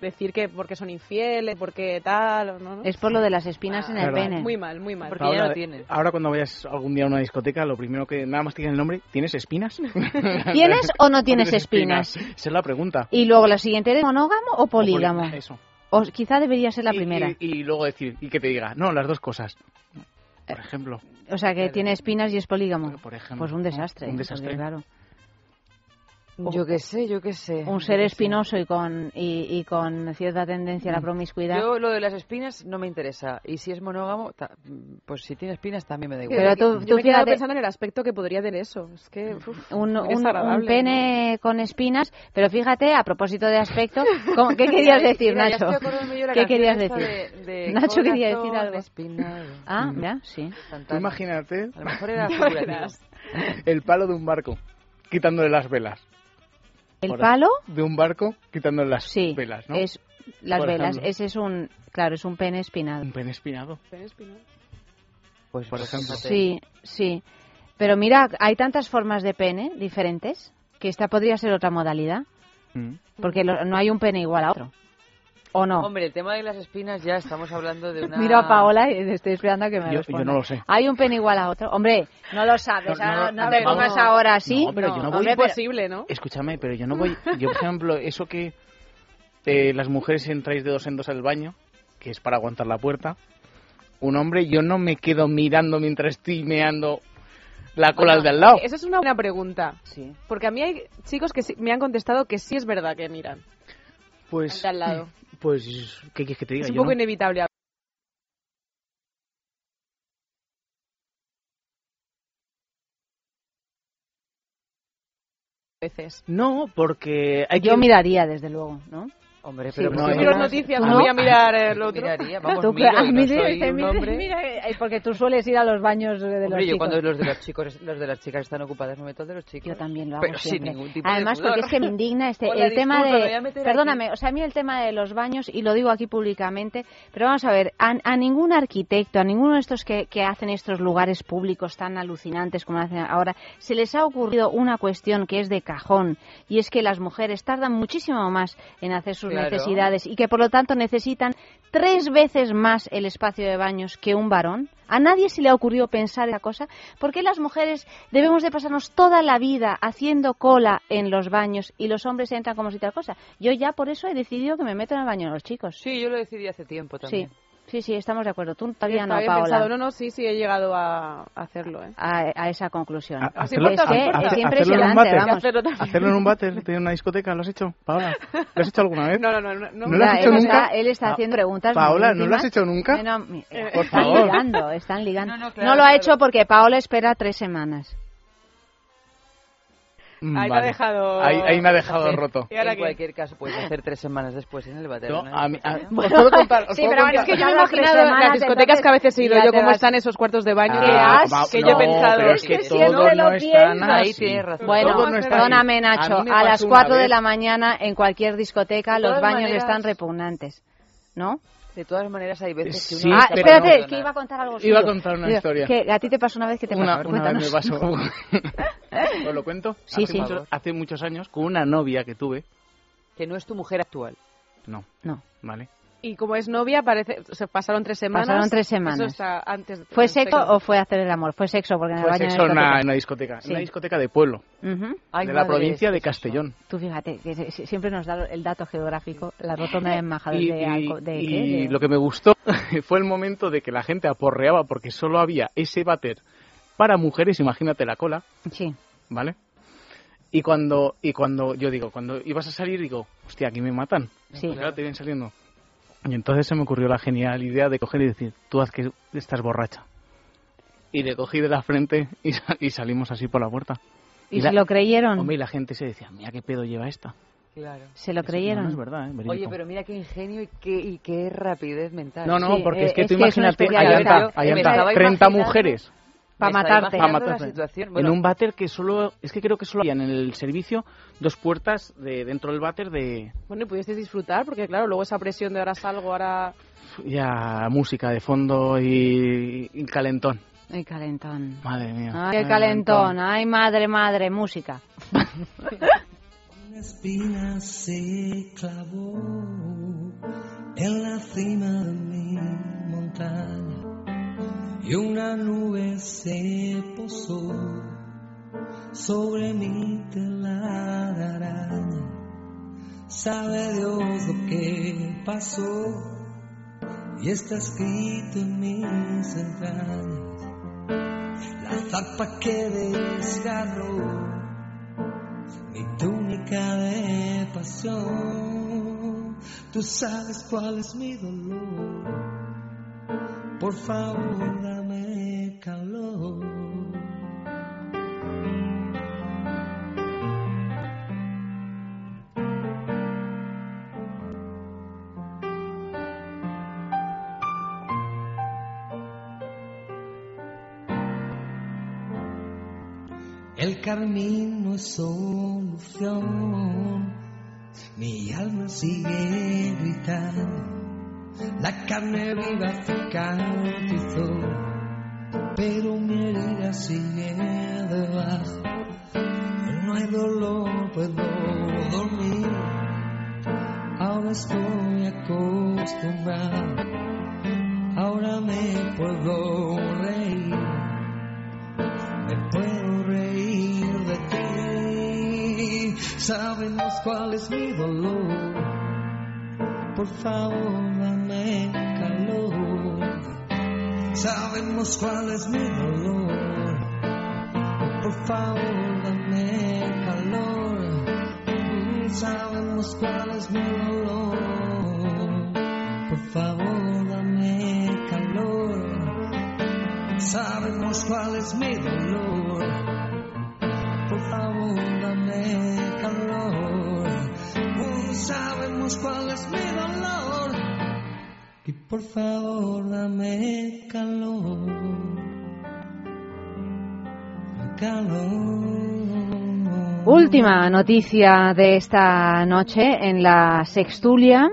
decir que porque son infieles, porque tal. Es por lo de las espinas en el pene. Muy mal, muy mal. Porque ya Ahora, lo tienes. ahora cuando vayas algún día a una discoteca, lo primero que nada más te digan el nombre, ¿tienes espinas? ¿Tienes o no tienes espinas? Esa es la pregunta. Y luego la siguiente, ¿eres monógamo o polígamo? poli- Eso. O quizá debería ser la Y- primera. Y, y luego decir, y que te diga, no, las dos cosas. Por ejemplo. O sea, que tiene espinas y es polígamo. Por ejemplo. Pues un desastre. Un ¿eh? desastre. Porque, claro. Yo qué sé, yo qué sé. Un ser espinoso y con, y, y con cierta tendencia a la promiscuidad. Yo lo de las espinas no me interesa. Y si es monógamo, ta- pues si tiene espinas también me da igual. Pero tú- Yo tú me quedado pensando en el aspecto que podría tener eso. Es que uf, un, un- pene con espinas, pero fíjate, a propósito de aspecto, ¿cómo- ¿qué querías decir, Mira, Nacho? ¿Qué querías decir? de- de Nacho quería decir algo. espinado. Ah, ya, sí. Tú imagínate A lo mejor era el palo de un barco, quitándole las velas. ¿El palo? De un barco, quitándole las Sí, velas, ¿no? es las Por velas. ejemplo. Ese es un, claro, es un pene espinado. Un pene espinado. Pues por ejemplo. Sí, sí. Pero mira, hay tantas formas de pene diferentes que esta podría ser otra modalidad, Mm. porque lo- no hay un pene igual a otro. ¿O no? Hombre, el tema de las espinas ya estamos hablando de una... Miro a Paola y estoy esperando a que me Yo- yo responda. no lo sé. ¿Hay un pene igual a otro? Hombre, no lo sabes, No, ah, no, te pongas ahora así. No, pero yo no voy- Hombre, pero- Imposible, ¿no? Escúchame, pero yo no voy. Yo, por ejemplo, eso que eh, las mujeres entráis de dos en dos al baño, que es para aguantar la puerta. Un hombre, yo no me quedo mirando mientras estoy meando la cola al de al lado. Esa es una buena pregunta. Sí. Porque a mí hay chicos que sí- me han contestado que sí es verdad que miran Pues, de al lado. Pues, ¿qué quieres que te diga? Es un poco no- inevitable. No, porque hay Yo miraría, desde luego, ¿no? Hombre, pero no, no, quiero no, noticias, no. voy a mirar el otro. Miraría, vamos, Tú, miro, mí soy un mira, eh, porque tú sueles ir a los baños de los Hombre, yo chicos. cuando los de los chicos, los de las chicas están ocupadas, me meto de los chicos. Yo también lo hago Pero sin siempre. ningún tipo Además, de porque es que me indigna este, Hola, el tema disculpa, de... Perdóname, aquí. o sea, a mí el tema de los baños, y lo digo aquí públicamente, pero vamos a ver, a, a ningún arquitecto, a ninguno de estos que, que hacen estos lugares públicos tan alucinantes como hacen ahora, se les ha ocurrido una cuestión que es de cajón, y es que las mujeres tardan muchísimo más en hacer sus Claro. necesidades y que por lo tanto necesitan tres veces más el espacio de baños que un varón. A nadie se le ha ocurrido pensar esa cosa. ¿Por qué las mujeres debemos de pasarnos toda la vida haciendo cola en los baños y los hombres entran como si tal cosa? Yo ya por eso he decidido que me meto en el baño de los chicos. Sí, yo lo decidí hace tiempo también. Sí, sí, sí, estamos de acuerdo. Tú todavía Está no, Paola. pensado. No, no, sí, sí, he llegado a a hacerlo, ¿eh? A, a esa conclusión. A- Así hacerlo, a- es, es hacerlo en un impresionante, vamos. Hacerlo en un váter, de una discoteca, ¿lo has hecho, Paola? ¿Lo has hecho alguna vez? No, no, no. no, ¿No lo has Ya, hecho él nunca? Está, él está Pa- haciendo preguntas Paola, ¿no lo has hecho nunca? No, no, mi- Por están favor. ligando, están ligando. No, no, No, claro, lo ha claro. hecho porque Paola espera tres semanas. Mm, Ahí me ha vale. dejado- Ahí, ahí me ha dejado roto. ¿Y ahora en qué? cualquier caso, puedes hacer tres semanas después en el. Yo, ¿no? a mí- a- os puedo contar, os Sí, puedo pero contar. Es que yo me he imaginado las discotecas que a veces he ido yo, cómo vas- están esos cuartos de baño. Qué que- yo he pensado. pero es que, que siempre todo lo no es tan piensas. Ahí tienes razón. Bueno, no perdóname. Nacho, A las pasó una 4 de la mañana en cualquier discoteca los baños están repugnantes, ¿no? De todas maneras, hay veces que Sí, uno... ah, pero espérate, que iba a contar algo Iba a suyo. contar una Digo, historia. Que a ti te pasó una vez que te pasó. Una, una vez me pasó. ¿Os lo cuento? Sí, hace sí. Muchos, hace muchos años, con una novia que tuve. Que no es tu mujer actual. No, No. ¿vale? Y como es novia, parece, se pasaron tres semanas. Pasaron tres semanas. Eso está antes de ¿Fue sexo. o fue hacer el amor? Fue sexo, porque en el Fue baño de sexo en una, una discoteca. Sí. Una discoteca de pueblo. Ujú. Ay, de la provincia de Castellón. Tú fíjate, que siempre nos da el dato geográfico, la rotonda de embajadores Y, de, y- alco- de, y lo que me gustó fue el momento de que la gente aporreaba porque solo había ese váter para mujeres, imagínate la cola, Sí. ¿vale? Y cuando, y cuando yo digo, cuando ibas a salir, digo, hostia, aquí me matan. Sí. Claro, te vienen saliendo. Y entonces se me ocurrió la genial idea de coger y decir, tú haz que estás borracha. Y le cogí de la frente y, sa- y salimos así por la puerta. ¿Y la- se lo creyeron? Hombre, y la gente se decía, mira qué pedo lleva esta. Claro. ¿Se lo Eso creyeron? No, no es verdad, ¿eh? Oye, pero mira qué ingenio y qué, y qué rapidez mental. No, no, Sí, porque eh, es que es tú imagínate, estaba 30 imaginando- mujeres Pa' Me estaba matarte. Pa' matarte. situación. en Bueno, un váter que solo, es que creo que solo había en el servicio dos puertas de dentro del váter de Bueno, y pudisteis disfrutar, porque claro, luego esa presión de ahora salgo, ahora... ya música de fondo y, y calentón. El calentón. Madre mía. Ay, el calentón. Ay, madre, madre, música. Una espina se clavó en la cima de mi montaña y una nube se posó sobre mi tela. Sabe Dios lo que pasó y está escrito en mis entrañas. La zarpa que desgarró mi túnica de pasión. Tú sabes cuál es mi dolor. Por favor, El carmín no es solución. Mi alma sigue gritando. La carne viva cicatrizó. Pero mi herida sigue debajo. No hay dolor, puedo dormir. Ahora estoy acostumbrado. Ahora me puedo reír. Me puedo Sabemos cuál es mi dolor. Por favor, dame calor. Sabemos cuál es mi dolor. Por favor, dame calor. Sabemos cuál es mi dolor. Por favor, dame calor. Sabemos cuál es mi dolor. Por favor, dame sabemos cuál es mi dolor. Y por favor dame calor, calor. Última noticia de esta noche en la Sextulia.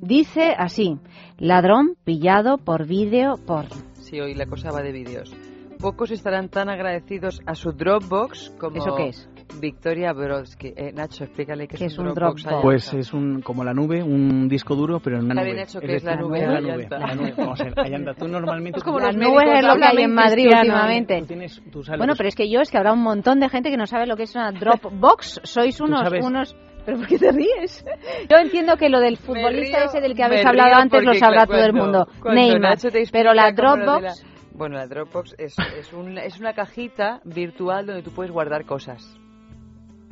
Dice así, ladrón pillado por vídeo por... Sí, hoy la cosa va de vídeos. Pocos estarán tan agradecidos a su Dropbox como ¿Eso qué es? Victoria Brodsky. Eh, Nacho, explícale qué, ¿Qué es, es un un Dropbox. Dropbox? Pues es un como la nube, un disco duro, pero en una nube. hecho que es la decir, nube, la la nube, la nube. Vamos a ver, la llanta. Tú normalmente... Es como Las los nubes médicos es lo que hay hablan en Madrid últimamente. Tú tienes- tú sabes Bueno, pero es que yo es que habrá un montón de gente que no sabe lo que es una Dropbox. Sois unos... unos ¿Pero por qué te ríes? Yo entiendo que lo del futbolista río- ese del que habéis hablado antes lo sabrá todo el mundo. Neymar. Pero la Dropbox... la- Bueno, la Dropbox es, es, un- es una cajita virtual donde tú puedes guardar cosas.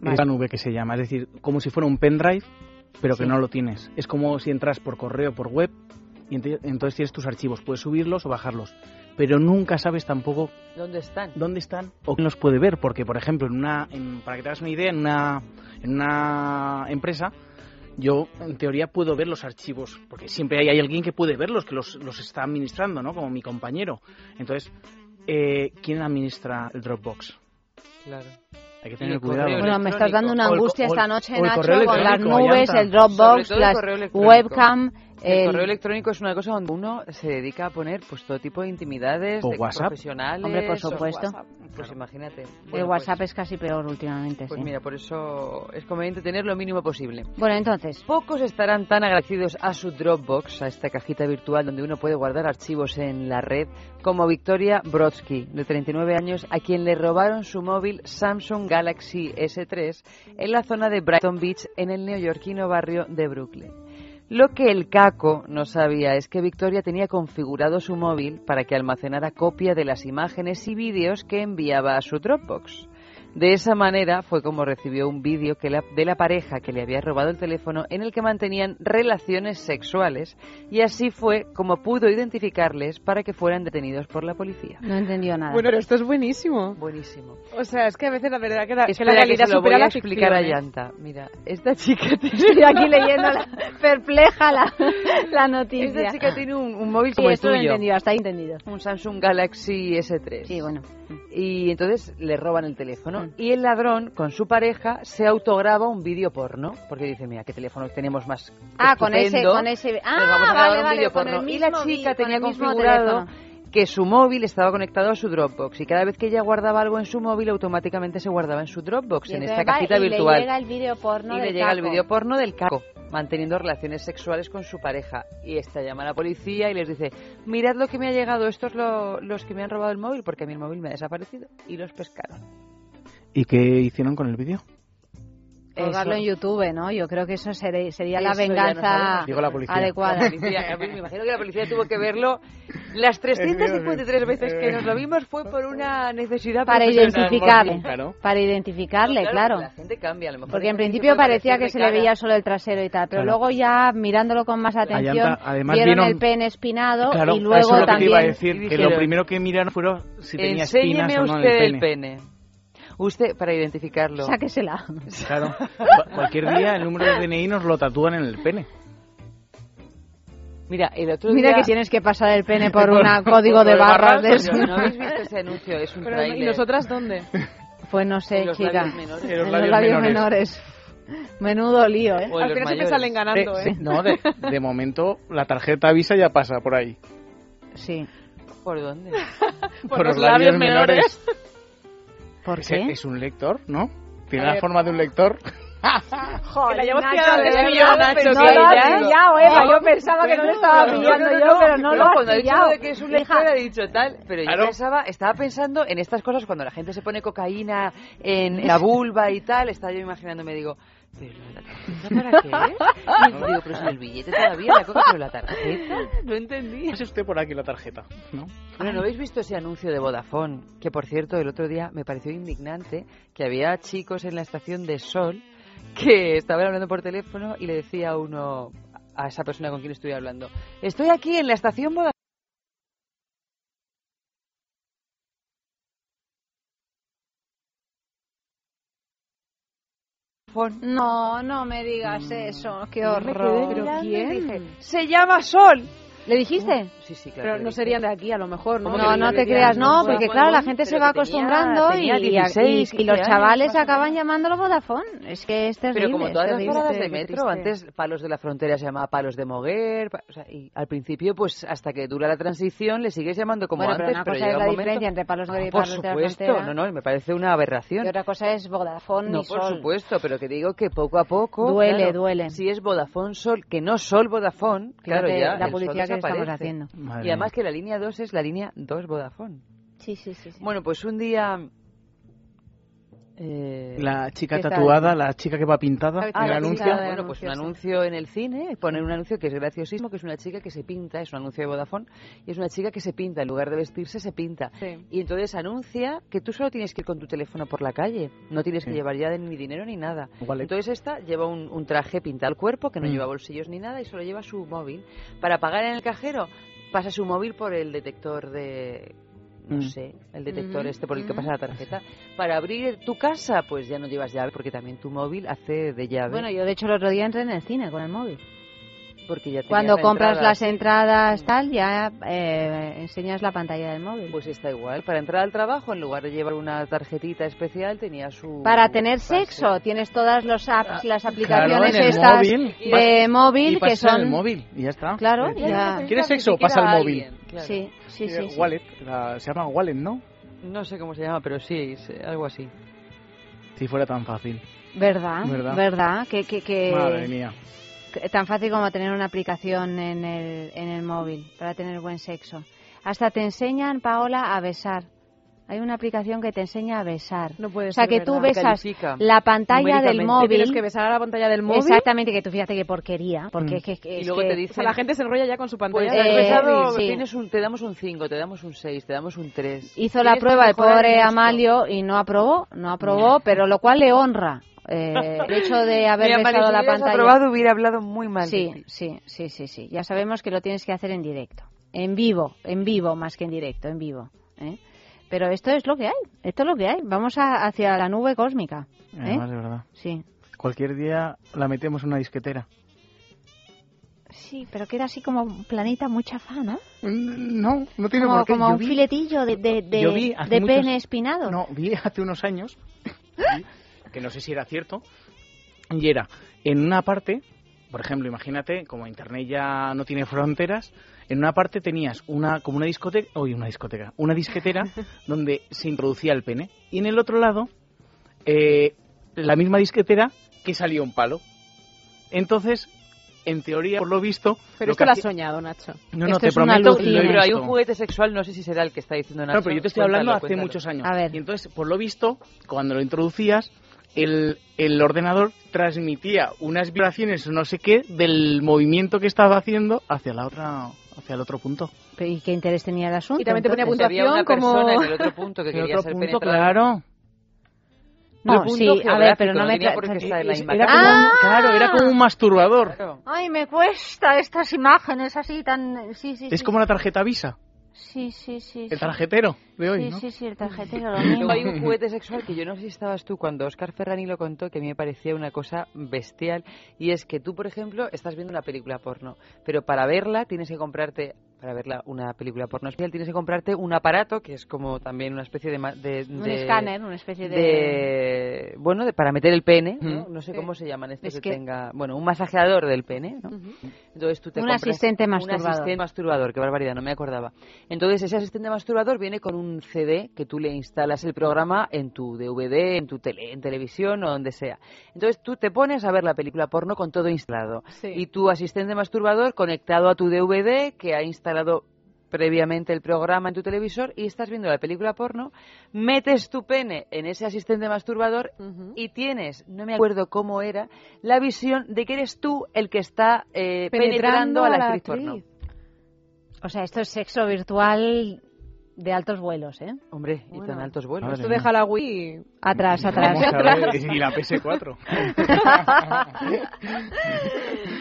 Es la nube que se llama, es decir, como si fuera un pendrive, pero que Sí. no lo tienes. Es como si entras por correo, por web, y ente- entonces tienes tus archivos, puedes subirlos o bajarlos, pero nunca sabes tampoco ¿Dónde están? dónde están o quién los puede ver, porque por ejemplo, en una, en- para que te hagas una idea, en una, en una empresa, yo en teoría puedo ver los archivos, porque siempre hay, hay alguien que puede verlos, que los, los está administrando, ¿no? Como mi compañero. Entonces, eh, ¿quién administra el Dropbox? Claro. Hay que tener cuidado. Bueno, me estás dando una angustia esta noche, Nacho, con las nubes, el Dropbox, las webcam... El, el- correo electrónico es una cosa donde uno se dedica a poner pues todo tipo de intimidades O de WhatsApp. profesionales. Hombre, por supuesto. WhatsApp. Pues imagínate. el Bueno, WhatsApp pues, es casi peor últimamente, pues sí. mira, por eso es conveniente tener lo mínimo posible. Bueno, entonces, Pocos estarán tan agradecidos a su Dropbox, a esta cajita virtual donde uno puede guardar archivos en la red, como Victoria Brodsky, de 39 años, a quien le robaron su móvil Samsung Galaxy S3 en la zona de Brighton Beach, en el neoyorquino barrio de Brooklyn. Lo que el caco no sabía es que Victoria tenía configurado su móvil para que almacenara copia de las imágenes y vídeos que enviaba a su Dropbox. De esa manera fue como recibió un vídeo que la- de la pareja que le había robado el teléfono en el que mantenían relaciones sexuales y así fue como pudo identificarles para que fueran detenidos por la policía. no entendió nada. Bueno, pero esto es buenísimo. Buenísimo. O sea, es que a veces la verdad que la, que Espera la que realidad se lo voy supera a la explicar a. Yanta. Mira, esta chica Estoy aquí leyendo la, perpleja la, la noticia. Esta chica tiene un, un móvil Sí, como el esto lo he tuyo. entendido, hasta ahí entendido. Un Samsung Galaxy S3. Sí, bueno. Y entonces le roban el teléfono. Y el ladrón, con su pareja, se autograba un vídeo porno. Porque dice, mira, qué teléfono tenemos más Ah, con ese, con ese... Ah, Nos vamos a vale, un vale, vídeo porno. y la vi- chica con tenía configurado que su móvil estaba conectado a su Dropbox y cada vez que ella guardaba algo en su móvil automáticamente se guardaba en su Dropbox, Y en esta cajita y virtual. le llega el vídeo porno y le llega el vídeo porno del caco, manteniendo relaciones sexuales con su pareja. Y esta llama a la policía y les dice, mirad lo que me ha llegado, estos lo- los que me han robado el móvil, porque a mí el móvil me ha desaparecido. Y los pescaron. ¿Y qué hicieron con el vídeo? Colgarlo Eso. en YouTube, ¿no? Yo creo que eso sería, sería la Eso no venganza. Llegó la policía. adecuada. La policía- a mí me imagino que la policía tuvo que verlo. Las 353 veces que nos lo vimos fue por una necesidad Para identificarle, Claro. para identificarle, No, claro. La gente cambia, a lo mejor Porque en principio parecía que se le veía solo el trasero y tal, pero Claro. luego ya mirándolo con más atención, además vieron, vieron- el pene espinado Claro, y eso luego es lo que te también... iba a decir, Y que dijeron, lo primero que miraron fueron si tenía espinas o no en usted el el pene. Usted, para identificarlo. Sáquesela. Claro. Cu- Cualquier día el número de DNI nos lo tatúan en el pene. Mira, el otro Mira día... que tienes que pasar el pene por Por- un código de por barras de eso. ¿No habéis visto ese anuncio? Es un Pero, tráiler. ¿Y nosotras dónde? Pues no sé, En los chica. labios menores. En En los labios labios menores. menores. Menudo lío, ¿eh? Al final siempre salen ganando, De- ¿eh? no, de, de momento la tarjeta avisa ya pasa por ahí. Sí. ¿Por dónde? Por, los labios menores. ¿Por Es, qué? es un lector, ¿no? Tiene la ver. forma de un lector. Joder, la llevamos Nacho, desde Nacho, que no lo has ya- pillado, Eva. No, Yo pensaba que no lo estaba pillando yo, pero no no, lo has cuando ha dicho de que es un lector ha dicho tal, pero yo pensaba, estaba pensando en estas cosas cuando la gente se pone cocaína en la vulva y tal, estaba yo imaginándome, digo, pero la tarjeta para qué? Y digo, pero si el billete todavía la pero la tarjeta, no entendí. Pase usted por aquí la tarjeta, ¿no? Bueno, ¿no habéis visto ese anuncio de Vodafone? Que, por cierto, el otro día me pareció indignante que había chicos en la estación de Sol que estaban hablando por teléfono y le decía a uno, a esa persona con quien estoy hablando, estoy aquí en la estación Vodafone. No, no me digas eso, qué horror. ¿Pero quién? dije, Se llama Sol. ¿Le dijiste? Sí, sí, claro. Pero no serían de aquí, a lo mejor, ¿no? No, no te creas, no, porque claro, la gente se va acostumbrando tenía y, 16, y- y los 15 chavales acaban llamándolo Vodafone. Es que es terrible. Pero como todas las terrible. paradas de Qué metro, antes Palos de la Frontera se llamaba Palos de Moguer, pa- o sea, y al principio, pues hasta que dura la transición, le sigues llamando como Bueno, pero antes, una pero cosa llega es un la momento... diferencia entre Palos de Moguer y por Palos de la supuesto, Frontera. no, no, me parece una aberración. Y otra cosa es Vodafone No, y por Sol. supuesto, pero que digo que poco a poco... Duele, claro, duele. Si es Vodafone Sol, que no Sol Vodafone, claro, ya la el Que estamos desaparece. haciendo. Madre Y además mía. que la línea 2 es la línea 2 Vodafone. Sí, sí, sí. sí. Bueno, pues un día... eh, La chica tatuada, la chica que va pintada, Ah, el anuncio. bueno, pues un anuncio en el cine, poner un anuncio que es graciosísimo, que es una chica que se pinta, es un anuncio de Vodafone, y es una chica que se pinta, en lugar de vestirse, se pinta. Sí. Y entonces anuncia que tú solo tienes que ir con tu teléfono por la calle, no tienes que Sí. llevar ya ni dinero ni nada. Vale. Entonces esta lleva un, un traje pinta al cuerpo, que no Mm. lleva bolsillos ni nada, y solo lleva su móvil. Para pagar en el cajero, pasa su móvil por el detector de... No Mm. sé, el detector Ujú, este por el que ujú. pasa la tarjeta. Para abrir tu casa, pues ya no llevas llave, porque también tu móvil hace de llave. Bueno, yo de hecho el otro día entré en el cine con el móvil. Porque ya tenías Cuando compras entrada, las entradas tal, ya eh, enseñas la pantalla del móvil. Pues está igual. Para entrar al trabajo, en lugar de llevar una tarjetita especial, tenía su... Para tener pase. sexo, tienes todas los apps, las Claro, aplicaciones estas móvil. de móvil y que son... el móvil y ya está. Claro, Eh, ya. ¿Quieres sexo? Pasa al móvil. claro. Sí, sí, sí. Eh, sí. Wallet, la- se llama Wallet, ¿no? No sé cómo se llama, pero sí, es algo así. Si fuera tan fácil. ¿Verdad? ¿Verdad? ¿Verdad? Que, que, que- Madre mía. Tan fácil como tener una aplicación en el, en el móvil para tener buen sexo. Hasta te enseñan, Paola, a besar. Hay una aplicación que te enseña a besar. No puede o sea, ser que verdad. tú besas Califica la pantalla del móvil. Tienes que besar a la pantalla del móvil. Exactamente, que tú fíjate qué porquería. Porque Mm. es que, que- Y es luego que- te O dicen... sea, la gente se enrolla ya con su Pues pantalla has Eh, besado, sí. tienes un, te damos un 5, te damos un 6, te damos un 3. hizo la prueba el pobre Amalio y no aprobó, no aprobó, pero lo cual le honra. Eh, el hecho de haber Mira, besado si la pantalla. aprobado, hubiera hablado muy mal Sí, sí, sí, sí, sí. Ya sabemos que lo tienes que hacer en directo, en vivo, en vivo más que en directo, en vivo. ¿eh? Pero esto es lo que hay, esto es lo que hay. Vamos a- hacia la nube cósmica. ¿eh? Además, de verdad. Sí, Cualquier día la metemos en una disquetera. sí, pero queda así como un planeta muy chafá, ¿no? No, no tiene Como, por qué. como Yo un vi- filetillo de, de, de, de muchos- pene espinado. No, vi hace unos años, que no sé si era cierto, y era en una parte, por ejemplo, imagínate, como Internet ya no tiene fronteras, en una parte tenías una como una discoteca, oye, una discoteca, una disquetera donde se introducía el pene, y en el otro lado, eh, la misma disquetera que salía un palo. Entonces, en teoría, por lo visto... Pero lo esto lo has soñado, Nacho. No, no, Esto te es prometo lo Pero hay un juguete sexual, no sé si será el que está diciendo Nacho. No, pero yo te estoy hablando hace cuéntalo. muchos años. A ver. Y entonces, por lo visto, cuando lo introducías, el, el ordenador transmitía unas vibraciones o no sé qué del movimiento que estaba haciendo hacia la otra hacia el otro punto. Pero, ¿Y qué interés tenía el asunto? Y también te ponía entonces? Si había una puntuación como- persona en el otro punto que el quería otro ser punto, claro. No, sí, a ver, pero no me tra- Era como, un- ¡Ah! claro, era como un masturbador. Claro. Ay, me cuesta estas imágenes así tan... Sí, sí, Es sí. como la tarjeta Visa, Sí, sí, sí. el sí. tarjetero de hoy, Sí, ¿no? sí, sí, el tarjetero, lo mismo. hay un juguete sexual que yo no sé si estabas tú cuando Oscar Ferrani lo contó, que a mí me parecía una cosa bestial, y es que tú, por ejemplo, estás viendo una película porno, pero para verla tienes que comprarte, para verla una película porno especial, tienes que comprarte un aparato que es como también una especie de... de- Un escáner, una especie de... de bueno de, para meter el pene ¿no? No sé Sí. cómo se llaman estos Es que, que- tenga bueno un masajeador del pene entonces tú te Un compras asistente un masturbador. asistente masturbador qué barbaridad no me acordaba entonces ese asistente masturbador viene con un CD que tú le instalas el programa en tu DVD en tu tele en televisión o donde sea entonces tú te pones a ver la película porno con todo instalado Sí. y tu asistente masturbador conectado a tu DVD que ha instalado previamente el programa en tu televisor y estás viendo la película porno, metes tu pene en ese asistente masturbador y tienes, no me acuerdo cómo era, la visión de que eres tú el que está eh, Penetrando penetrando a la a la actriz actriz. porno. O sea, esto es sexo virtual de altos vuelos, ¿eh? Hombre, y tan altos vuelos. Madre mía. deja la Wii. Atrás, atrás. Vamos a ver, y la PS4.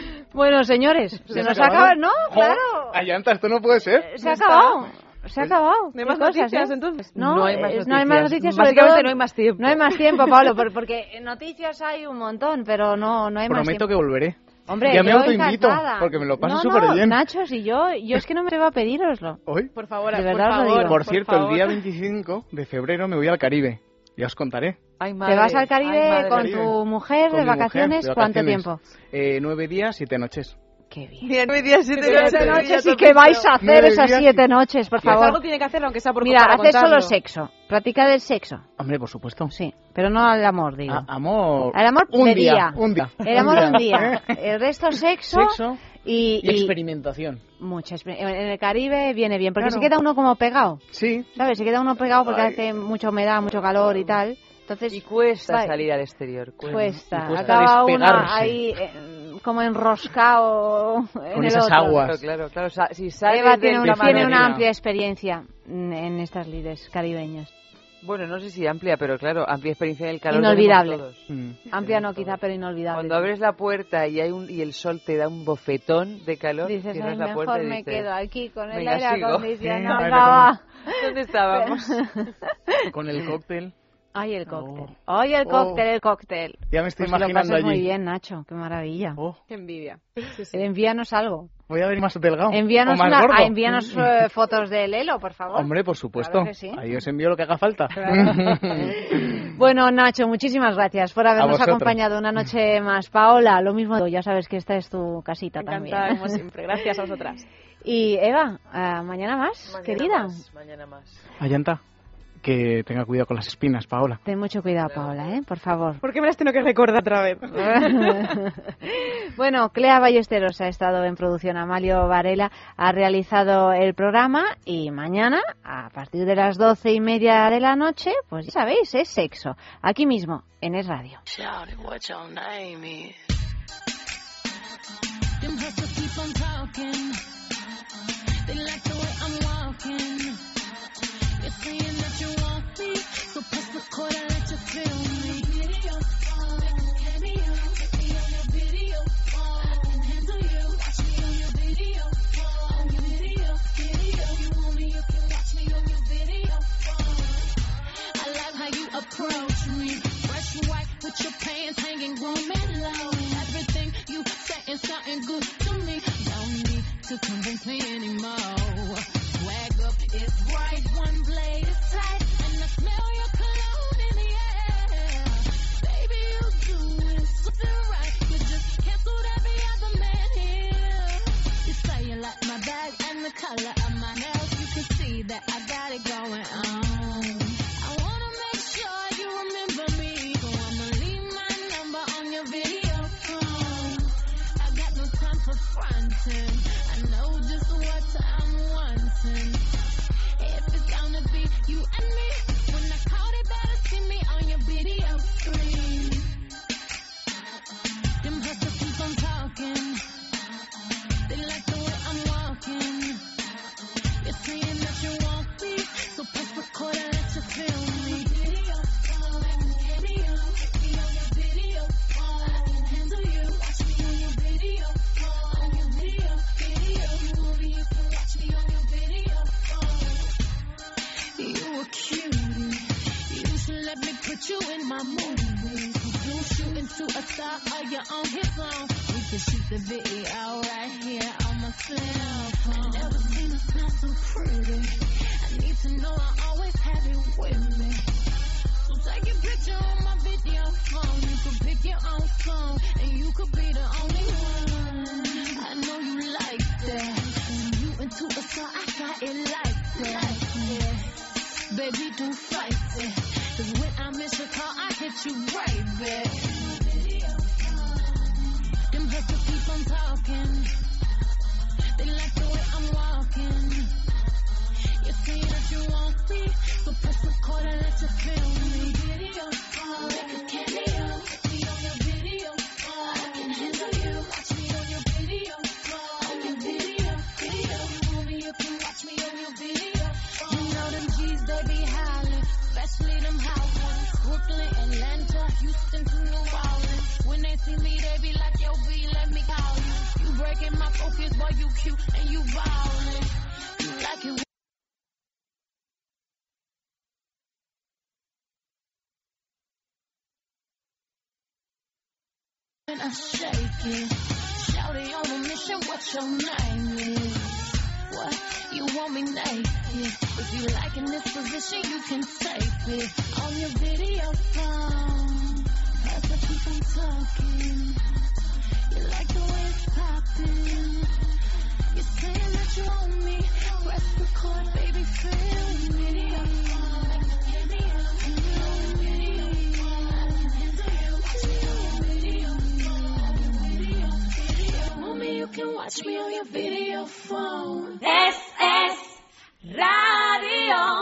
bueno, señores, se ¿Se nos ha ha acabado? acabado. No, claro. Ayanta, esto no puede ser. Se ha acabado. Se ha acabado. ¿No hay ¿Qué más cosas, noticias, eh? entonces? No, No hay más no hay más noticias. noticias. sobre Básicamente todo- no hay más tiempo. No hay más tiempo, Pablo, por- porque noticias hay un montón, pero no, no hay más Prometo tiempo. que volveré. Hombre, ya me autoinvito, porque me lo paso No, súper no, bien. Nachos y yo, yo es que no me atrevo a pedíroslo. ¿Hoy? Por favor, De por verdad os lo favor. digo. Por por cierto, favor. el día 25 de febrero me voy al Caribe. Ya os contaré. Ay, Te madre, vas al ay, Caribe madre. con Caribe. tu mujer Con de mujer, vacaciones, de ¿cuánto vacaciones. tiempo? Eh, nueve días, siete noches. Qué bien. Mira, nueve días, siete Siete noches. noches y qué vais a hacer esas días. siete noches, por Pues algo favor. tiene que hacer, aunque sea por Mira, haces solo sexo. Practicar el sexo. Hombre, por supuesto. Sí, pero no al amor, digo. A- amor. Al amor un de día, día. Un día. El amor un día. El resto sexo, Sexo y, y y experimentación. mucha exper- En el Caribe viene bien, porque Claro. se queda uno como pegado. Sí. ¿Sabes? Se queda uno pegado porque Ay. hace mucha humedad, mucho calor y tal. Entonces, Y cuesta Vale. salir al exterior. Cuesta. cuesta. cuesta Acaba uno ahí eh, como enroscado en Con el esas otro. aguas. Claro, claro, Si Eva tiene, un- tamaño- tiene una amplia experiencia en estas lides caribeñas. Bueno, no sé si amplia, pero claro, amplia experiencia en el calor. Inolvidable. todos. Mm. Amplia no quizá, pero inolvidable. Cuando abres la puerta y hay un y el sol te da un bofetón de calor, Dices, cierras "Ay, la puerta mejor y me dices, quedo aquí con el "Venga, aire sigo". acondicionado. ¿Dónde estábamos? Con el cóctel. Ay, el cóctel. Ay, el Oh. cóctel, el cóctel. Ya me estoy Pues lo imaginando pasas muy allí. bien, Nacho. Qué maravilla. Oh, Qué envidia. Sí, sí. Envíanos algo. Voy a ver más delgado. Envíanos, o más una- gordo. ah, envíanos eh, fotos de Lelo, por favor. Hombre, por supuesto. Claro que sí. Ahí os envío lo que haga falta. Bueno, Nacho, muchísimas gracias por habernos acompañado una noche más. Paola, lo mismo, ya sabes que esta es tu casita Encantada, también. como siempre. Gracias a vosotras. Y Eva, eh, mañana más, Mañana querida. más, mañana más. Ayanta, que tenga cuidado con las espinas, Paola. Ten mucho cuidado, Paola, ¿eh? por favor. ¿Por qué me las tengo que recordar otra vez? bueno, Clea Ballesteros ha estado en producción, Amalio Varela ha realizado el programa y mañana, a partir de las doce y media de la noche, pues ya sabéis, es sexo, aquí mismo, en Es Radio. They like the way I'm walking. You're saying that press the you feel me. Video phone, get me on your video phone. I you, watch me on your video phone. On your video, video. You want me, you can watch me on your video phone. I like how you approach me. Fresh white with your pants hanging, low. Everything you something good to me. Don't need to convince me anymore. To a star or you're on his phone. We can shoot the video right here on my cell phone. Never seen a smile so pretty. I need to know I always have it with me. So take a picture on my video phone. You can pick your own song, and you could be the only one. I know you like that. You into a song, I got it like that. Yeah. Baby, do fight it. Cause when I miss your call, I hit you right back. On talking. They like the way I'm walking. You say that you want me, so press record and let you feel me. Video boy, you cute and you violent. You like you. And I shake it. Shouty on a mission, what your name is? What? You want me naked? If you like in this position, you can take it on your video phone. That's what keep on talking watch me on your video phone. SS Radio.